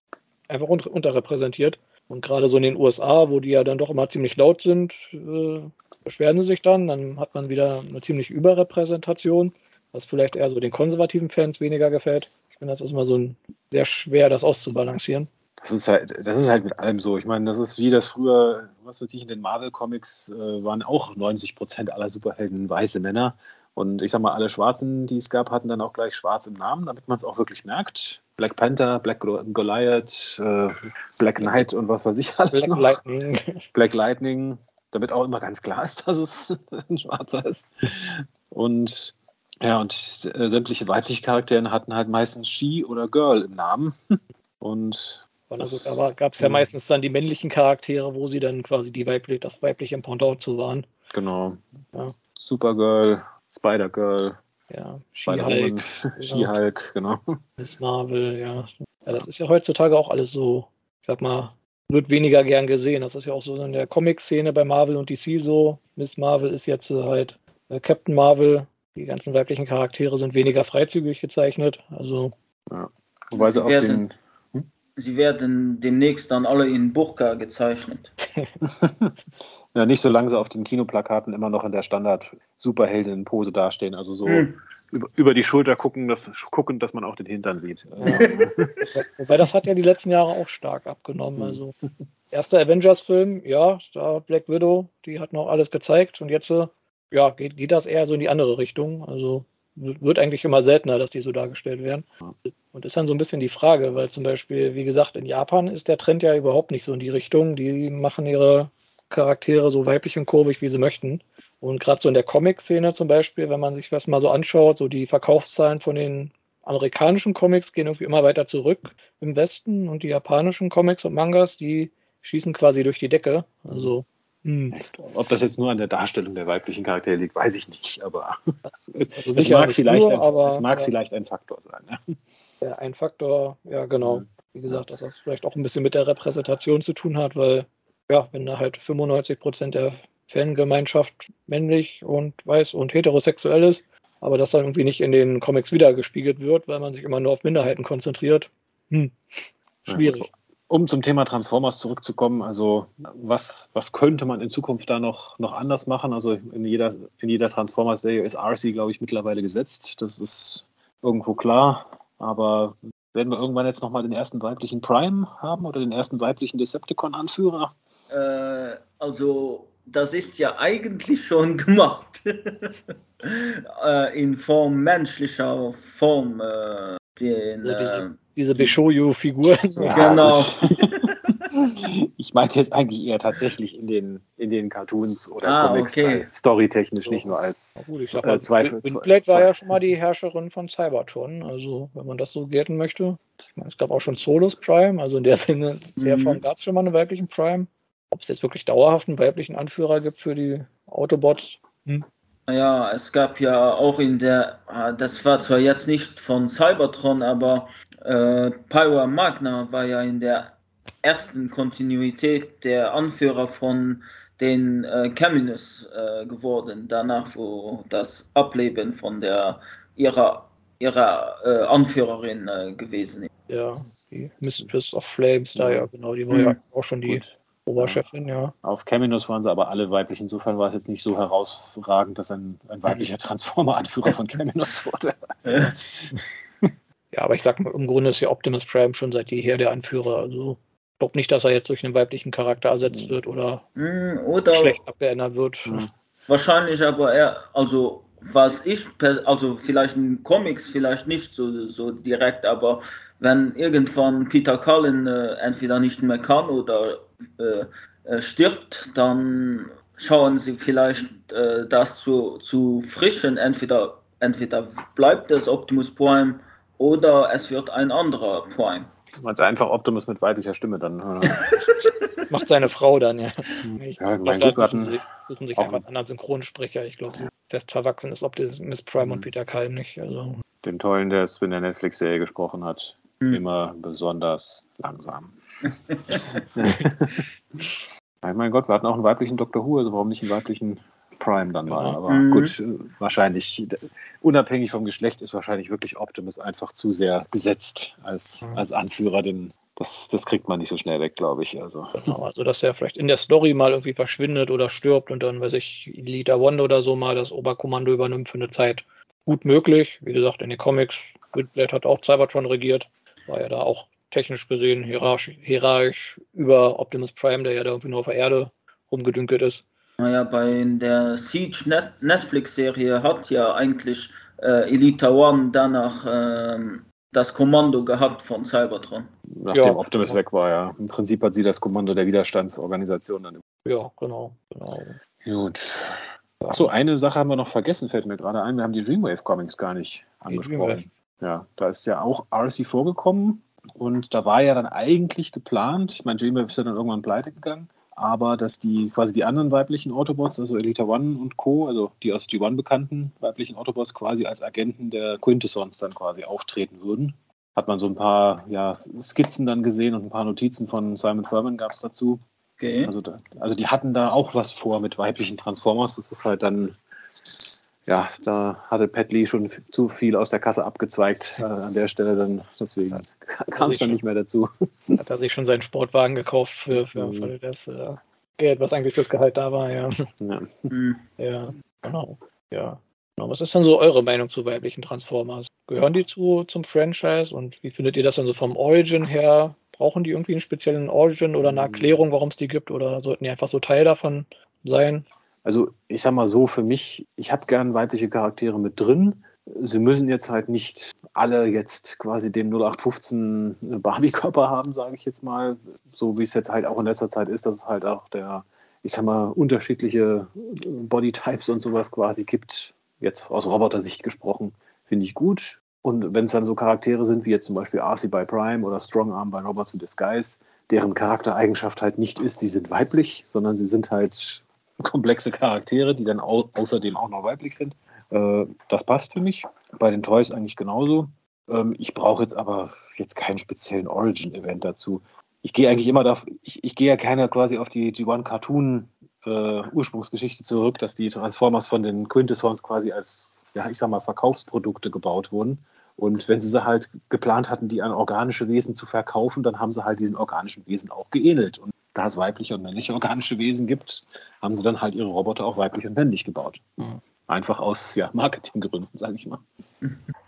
einfach un unterrepräsentiert. Und gerade so in den USA, wo die ja dann doch immer ziemlich laut sind, äh, beschweren sie sich dann. Dann hat man wieder eine ziemlich Überrepräsentation, was vielleicht eher so den konservativen Fans weniger gefällt. Ich finde, das ist immer so ein, sehr schwer, das auszubalancieren. Das ist halt, das ist halt mit allem so. Ich meine, das ist wie das früher, was weiß ich, in den Marvel-Comics äh, waren auch 90 Prozent aller Superhelden weiße Männer. Und ich sag mal, alle Schwarzen, die es gab, hatten dann auch gleich schwarz im Namen, damit man es auch wirklich merkt. Black Panther, Black Goliath, äh, Black Knight und was weiß ich alles Black noch. Lightning. Black Lightning, damit auch immer ganz klar ist, dass es ein Schwarzer ist. Und ja, und äh, sämtliche weibliche Charaktere hatten halt meistens She oder Girl im Namen. Und das, aber gab es ja meistens dann die männlichen Charaktere, wo sie dann quasi die weibliche, das weibliche Pendant zu waren. Genau. Ja. Supergirl, Spider-Girl. Ja, She-Hulk. She-Hulk, genau. Marvel, ja. Ja, das ist ja heutzutage auch alles so, ich sag mal, wird weniger gern gesehen. Das ist ja auch so in der Comic-Szene bei Marvel und DC so. Miss Marvel ist jetzt halt Äh, Captain Marvel, die ganzen weiblichen Charaktere sind weniger freizügig gezeichnet. Also. Ja. Wobei sie, sie auf werden, den. Hm? Sie werden demnächst dann alle in Burka gezeichnet. Ja, nicht solange sie auf den Kinoplakaten immer noch in der Standard-Superheldinnen-Pose dastehen. Also so hm. über, über, die Schulter gucken, dass, gucken, dass man auch den Hintern sieht. Ja. Wobei das hat ja die letzten Jahre auch stark abgenommen. Hm. Also erster Avengers-Film, ja, da Black Widow, die hat noch alles gezeigt und jetzt ja, geht, geht das eher so in die andere Richtung. Also wird eigentlich immer seltener, dass die so dargestellt werden. Und ist dann so ein bisschen die Frage, weil zum Beispiel, wie gesagt, in Japan ist der Trend ja überhaupt nicht so in die Richtung. Die machen ihre Charaktere so weiblich und kurvig, wie sie möchten. Und gerade so in der Comic-Szene zum Beispiel, wenn man sich das mal so anschaut, so die Verkaufszahlen von den amerikanischen Comics gehen irgendwie immer weiter zurück im Westen und die japanischen Comics und Mangas, die schießen quasi durch die Decke. Also hm. Ob das jetzt nur an der Darstellung der weiblichen Charaktere liegt, weiß ich nicht, aber es, also es mag, vielleicht, nur, ein, aber, es mag ja. vielleicht ein Faktor sein. Ja. ja. ein Faktor, ja genau. Wie gesagt, dass das vielleicht auch ein bisschen mit der Repräsentation zu tun hat, weil ja, wenn da halt 95 Prozent der Fangemeinschaft männlich und weiß und heterosexuell ist, aber das dann irgendwie nicht in den Comics wiedergespiegelt wird, weil man sich immer nur auf Minderheiten konzentriert. Hm. Schwierig. Um zum Thema Transformers zurückzukommen, also was, was könnte man in Zukunft da noch, noch anders machen? Also in jeder, in jeder Transformers-Serie ist RC, glaube ich, mittlerweile gesetzt. Das ist irgendwo klar. Aber werden wir irgendwann jetzt nochmal den ersten weiblichen Prime haben oder den ersten weiblichen Decepticon-Anführer? Äh, also, das ist ja eigentlich schon gemacht. äh, in Form menschlicher Form. Äh, den, diese, äh, diese Bishoyo-Figuren. genau. ich meinte jetzt eigentlich eher tatsächlich in den, in den Cartoons oder ah, Comics, okay. storytechnisch, nicht nur als gut, ich sag mal, äh, Zweifel. Windblade war ja schon mal die Herrscherin von Cybertron, also wenn man das so gelten möchte. Ich meine, es gab auch schon Solus Prime, also in der Sinne, in der mhm. Form gab es schon mal einen weiblichen Prime. Ob es jetzt wirklich dauerhaft einen weiblichen Anführer gibt für die Autobots? Hm. Ja, es gab ja auch in der, ah, das war zwar jetzt nicht von Cybertron, aber äh, Pyro Magna war ja in der ersten Kontinuität der Anführer von den äh, Caminus äh, geworden, danach wo das Ableben von der ihrer ihrer äh, Anführerin äh, gewesen ist. Ja, die Mistress of Flames, da ja genau, die war mhm. ja auch schon die Gut. Oberchefin, ja. Auf Caminus waren sie aber alle weiblich. Insofern war es jetzt nicht so herausragend, dass ein, ein weiblicher Transformer-Anführer von Caminus wurde. Also. ja, aber ich sag mal, im Grunde ist ja Optimus Prime schon seit jeher der Anführer. Also ich glaube nicht, dass er jetzt durch einen weiblichen Charakter ersetzt hm. wird oder, mm, oder schlecht abgeändert wird. Mm. Wahrscheinlich aber er, also was ich, also vielleicht in Comics vielleicht nicht so, so direkt, aber wenn irgendwann Peter Cullen äh, entweder nicht mehr kann oder äh, äh, stirbt, dann schauen sie vielleicht äh, das zu, zu frischen. Entweder, entweder bleibt es Optimus Prime oder es wird ein anderer Prime. Du meinst einfach Optimus mit weiblicher Stimme dann. das macht seine Frau dann, ja. Ich ja, glaub, da suchen, sie, suchen sich einfach einen anderen Synchronsprecher. Ich glaube, fest verwachsen ist Optimus Prime mhm. und Peter Kalm nicht. Also. Den tollen, der es in der Netflix-Serie gesprochen hat. Mhm. Immer besonders langsam. mein Gott, wir hatten auch einen weiblichen Dr. Who, also warum nicht einen weiblichen Prime dann mal? Aber mhm. gut, wahrscheinlich, unabhängig vom Geschlecht, ist wahrscheinlich wirklich Optimus einfach zu sehr gesetzt als, mhm. als Anführer, denn das, das kriegt man nicht so schnell weg, glaube ich. Also. Genau, also dass er vielleicht in der Story mal irgendwie verschwindet oder stirbt und dann, weiß ich, Elita Wanda oder so mal das Oberkommando übernimmt für eine Zeit. Gut möglich. Wie gesagt, in den Comics, Windblade hat auch Cybertron regiert war ja da auch technisch gesehen hierarchisch, hierarchisch über Optimus Prime, der ja da irgendwie nur auf der Erde rumgedünkelt ist. Naja, bei der Siege Net Netflix-Serie hat ja eigentlich äh, Elita One danach ähm, das Kommando gehabt von Cybertron. Nachdem ja, Optimus genau. weg war, ja. Im Prinzip hat sie das Kommando der Widerstandsorganisation dann. Ja, genau. genau. Gut. Achso, eine Sache haben wir noch vergessen, fällt mir gerade ein. Wir haben die Dreamwave Comics gar nicht angesprochen. Ja, da ist ja auch RC vorgekommen und da war ja dann eigentlich geplant, ich meine, Dreamwave ist ja dann irgendwann pleite gegangen, aber dass die quasi die anderen weiblichen Autobots, also Elita One und Co., also die aus G1 bekannten weiblichen Autobots, quasi als Agenten der Quintessons dann quasi auftreten würden. Hat man so ein paar ja, Skizzen dann gesehen und ein paar Notizen von Simon Furman gab es dazu. Okay. Also, da, also die hatten da auch was vor mit weiblichen Transformers. Das ist halt dann ja, da hatte Pat Lee schon zu viel aus der Kasse abgezweigt äh, an der Stelle dann. Deswegen kam es dann nicht mehr dazu. Hat er sich schon seinen Sportwagen gekauft für, für mhm. das äh, Geld, was eigentlich fürs Gehalt da war, ja. Ja, mhm. ja genau. Ja. Genau. Was ist denn so eure Meinung zu weiblichen Transformers? Gehören die zu, zum Franchise und wie findet ihr das dann so vom Origin her? Brauchen die irgendwie einen speziellen Origin oder eine mhm. Erklärung, warum es die gibt oder sollten die einfach so Teil davon sein? Also ich sag mal so, für mich, ich habe gern weibliche Charaktere mit drin. Sie müssen jetzt halt nicht alle jetzt quasi dem 0815 Barbie-Körper haben, sage ich jetzt mal. So wie es jetzt halt auch in letzter Zeit ist, dass es halt auch der, ich sag mal, unterschiedliche Bodytypes und sowas quasi gibt. Jetzt aus Roboter-Sicht gesprochen, finde ich gut. Und wenn es dann so Charaktere sind, wie jetzt zum Beispiel RC bei Prime oder Strongarm bei Robots in Disguise, deren Charaktereigenschaft halt nicht ist, sie sind weiblich, sondern sie sind halt komplexe Charaktere, die dann au außerdem auch noch weiblich sind. Äh, das passt für mich. Bei den Toys eigentlich genauso. Ähm, ich brauche jetzt aber jetzt keinen speziellen Origin-Event dazu. Ich gehe eigentlich immer da, ich, ich gehe ja keiner quasi auf die G1 Cartoon äh, Ursprungsgeschichte zurück, dass die Transformers von den Quintessons quasi als, ja, ich sag mal, Verkaufsprodukte gebaut wurden. Und wenn sie sie halt geplant hatten, die an organische Wesen zu verkaufen, dann haben sie halt diesen organischen Wesen auch geähnelt. Und da es weibliche und männliche organische Wesen gibt, haben sie dann halt ihre Roboter auch weiblich und männlich gebaut. Mhm. Einfach aus ja, Marketinggründen, sage ich mal.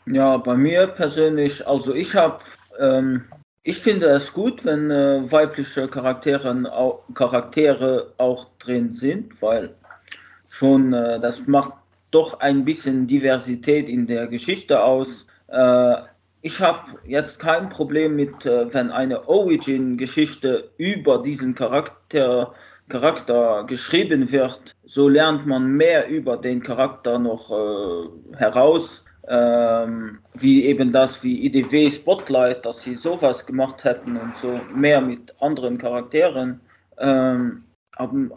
Ja, bei mir persönlich, also ich habe, ähm, ich finde es gut, wenn äh, weibliche Charaktere auch, Charaktere auch drin sind, weil schon äh, das macht doch ein bisschen Diversität in der Geschichte aus. Äh, ich habe jetzt kein Problem mit, äh, wenn eine Origin-Geschichte über diesen Charakter, Charakter geschrieben wird. So lernt man mehr über den Charakter noch äh, heraus. Ähm, wie eben das wie IDW Spotlight, dass sie sowas gemacht hätten und so mehr mit anderen Charakteren. Ähm, aber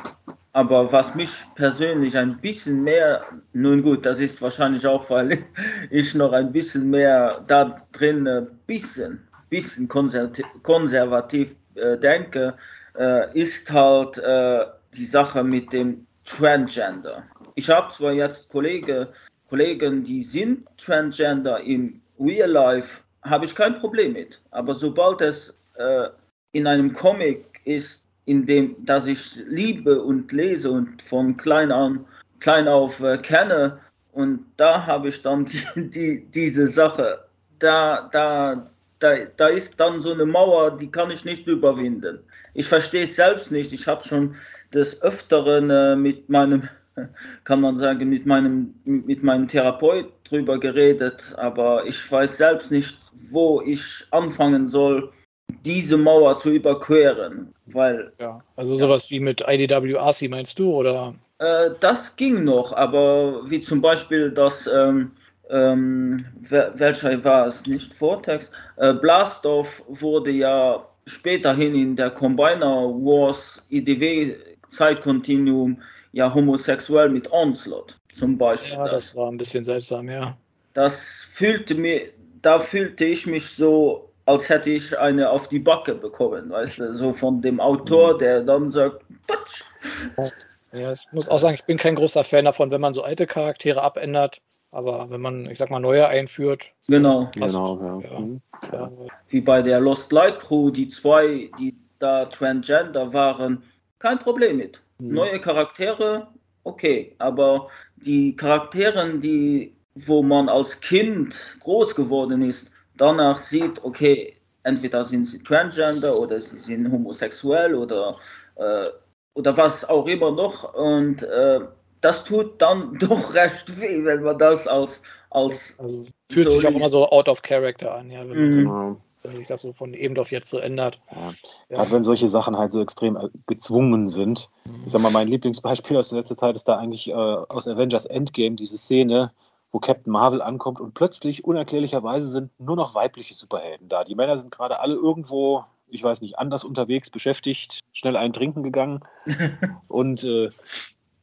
was mich persönlich ein bisschen mehr, nun gut, das ist wahrscheinlich auch, weil ich noch ein bisschen mehr da drin, ein bisschen, bisschen konservativ, äh, denke, äh, ist halt äh, die Sache mit dem Transgender. Ich habe zwar jetzt Kollege, Kollegen, die sind Transgender im Real Life, habe ich kein Problem mit. Aber sobald es äh, in einem Comic ist, in dem, dass ich liebe und lese und von klein an, klein auf äh, kenne. Und da habe ich dann die, die, diese Sache. Da, da, da, da ist dann so eine Mauer, die kann ich nicht überwinden. Ich verstehe es selbst nicht. Ich habe schon des Öfteren äh, mit meinem, kann man sagen, mit meinem, mit meinem Therapeut drüber geredet, aber ich weiß selbst nicht, wo ich anfangen soll, diese Mauer zu überqueren, weil... Ja, also sowas ja. wie mit IDWRC meinst du, oder? Äh, das ging noch, aber wie zum Beispiel das, ähm, ähm, welcher war es, nicht Vortex, äh, Blastoff wurde ja späterhin in der Combiner Wars IDW Zeitkontinuum ja homosexuell mit Onslaught zum Beispiel. Ja, das, das war ein bisschen seltsam, ja. Das fühlte mir, da fühlte ich mich so als hätte ich eine auf die Backe bekommen, weißt du, so von dem Autor, mhm. der dann sagt, Patsch. Ja, ich muss auch sagen, ich bin kein großer Fan davon, wenn man so alte Charaktere abändert. Aber wenn man, ich sag mal, neue einführt. Genau. genau ja. Ja. Mhm. Ja. Wie bei der Lost Light Crew, die zwei, die da Transgender waren, kein Problem mit. Mhm. Neue Charaktere, okay. Aber die Charaktere, die, wo man als Kind groß geworden ist, danach sieht, okay, entweder sind sie transgender oder sie sind homosexuell oder, äh, oder was auch immer noch. Und äh, das tut dann doch recht weh, wenn man das als. als also, fühlt so sich auch immer so out of character an, ja, wenn, mhm. so, wenn sich das so von eben auf jetzt so ändert. Ja. Ja. Gerade wenn solche Sachen halt so extrem äh, gezwungen sind. Mhm. Ich sag mal, mein Lieblingsbeispiel aus der letzten Zeit ist da eigentlich äh, aus Avengers Endgame, diese Szene, wo Captain Marvel ankommt und plötzlich unerklärlicherweise sind nur noch weibliche Superhelden da. Die Männer sind gerade alle irgendwo, ich weiß nicht, anders unterwegs, beschäftigt, schnell ein Trinken gegangen. und äh,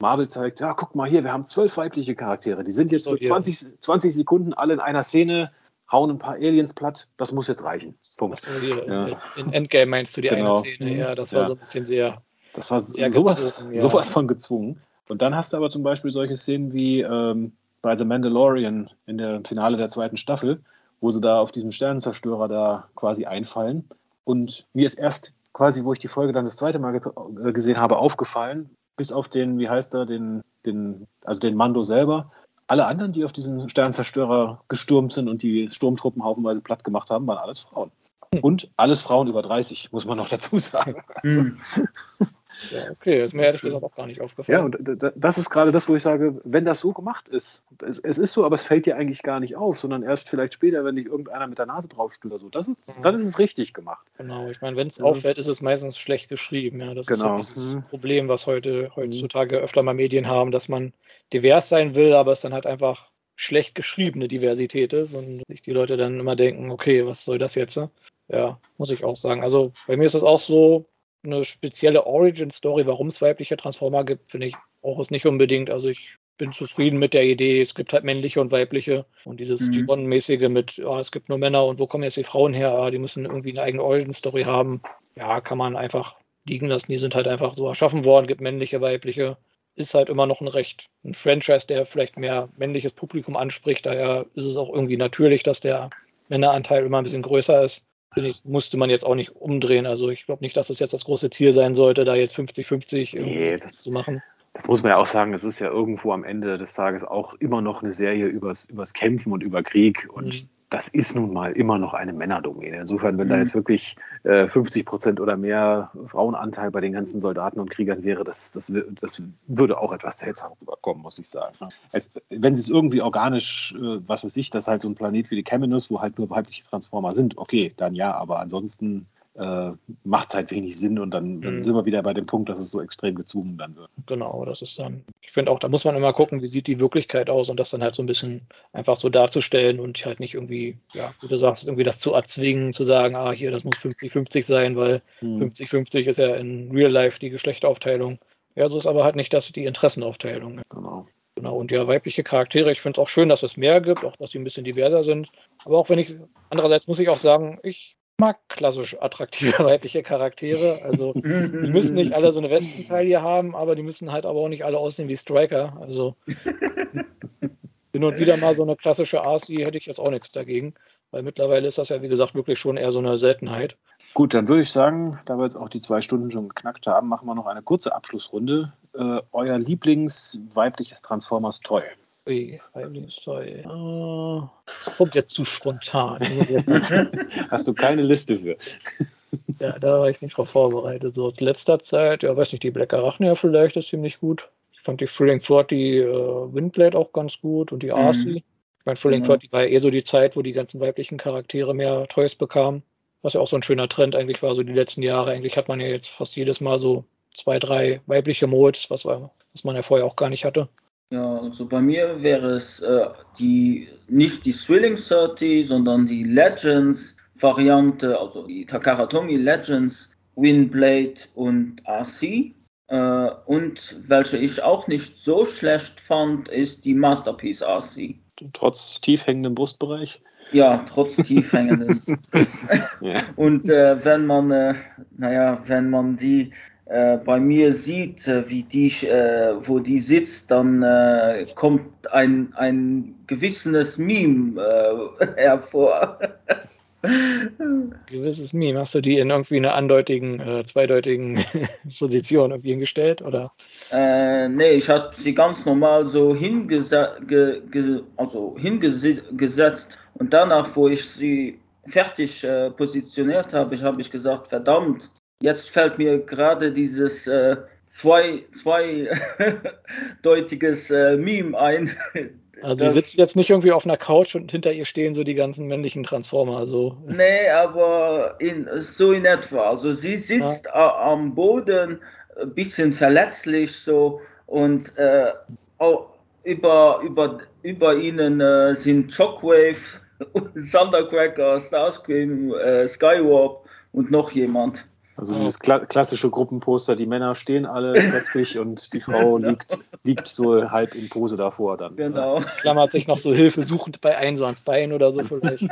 Marvel zeigt, ja, guck mal hier, wir haben zwölf weibliche Charaktere. Die sind jetzt für 20, 20 Sekunden alle in einer Szene, hauen ein paar Aliens platt. Das muss jetzt reichen. Punkt. Die, ja. In Endgame meinst du die genau. eine Szene? Ja, das war ja. so ein bisschen sehr. Das war sehr sowas, ja. sowas von gezwungen. Und dann hast du aber zum Beispiel solche Szenen wie ähm, bei The Mandalorian in der Finale der zweiten Staffel, wo sie da auf diesem Sternenzerstörer da quasi einfallen. Und mir ist erst quasi, wo ich die Folge dann das zweite Mal ge äh, gesehen habe, aufgefallen, bis auf den, wie heißt er, den, den, also den Mando selber. Alle anderen, die auf diesen Sternenzerstörer gestürmt sind und die Sturmtruppen haufenweise platt gemacht haben, waren alles Frauen. Hm. Und alles Frauen über 30, muss man noch dazu sagen. Also, hm. Ja, okay, ist mir ehrlich gesagt auch gar nicht aufgefallen. Ja, und das ist gerade das, wo ich sage, wenn das so gemacht ist, es, es, ist so, aber es fällt dir eigentlich gar nicht auf, sondern erst vielleicht später, wenn dich irgendeiner mit der Nase draufstößt oder so. Das ist, mhm. Dann ist es richtig gemacht. Genau, ich meine, wenn es ja. auffällt, ist es meistens schlecht geschrieben. Ja, das genau. ist so dieses mhm. Problem, was heute, heutzutage öfter mal Medien haben, dass man divers sein will, aber es dann halt einfach schlecht geschriebene Diversität ist und sich die Leute dann immer denken, okay, was soll das jetzt? Ja, muss ich auch sagen. Also bei mir ist das auch so, eine spezielle Origin-Story, warum es weibliche Transformer gibt, finde ich auch es nicht unbedingt. Also ich bin zufrieden mit der Idee, es gibt halt männliche und weibliche und dieses mhm. G1-mäßige mit, oh, es gibt nur Männer und wo kommen jetzt die Frauen her? Ah, die müssen irgendwie eine eigene Origin-Story haben. Ja, kann man einfach liegen lassen. Die sind halt einfach so erschaffen worden, gibt männliche, weibliche. Ist halt immer noch ein Recht. Ein Franchise, der vielleicht mehr männliches Publikum anspricht. Daher ist es auch irgendwie natürlich, dass der Männeranteil immer ein bisschen größer ist ich, musste man jetzt auch nicht umdrehen. Also ich glaube nicht, dass es jetzt das große Ziel sein sollte, da jetzt 50-50 nee, zu machen. Das muss man ja auch sagen, es ist ja irgendwo am Ende des Tages auch immer noch eine Serie übers, übers Kämpfen und über Krieg. Und mhm das ist nun mal immer noch eine Männerdomäne. Insofern, wenn mhm. da jetzt wirklich äh, 50 Prozent oder mehr Frauenanteil bei den ganzen Soldaten und Kriegern wäre, das, das, das würde auch etwas seltsam rüberkommen, muss ich sagen. Es, wenn sie es irgendwie organisch, äh, was weiß ich, dass halt so ein Planet wie die Caminus, wo halt nur weibliche Transformer sind, okay, dann ja, aber ansonsten äh, macht es halt wenig Sinn und dann, dann mhm. sind wir wieder bei dem Punkt, dass es so extrem gezwungen dann wird. Genau, das ist dann, ich finde auch, da muss man immer gucken, wie sieht die Wirklichkeit aus und das dann halt so ein bisschen einfach so darzustellen und halt nicht irgendwie, ja, wie du sagst, irgendwie das zu erzwingen, zu sagen, ah, hier, das muss 50-50 sein, weil 50-50 mhm. ist ja in Real Life die Geschlechteraufteilung. Ja, so ist aber halt nicht das die Interessenaufteilung. Genau. Genau, und ja, weibliche Charaktere, ich mag klassisch attraktive weibliche Charaktere. Also die müssen nicht alle so eine Wespentaille haben, aber die müssen halt aber auch nicht alle aussehen wie Striker. Also hin und wieder mal so eine klassische Arsi hätte ich jetzt auch nichts dagegen. Weil mittlerweile ist das ja, wie gesagt, wirklich schon eher so eine Seltenheit. Gut, dann würde ich sagen, da wir jetzt auch die zwei Stunden schon geknackt haben, machen wir noch eine kurze Abschlussrunde. Äh, euer Lieblingsweibliches Transformers Ui. Uh, kommt jetzt zu spontan. Hast du keine Liste für? ja, da war ich nicht drauf vorbereitet. So aus letzter Zeit, ja, weiß nicht, die Black Arachnia vielleicht ist ziemlich gut. Ich fand die Thrilling 40 äh, Windblade auch ganz gut und die RC. Mhm. Ich meine, Thrilling mhm. 40 war ja eh so die Zeit, wo die ganzen weiblichen Charaktere mehr Toys bekamen. Was ja auch so ein schöner Trend eigentlich war, so die letzten Jahre. Eigentlich hat man ja jetzt fast jedes Mal so zwei, drei weibliche Modes, was, was man ja vorher auch gar nicht hatte. Ja, also bei mir wäre es äh, die nicht die Thrilling 30, sondern die Legends Variante, also die Takaratomi Legends, Windblade und RC. Äh, und welche ich auch nicht so schlecht fand, ist die Masterpiece RC. Trotz tiefhängendem Brustbereich? Ja, trotz tiefhängendem. ja. Und äh, wenn man, äh, naja, wenn man die äh, bei mir sieht, äh, wie die, äh, wo die sitzt, dann äh, kommt ein, ein gewisses Meme äh, hervor. Gewisses Meme. Hast du die in irgendwie einer andeutigen, zweideutigen Position irgendwie hingestellt? Oder? Äh, nee, ich habe sie ganz normal so hingese ge also hingesetzt und danach, wo ich sie fertig positioniert habe, ich habe ich gesagt, verdammt, Jetzt fällt mir gerade dieses äh, zwei, zweideutiges äh, Meme ein. Also sie sitzt jetzt nicht irgendwie auf einer Couch und hinter ihr stehen so die ganzen männlichen Transformer. So. Nee, aber in, so in etwa. Also sie sitzt ja. am Boden, ein bisschen verletzlich so und äh, auch über, über, über ihnen äh, sind Shockwave, Thundercracker, Starscream, äh, Skywarp und noch jemand. Also dieses kla klassische Gruppenposter, die Männer stehen alle kräftig und die Frau liegt, liegt so halb in Pose davor dann. Genau. Klammert sich noch so hilfesuchend bei ein so ans Bein oder so vielleicht.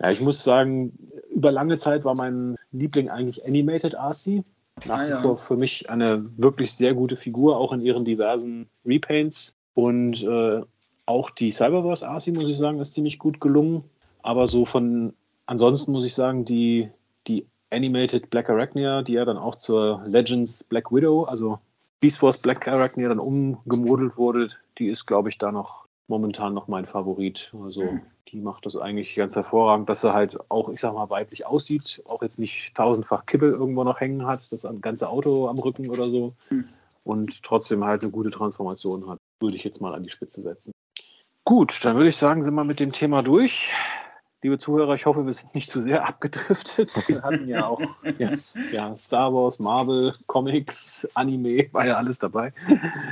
ja, ich muss sagen, über lange Zeit war mein Liebling eigentlich Animated RC. Nach ah, wie vor für mich eine wirklich sehr gute Figur, auch in ihren diversen Repaints. Und äh, auch die Cyberverse Arcee, muss ich sagen, ist ziemlich gut gelungen. Aber so von ansonsten muss ich sagen, die, die Animated Black Arachnia, die ja dann auch zur Legends Black Widow, also Beast Force Black Arachnia dann umgemodelt wurde, die ist, glaube ich, da noch momentan noch mein Favorit. Also mhm. die macht das eigentlich ganz hervorragend, dass sie halt auch, ich sag mal, weiblich aussieht, auch jetzt nicht tausendfach Kibbel irgendwo noch hängen hat, das ganze Auto am Rücken oder so mhm. und trotzdem halt eine gute Transformation hat, würde ich jetzt mal an die Spitze setzen. Gut, dann würde ich sagen, sind wir mit dem Thema durch. Liebe Zuhörer, ich hoffe, wir sind nicht zu sehr abgedriftet. Wir hatten ja auch jetzt ja, Star Wars, Marvel, Comics, Anime, war ja alles dabei.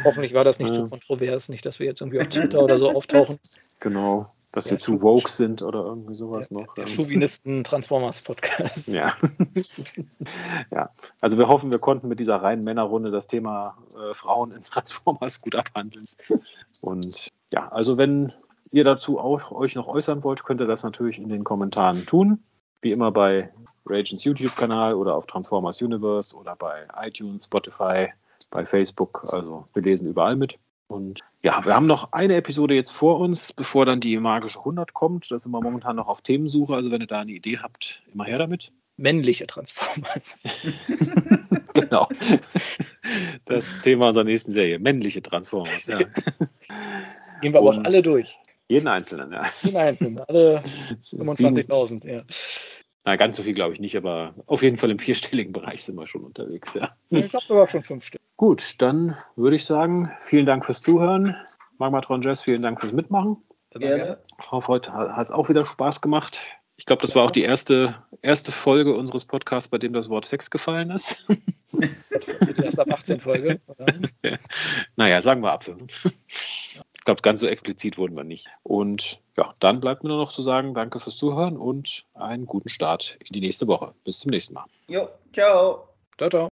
Hoffentlich war das nicht äh, zu kontrovers, nicht, dass wir jetzt irgendwie auf Twitter oder so auftauchen. Genau, dass ja, wir zu woke sind oder irgendwie sowas der, noch. Der Chauvinisten Transformers Podcast. Ja. ja, also wir hoffen, wir konnten mit dieser reinen Männerrunde das Thema äh, Frauen in Transformers gut abhandeln. Und ja, also wenn ihr dazu auch euch noch äußern wollt, könnt ihr das natürlich in den Kommentaren tun. Wie immer bei Ragens YouTube-Kanal oder auf Transformers Universe oder bei iTunes, Spotify, bei Facebook. Also wir lesen überall mit. Und ja, wir haben noch eine Episode jetzt vor uns, bevor dann die magische 100 kommt. Da sind wir momentan noch auf Themensuche. Also wenn ihr da eine Idee habt, immer her damit. Männliche Transformers. genau. Das Thema unserer nächsten Serie. Männliche Transformers, ja. Gehen wir aber auch alle durch. Jeden einzelnen, ja. Jeden einzelnen, alle 25.000, ja. Na, ganz so viel glaube ich nicht, aber auf jeden Fall im vierstelligen Bereich sind wir schon unterwegs, ja. Ich glaube sogar schon fünf Stück. Gut, dann würde ich sagen, vielen Dank fürs Zuhören. Magmatron Jazz, vielen Dank fürs Mitmachen. Gerne. Ich hoffe, heute hat es auch wieder Spaß gemacht. Ich glaube, das war auch die erste, erste Folge unseres Podcasts, bei dem das Wort Sex gefallen ist. Die erste ab 18 Folge. Ja. Naja, sagen wir ab glaube, ganz so explizit wurden wir nicht. Und ja, dann bleibt mir nur noch zu sagen, danke fürs Zuhören und einen guten Start in die nächste Woche. Bis zum nächsten Mal. Jo, ciao. Ciao, ciao.